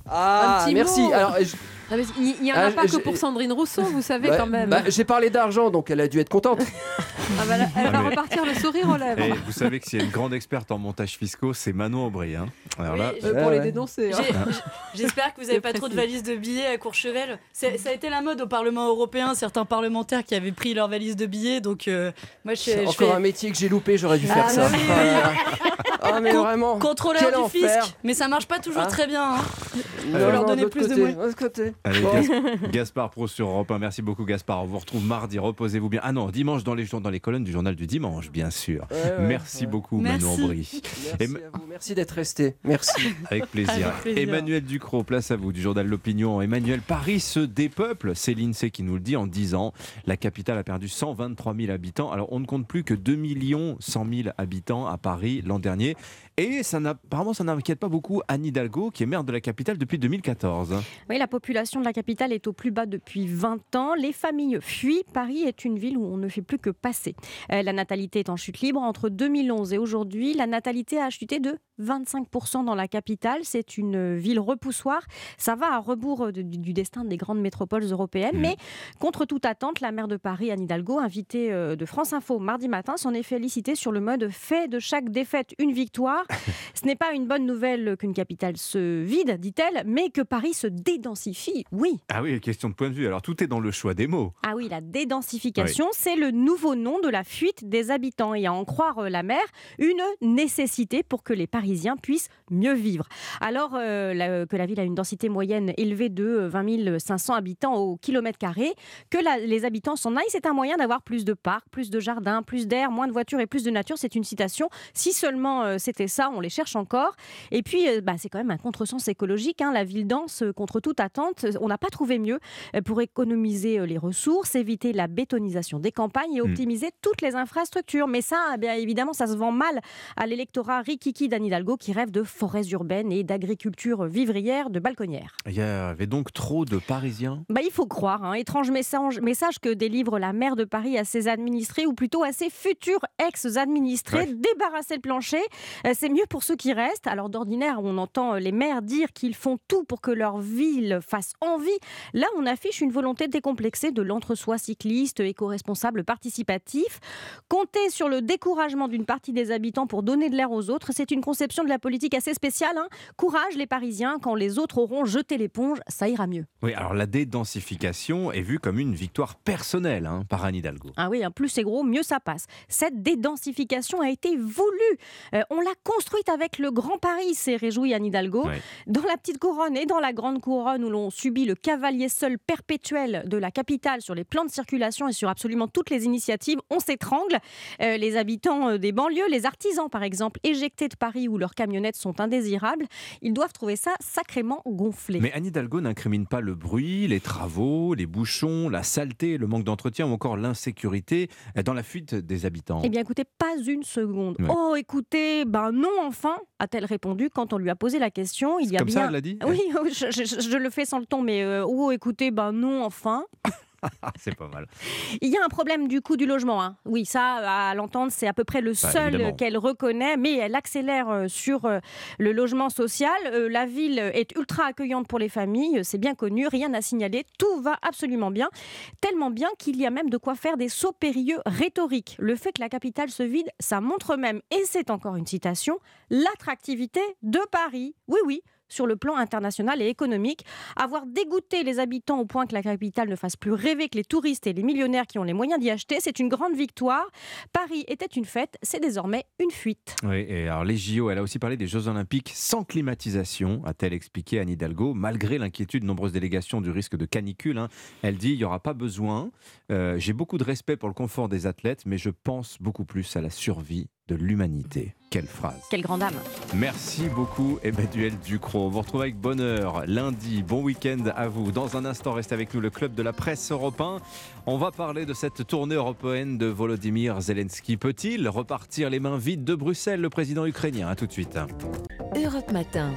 Ah, Un petit merci. mot. Alors, je- Il n'y en a Ah, pas que pour Sandrine Rousseau, vous savez ouais, quand même. bah, j'ai parlé d'argent, donc elle a dû être contente. Ah, bah, là, elle Ah, va mais- repartir le sourire aux lèvres. Et vous savez que s'il y a une grande experte en montage fiscaux, c'est Manon Aubry. Hein. Alors là, Euh, pour les dénoncer. hein. J'espère que vous n'avez pas trop de valises de billets à Courchevel. Ça a été la mode au Parlement européen, certains parlementaires qui avaient pris leurs valises de billets. Donc, euh, moi, je, encore fais un métier que j'ai loupé, j'aurais dû Ah, faire ça. bah oui, Ah. Ah, mais Con- vraiment. contrôleur quel du enfer. fisc. Mais ça marche pas toujours Hein très bien. hein. Non, Faut leur donner plus de côté, moyens. Allez. Gas- Gaspard Pro sur Europe 1. Merci beaucoup, Gaspard. On vous retrouve mardi. Reposez-vous bien. Ah non, dimanche dans les, jour- dans les colonnes du journal du dimanche, bien sûr. Ouais, ouais, Merci ouais. beaucoup, Merci. Manon Aubry. Merci Et ma- à vous, merci d'être resté. Merci. Avec plaisir. Avec plaisir. Emmanuel Ducrot, place à vous du journal L'Opinion. Emmanuel, Paris se dépeuple. C'est l'INSEE qui nous le dit en 10 ans. La capitale a perdu 123 000 habitants. Alors, on ne compte plus que 2 100 000 habitants à Paris l'an dernier. Et ça apparemment, ça n'inquiète pas beaucoup Anne Hidalgo, qui est maire de la capitale depuis 2014. Oui, la population de la capitale est au plus bas depuis 20 ans. Les familles fuient. Paris est une ville où on ne fait plus que passer. Euh, la natalité est en chute libre. Entre 2011 et aujourd'hui, la natalité a chuté de 25% dans la capitale. C'est une ville repoussoire. Ça va à rebours du, du destin des grandes métropoles européennes. Mais contre toute attente, la maire de Paris, Anne Hidalgo, invitée euh, de France Info mardi matin, s'en est félicitée sur le mode fait de chaque défaite une victoire. Ce n'est pas une bonne nouvelle qu'une capitale se vide, dit-elle, mais que Paris se dédensifie. Oui. Ah oui, question de point de vue. Alors, tout est dans le choix des mots. Ah oui, la dédensification, c'est le nouveau nom de la fuite des habitants et à en croire euh, la maire, une nécessité pour que les Parisiens puissent mieux vivre. Alors euh, la- que la ville a une densité moyenne élevée de euh, 20 500 habitants au kilomètre carré, que la- les habitants s'en aillent, c'est un moyen d'avoir plus de parcs, plus de jardins, plus d'air, moins de voitures et plus de nature. C'est une citation. Si seulement euh, c'était ça, on les cherche encore. Et puis, euh, bah, c'est quand même un contresens écologique. hein. La ville dense, euh, contre toute attente, euh, on n'a pas trouvé mieux pour économiser les ressources, éviter la bétonisation des campagnes et Mm. optimiser toutes les infrastructures. Mais ça, eh bien évidemment, ça se vend mal à l'électorat rikiki d'Anne Hidalgo qui rêve de forêts urbaines et d'agriculture vivrière, de balconnières. Il y avait donc trop de Parisiens. Bah, il faut croire, hein. étrange message, message que délivre la maire de Paris à ses administrés, ou plutôt à ses futurs ex-administrés. Ouais. Débarrasser le plancher, euh, c'est mieux pour ceux qui restent. Alors d'ordinaire, on entend euh, les maires dire qu'ils font tout pour que leur ville fasse en vie. Là, on affiche une volonté décomplexée de l'entre-soi cycliste, éco-responsable, participatif. Compter sur le découragement d'une partie des habitants pour donner de l'air aux autres, c'est une conception de la politique assez spéciale. Hein. Courage les Parisiens, quand les autres auront jeté l'éponge, ça ira mieux. Oui, alors la dédensification est vue comme une victoire personnelle hein, par Anne Hidalgo. Ah oui, plus c'est gros, mieux ça passe. Cette dédensification a été voulue. Euh, on l'a construite avec le Grand Paris, s'est réjoui Anne Hidalgo. Dans la petite couronne et dans la grande couronne où l'on subit le cavalier seul perpétuel de la capitale sur les plans de circulation et sur absolument toutes les initiatives, on s'étrangle. Euh, les habitants euh, des banlieues, les artisans par exemple, éjectés de Paris où leurs camionnettes sont indésirables, ils doivent trouver ça sacrément gonflé. Mais Anne Hidalgo n'incrimine pas le bruit, les travaux, les bouchons, la saleté, le manque d'entretien ou encore l'insécurité dans la fuite des habitants. Eh bien écoutez, pas une seconde. Oh écoutez, ben non enfin, a-t-elle répondu quand on lui a posé la question. Il y a comme bien... ça, elle l'a dit Oui, je, le fais sans le ton, mais euh, oh écoutez, ben non enfin. c'est pas mal. Il y a un problème du coût du logement. Hein. Oui, ça, à l'entendre, c'est à peu près le bah, seul qu'elle reconnaît, mais elle accélère euh, sur euh, le logement social. Euh, la ville est ultra accueillante pour les familles, c'est bien connu, rien à signaler, tout va absolument bien. Tellement bien qu'il y a même de quoi faire des sauts périlleux rhétoriques. Le fait que la capitale se vide, ça montre même, et c'est encore une citation, l'attractivité de Paris. Oui, oui sur le plan international et économique. Avoir dégoûté les habitants au point que la capitale ne fasse plus rêver que les touristes et les millionnaires qui ont les moyens d'y acheter, c'est une grande victoire. Paris était une fête, c'est désormais une fuite. Oui, et alors les JO, elle a aussi parlé des Jeux Olympiques sans climatisation, a-t-elle expliqué Anne Hidalgo, malgré l'inquiétude de nombreuses délégations du risque de canicule. Hein. Elle dit il n'y aura pas besoin. Euh, j'ai beaucoup de respect pour le confort des athlètes, mais je pense beaucoup plus à la survie de l'humanité. Quelle phrase. Quelle grande âme. Merci beaucoup Emmanuel Ducrot. On vous retrouve avec bonheur lundi. Bon week-end à vous. Dans un instant, restez avec nous le club de la presse européen. On va parler de cette tournée européenne de Volodymyr Zelensky. Peut-il repartir les mains vides de Bruxelles, le président ukrainien? A tout de suite. Europe Matin.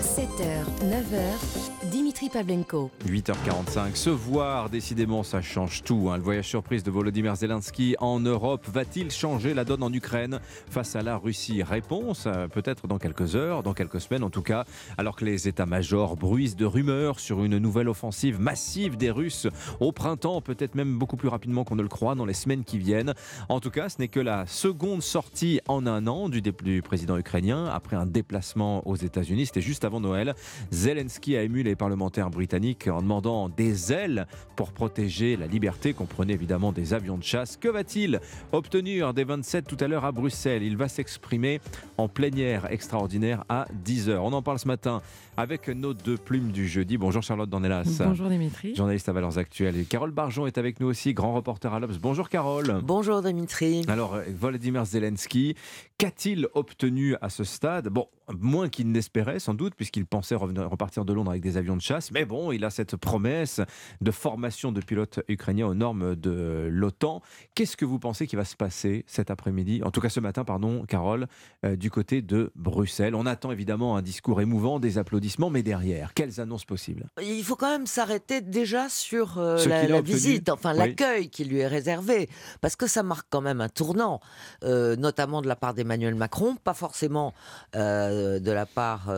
7h, 9h, Dimitri Pavlenko. 8h45, se voir, décidément, ça change tout. Hein. Le voyage surprise de Volodymyr Zelensky en Europe va-t-il changer la donne en Ukraine face à la Russie? Réponse, euh, peut-être dans quelques heures, dans quelques semaines en tout cas, alors que les états-majors bruisent de rumeurs sur une nouvelle offensive massive des Russes au printemps, peut-être même beaucoup plus rapidement qu'on ne le croit dans les semaines qui viennent. En tout cas, ce n'est que la seconde sortie en un an du, du président ukrainien après un déplacement aux États-Unis. C'était juste avant Noël. Zelensky a ému les parlementaires britanniques en demandant des ailes pour protéger la liberté, comprenez évidemment des avions de chasse. Que va-t-il obtenir des 27 tout à l'heure à Bruxelles? Il va s'exprimer en plénière extraordinaire à 10h. On en parle ce matin avec nos deux plumes du jeudi. Bonjour Charlotte Dornelas. Bonjour Dimitri. Journaliste à Valeurs Actuelles. Et Carole Barjon est avec nous aussi, grand reporter à l'Obs. Bonjour Carole. Bonjour Dimitri. Alors, Volodymyr Zelensky, qu'a-t-il obtenu à ce stade? Bon, moins qu'il n'espérait sans doute, puisqu'il pensait repartir de Londres avec des avions de chasse. Mais bon, il a cette promesse de formation de pilotes ukrainiens aux normes de l'OTAN. Qu'est-ce que vous pensez qui va se passer cet après-midi, en tout cas ce matin, pardon, Carole, euh, du côté de Bruxelles On attend évidemment un discours émouvant, des applaudissements, mais derrière, quelles annonces possibles? Il faut quand même s'arrêter déjà sur euh, la, visite, enfin l'accueil qui lui est réservé, parce que ça marque quand même un tournant, euh, notamment de la part d'Emmanuel Macron, pas forcément de la part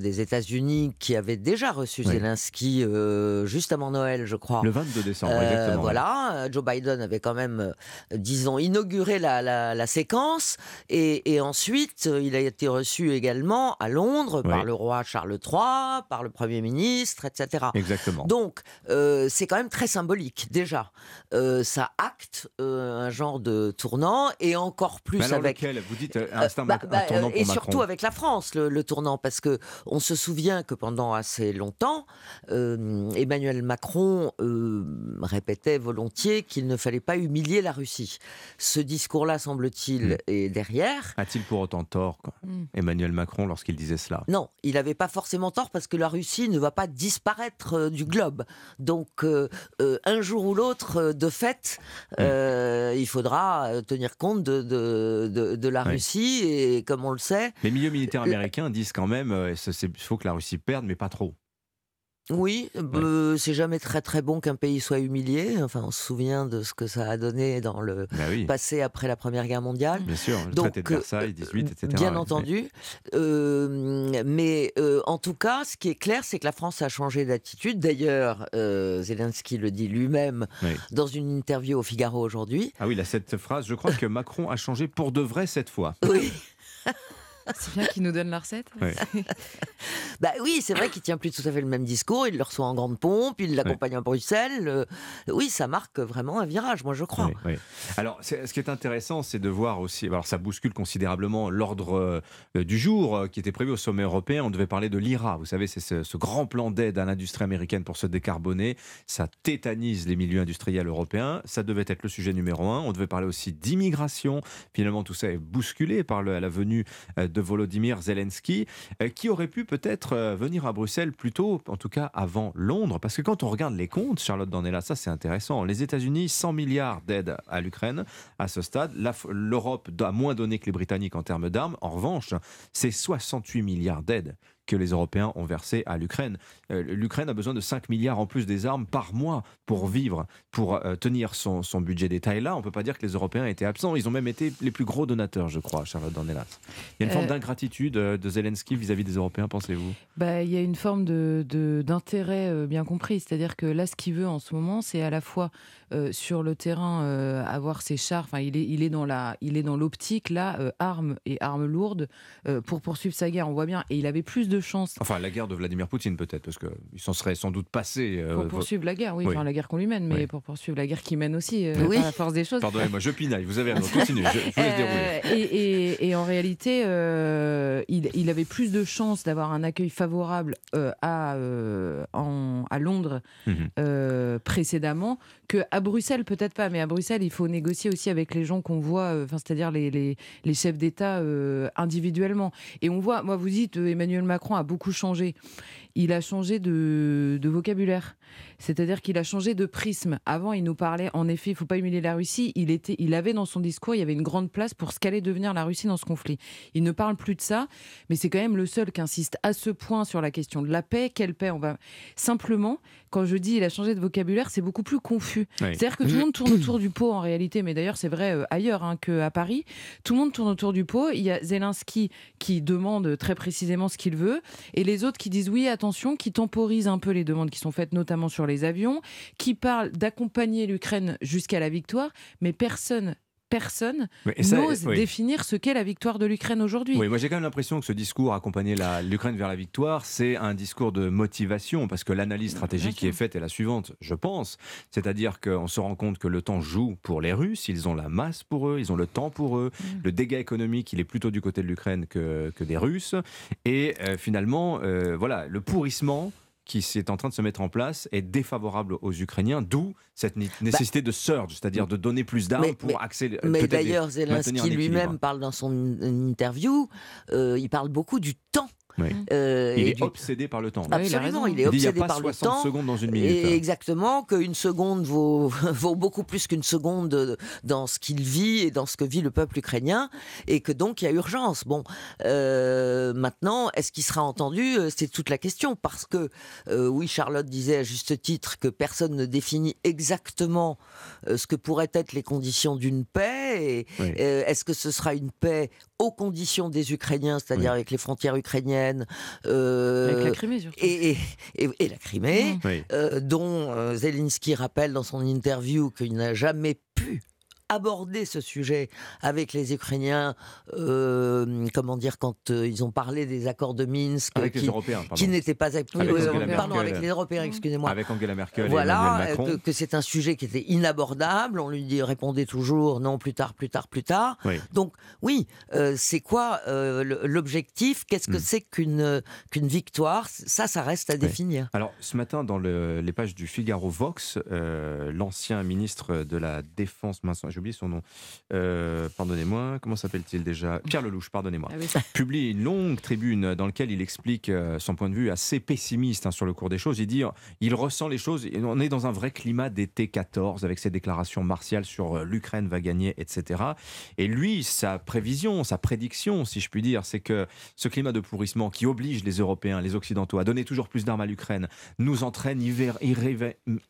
des États-Unis qui avaient déjà reçu Zelensky juste avant Noël, je crois. Le 22 décembre, exactement. Voilà, Joe Biden avait quand même, disons, inauguré la, séquence, et, ensuite il a été reçu également à Londres par le roi Charles III, par le Premier ministre, etc. Exactement. Donc c'est quand même très symbolique déjà. ça acte un genre de tournant, et encore plus avec. Lequel? Vous dites un, bah, bah, tournant pour Et surtout avec la France, le, le tournant, parce que on se souvient que pendant assez longtemps, euh, Emmanuel Macron euh, répétait volontiers qu'il ne fallait pas humilier la Russie. Ce discours-là, semble-t-il, hmm. est derrière. A-t-il pour autant tort, hmm. Emmanuel Macron, lorsqu'il disait cela? Non, il n'avait pas forcément tort parce que la Russie ne va pas disparaître euh, du globe. Donc, un jour ou l'autre, de fait, hmm. il faudra tenir compte de, de, la Russie et, comme on le sait. Les milieux militaires américains disent quand même il faut que la Russie perde, mais pas trop. Oui, euh, c'est jamais très très bon qu'un pays soit humilié. Enfin, on se souvient de ce que ça a donné dans le Bah passé après la Première Guerre mondiale. Bien sûr, le Donc, traité de Versailles, 18, etc. Bien Ouais. entendu. Euh, mais euh, en tout cas, ce qui est clair, c'est que la France a changé d'attitude. D'ailleurs, euh, Zelensky le dit lui-même Oui. dans une interview au Figaro aujourd'hui. Ah oui, là, cette phrase, je crois que Macron a changé pour de vrai cette fois. Oui. C'est bien qu'il nous donne la recette. Ouais. Bah oui, c'est vrai qu'il tient plus tout à fait le même discours. Il le reçoit en grande pompe, il l'accompagne à Bruxelles. Euh, oui, ça marque vraiment un virage, moi je crois. Alors, ce qui est intéressant, c'est de voir aussi. Alors, ça bouscule considérablement l'ordre euh, du jour euh, qui était prévu au sommet européen. On devait parler de l'IRA. Vous savez, c'est ce, ce grand plan d'aide à l'industrie américaine pour se décarboner. Ça tétanise les milieux industriels européens. Ça devait être le sujet numéro un. On devait parler aussi d'immigration. Finalement, tout ça est bousculé par le- la venue euh, Volodymyr Zelensky, euh, qui aurait pu peut-être euh, venir à Bruxelles plus tôt, en tout cas avant Londres. Parce que quand on regarde les comptes, Charlotte Dornella, ça c'est intéressant. Les États-Unis, 100 milliards d'aide à l'Ukraine à ce stade. L'Europe a moins donné que les Britanniques en termes d'armes. En revanche, c'est 68 milliards d'aides que les Européens ont versé à l'Ukraine. Euh, L'Ukraine a besoin de 5 milliards en plus des armes par mois pour vivre, pour euh, tenir son, son budget d'État. Et là, on ne peut pas dire que les Européens étaient absents. Ils ont même été les plus gros donateurs, je crois, Charlotte Dornelas. Il y a une forme Euh, d'ingratitude de Zelensky vis-à-vis des Européens, pensez-vous? Bah, il y a une forme de, de- d'intérêt bien compris. C'est-à-dire que là, ce qu'il veut en ce moment, c'est à la fois sur le terrain avoir ses chars. Enfin, il est, il est dans la, il est dans l'optique là, armes et armes lourdes pour poursuivre sa guerre. On voit bien. Et il avait plus de chances Enfin, la guerre de Vladimir Poutine, peut-être, parce qu'il s'en serait sans doute passé. euh, pour poursuivre la guerre. Oui, Oui. enfin la guerre qu'on lui mène, mais Oui. pour poursuivre la guerre qu'il mène aussi. euh, Oui. par la force des choses. Pardonnez-moi, je pinaille, vous avez raison. Continue, je, je vous laisse dérouler. Euh, et, et- et en réalité, euh, il, il avait plus de chances d'avoir un accueil favorable euh, à, euh, en- à Londres Mhm. euh, précédemment que à Bruxelles, peut-être pas, mais à Bruxelles, il faut négocier aussi avec les gens qu'on voit, euh, enfin, c'est-à-dire les, les- les chefs d'État euh, individuellement. Et on voit, moi, vous dites, euh, Emmanuel Macron a beaucoup changé. Il a changé de, de vocabulaire. C'est-à-dire qu'il a changé de prisme. Avant, il nous parlait, en effet, il faut pas humilier la Russie. Il, était, il avait dans son discours, il y avait une grande place pour ce qu'allait devenir la Russie dans ce conflit. Il ne parle plus de ça, mais c'est quand même le seul qui insiste à ce point sur la question de la paix. Quelle paix on va Simplement, quand je dis il a changé de vocabulaire, c'est beaucoup plus confus. Oui. C'est-à-dire que tout le monde tourne autour du pot en réalité, mais d'ailleurs c'est vrai euh, ailleurs hein, qu'à Paris. Tout le monde tourne autour du pot. Il y a Zelensky qui demande très précisément ce qu'il veut, et les autres qui disent oui, attention, qui temporisent un peu les demandes qui sont faites, notamment sur les avions, qui parlent d'accompagner l'Ukraine jusqu'à la victoire, mais personne. Personne n'ose oui. définir ce qu'est la victoire de l'Ukraine aujourd'hui. Oui, moi j'ai quand même l'impression que ce discours accompagner l'Ukraine vers la victoire, c'est un discours de motivation, parce que l'analyse stratégique qui est faite est la suivante, je pense. C'est-à-dire qu'on se rend compte que le temps joue pour les Russes, ils ont la masse pour eux, ils ont le temps pour eux, le dégât économique, il est plutôt du côté de l'Ukraine que, que des Russes. Et euh, finalement, euh, voilà, le pourrissement qui est en train de se mettre en place est défavorable aux Ukrainiens, d'où cette ni- nécessité de surge, c'est-à-dire de donner plus d'armes Mais- pour mais- accélérer. Mais peut-être les- d'ailleurs, Zelensky lui-même parle dans son in- interview, euh, il parle beaucoup du temps. Oui. Euh, il et est du- obsédé par le temps. Absolument, il est dit, il y a obsédé pas par le 60 temps. secondes dans une minute. Et exactement, qu'une seconde vaut, vaut beaucoup plus qu'une seconde dans ce qu'il vit et dans ce que vit le peuple ukrainien, et que donc il y a urgence. Bon, euh, maintenant, est-ce qu'il sera entendu? C'est toute la question, parce que euh, oui, Charlotte disait à juste titre que personne ne définit exactement ce que pourraient être les conditions d'une paix. Oui. euh, est-ce que ce sera une paix aux conditions des Ukrainiens, c'est-à-dire avec les frontières ukrainiennes euh, Avec la Crimée, surtout. Et, et- et- et la Crimée. Oui. euh, dont euh, Zelensky rappelle dans son interview qu'il n'a jamais pu aborder ce sujet avec les Ukrainiens, euh, comment dire, quand euh, ils ont parlé des accords de Minsk, Avec les qui, Européens, pardon. qui n'étaient pas actifs. Avec Angela pardon, avec les Européens, excusez-moi. Avec Angela Merkel et Voilà, Emmanuel euh, Macron. que, que c'est un sujet qui était inabordable. On lui dit, répondait toujours non, plus tard, plus tard, plus tard. Oui. Donc oui, euh, c'est quoi euh, l'objectif? Qu'est-ce que Hmm. c'est qu'une qu'une victoire? Ça, ça reste à définir. Alors, ce matin, dans le- les pages du Figaro Vox, euh, l'ancien ministre de la Défense, mince, oublié son nom. Euh, pardonnez-moi, comment s'appelle-t-il déjà? Pierre Lelouch, pardonnez-moi. Ah publie une longue tribune dans laquelle il explique euh, son point de vue assez pessimiste hein, sur le cours des choses. Il dit il ressent les choses. On est dans un vrai climat d'été 14 avec ses déclarations martiales sur euh, l'Ukraine va gagner, etc. Et lui, sa prévision, sa prédiction, si je puis dire, c'est que ce climat de pourrissement qui oblige les Européens, les Occidentaux à donner toujours plus d'armes à l'Ukraine nous entraîne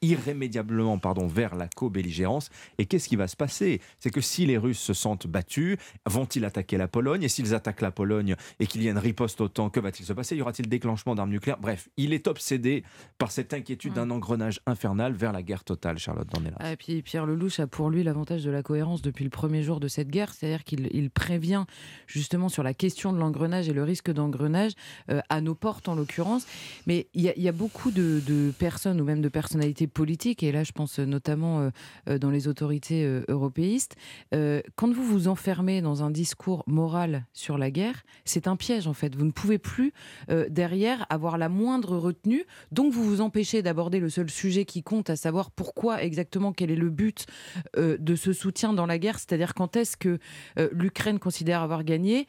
irrémédiablement pardon, vers la co-belligérance. Et qu'est-ce qui va se passer? C'est que si les Russes se sentent battus, vont-ils attaquer la Pologne Et s'ils attaquent la Pologne et qu'il y a une riposte OTAN, que va-t-il se passer? Y aura-t-il déclenchement d'armes nucléaires? Bref, il est obsédé par cette inquiétude d'un engrenage infernal vers la guerre totale, Charlotte Dornelas. Ah, et puis Pierre Lelouch a pour lui l'avantage de la cohérence depuis le premier jour de cette guerre, c'est-à-dire qu'il prévient justement sur la question de l'engrenage et le risque d'engrenage euh, à nos portes en l'occurrence. Mais il y, a beaucoup de, personnes ou même de personnalités politiques, et là je pense notamment euh, euh, dans les autorités européistes, quand vous vous enfermez dans un discours moral sur la guerre, c'est un piège en fait. Vous ne pouvez plus derrière avoir la moindre retenue, donc vous vous empêchez d'aborder le seul sujet qui compte, à savoir pourquoi exactement, quel est le but de ce soutien dans la guerre, c'est-à-dire quand est-ce que l'Ukraine considère avoir gagné,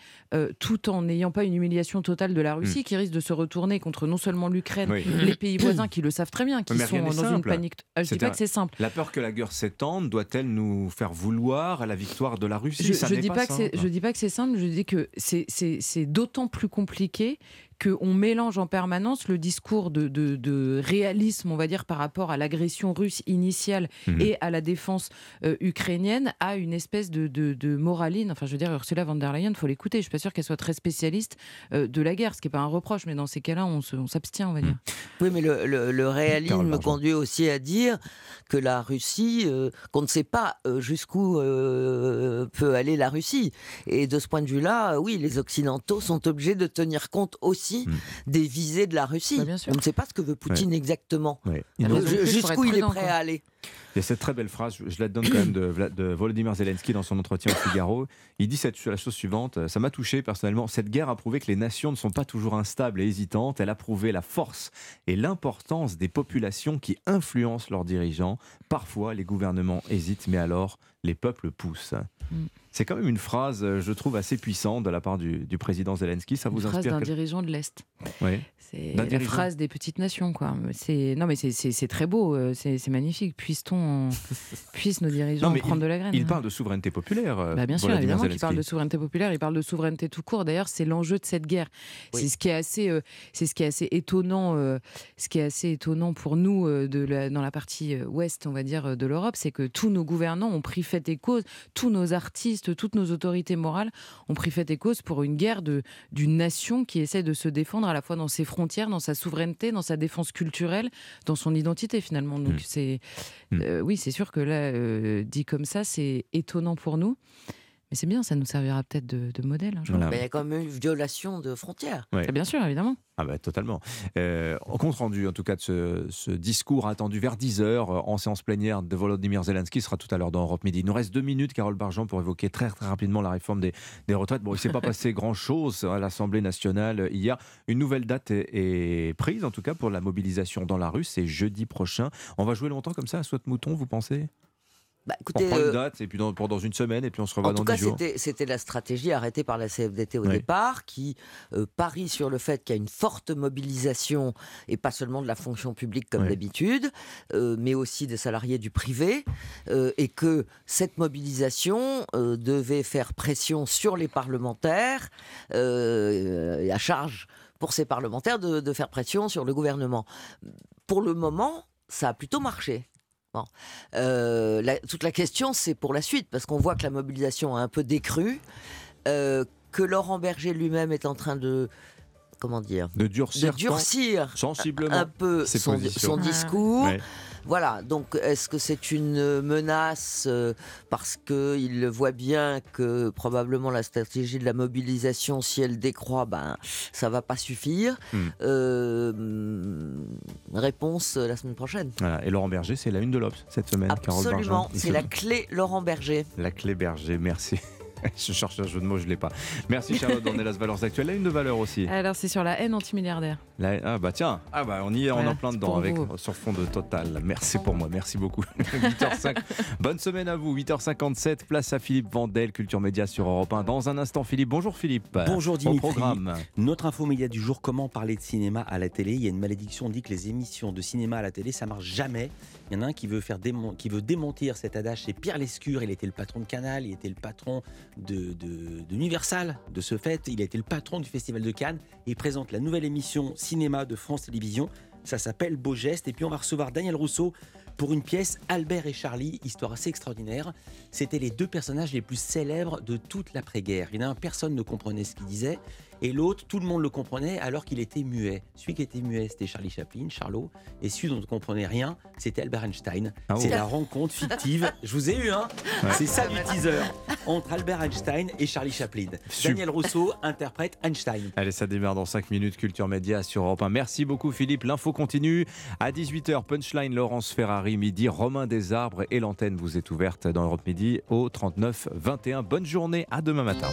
tout en n'ayant pas une humiliation totale de la Russie, hmm. qui risque de se retourner contre non seulement l'Ukraine, les pays voisins qui le savent très bien, qui sont dans une panique. Ah, je dis pas que c'est simple. La peur que la guerre s'étende doit-elle nous faire vouloir à la victoire de la Russie Je, ne dis pas, que je dis pas que c'est simple. Je dis que c'est d'autant plus compliqué qu'on mélange en permanence le discours de, réalisme, on va dire, par rapport à l'agression russe initiale mhm. et à la défense euh, ukrainienne, à une espèce de, moraline. Enfin, je veux dire, Ursula von der Leyen, il faut l'écouter. Je suis pas sûre qu'elle soit très spécialiste euh, de la guerre, ce qui n'est pas un reproche, mais dans ces cas-là, on s'abstient, on, va dire. Oui, mais le, réalisme me conduit aussi à dire que la Russie, euh, qu'on ne sait pas jusqu'où peut aller la Russie. Et de ce point de vue-là, oui, les Occidentaux sont obligés de tenir compte aussi Hmm. des visées de la Russie. Bah, On ne sait pas ce que veut Poutine exactement. Jusqu'où il est prêt à aller. Il y a cette très belle phrase, je la donne quand même de, de Volodymyr Zelensky dans son entretien au Figaro. Il dit cette, la chose suivante Ça m'a touché personnellement. Cette guerre a prouvé que les nations ne sont pas toujours instables et hésitantes. Elle a prouvé la force et l'importance des populations qui influencent leurs dirigeants. Parfois, les gouvernements hésitent, mais alors les peuples poussent. Mm. C'est quand même une phrase, euh, je trouve, assez puissante de la part du, président Zelensky. Ça vous une phrase d'un dirigeant de l'Est. Oui. C'est la phrase des petites nations, quoi. C'est non, mais c'est très beau, euh, c'est magnifique. Puisse-t-on, puisse nos dirigeants prendre de la graine Il hein. parle de souveraineté populaire. Euh, bah, bien sûr, évidemment qu'il parle de souveraineté populaire. Il parle de souveraineté tout court. D'ailleurs, c'est l'enjeu de cette guerre. C'est ce qui est assez, c'est ce qui est assez étonnant, ce qui est assez étonnant pour nous de dans la partie ouest, on va dire, de l'Europe, c'est que tous nos gouvernants ont pris fait et cause, tous nos artistes toutes nos autorités morales ont pris fait et cause pour une guerre d'une nation qui essaie de se défendre à la fois dans ses frontières, dans sa souveraineté, dans sa défense culturelle, dans son identité finalement. Donc mm. c'est mm. Euh, oui, c'est sûr que là, euh, dit comme ça, c'est étonnant pour nous. Mais c'est bien, ça nous servira peut-être de, modèle. Hein, il y a quand même une violation de frontières. Bien sûr, évidemment. Ah bah, totalement. Euh, compte rendu, en tout cas, de ce, discours attendu vers 10h euh, en séance plénière de Volodymyr Zelensky sera tout à l'heure dans Europe Midi. Il nous reste deux minutes, Carole Bargeon, pour évoquer très, très rapidement la réforme des, retraites. Bon, il ne s'est pas passé grand-chose à l'Assemblée nationale hier. Une nouvelle date est, prise, en tout cas, pour la mobilisation dans la rue. C'est jeudi prochain. On va jouer longtemps comme ça à Soit Mouton, vous pensez? Bah, écoutez, on prend une euh, date et puis dans, pour dans une semaine et puis on se revoit dans tout cas. C'était la stratégie arrêtée par la CFDT au départ, qui euh, parie sur le fait qu'il y a une forte mobilisation et pas seulement de la fonction publique comme d'habitude, euh, mais aussi des salariés du privé, et que cette mobilisation devait faire pression sur les parlementaires à charge pour ces parlementaires de, de faire pression sur le gouvernement. Pour le moment, ça a plutôt marché. Euh, toute la question, c'est pour la suite, parce qu'on voit que la mobilisation a un peu décru, euh, que Laurent Berger lui-même est en train de comment dire de durcir, sensiblement un peu son, discours. Voilà, donc est-ce que c'est une menace euh, parce qu'il voit bien que probablement la stratégie de la mobilisation, si elle décroît, ben, ça va pas suffire hmm. euh, Réponse la semaine prochaine. Et Laurent Berger, c'est la une de l'Obs cette semaine. Absolument, c'est la clé Laurent Berger. La clé Berger, merci. je cherche un jeu de mots, je l'ai pas. Merci Charlotte, on est là, valeurs actuelles. Là, une de valeur aussi. Alors c'est sur la haine antimilliardaire. ah bah tiens, ah bah on y est, on en plein dedans avec sur fond de total. Merci pour moi, merci beaucoup. 8h05. Bonne semaine à vous. 8h57, place à Philippe Vandel, Culture Média sur Europe 1. Dans un instant, Philippe. Bonjour Philippe. Bonjour Dimitri. programme. Notre info média du jour. Comment parler de cinéma à la télé? Il y a une malédiction. On dit que les émissions de cinéma à la télé, ça marche jamais. Il y en a un qui veut faire démentir cet adage. C'est Pierre Lescure. Il était le patron de Canal. Il était le patron de, d'Universal. De ce fait, il a été le patron du Festival de Cannes. Il présente la nouvelle émission cinéma de France Télévisions. Ça s'appelle Beau Geste. Et puis on va recevoir Daniel Rousseau pour une pièce Albert et Charlie, histoire assez extraordinaire. C'était les deux personnages les plus célèbres de toute l'après-guerre. Il y en a un, personne ne comprenait ce qu'il disait et l'autre, tout le monde le comprenait alors qu'il était muet. Celui qui était muet, c'était Charlie Chaplin, Charlot, et celui dont on ne comprenait rien, c'était Albert Einstein. Ah c'est la rencontre fictive. Je vous ai eu, hein C'est ça du teaser entre Albert Einstein et Charlie Chaplin. Daniel Rousseau interprète Einstein. Allez, ça démarre dans 5 minutes. Culture Média sur Europe 1. Merci beaucoup, Philippe. L'info continue à 18h. Punchline Laurence Ferrari, midi. Romain Desarbres et l'antenne vous est ouverte dans Europe Midi au 39 21. Bonne journée. À demain matin.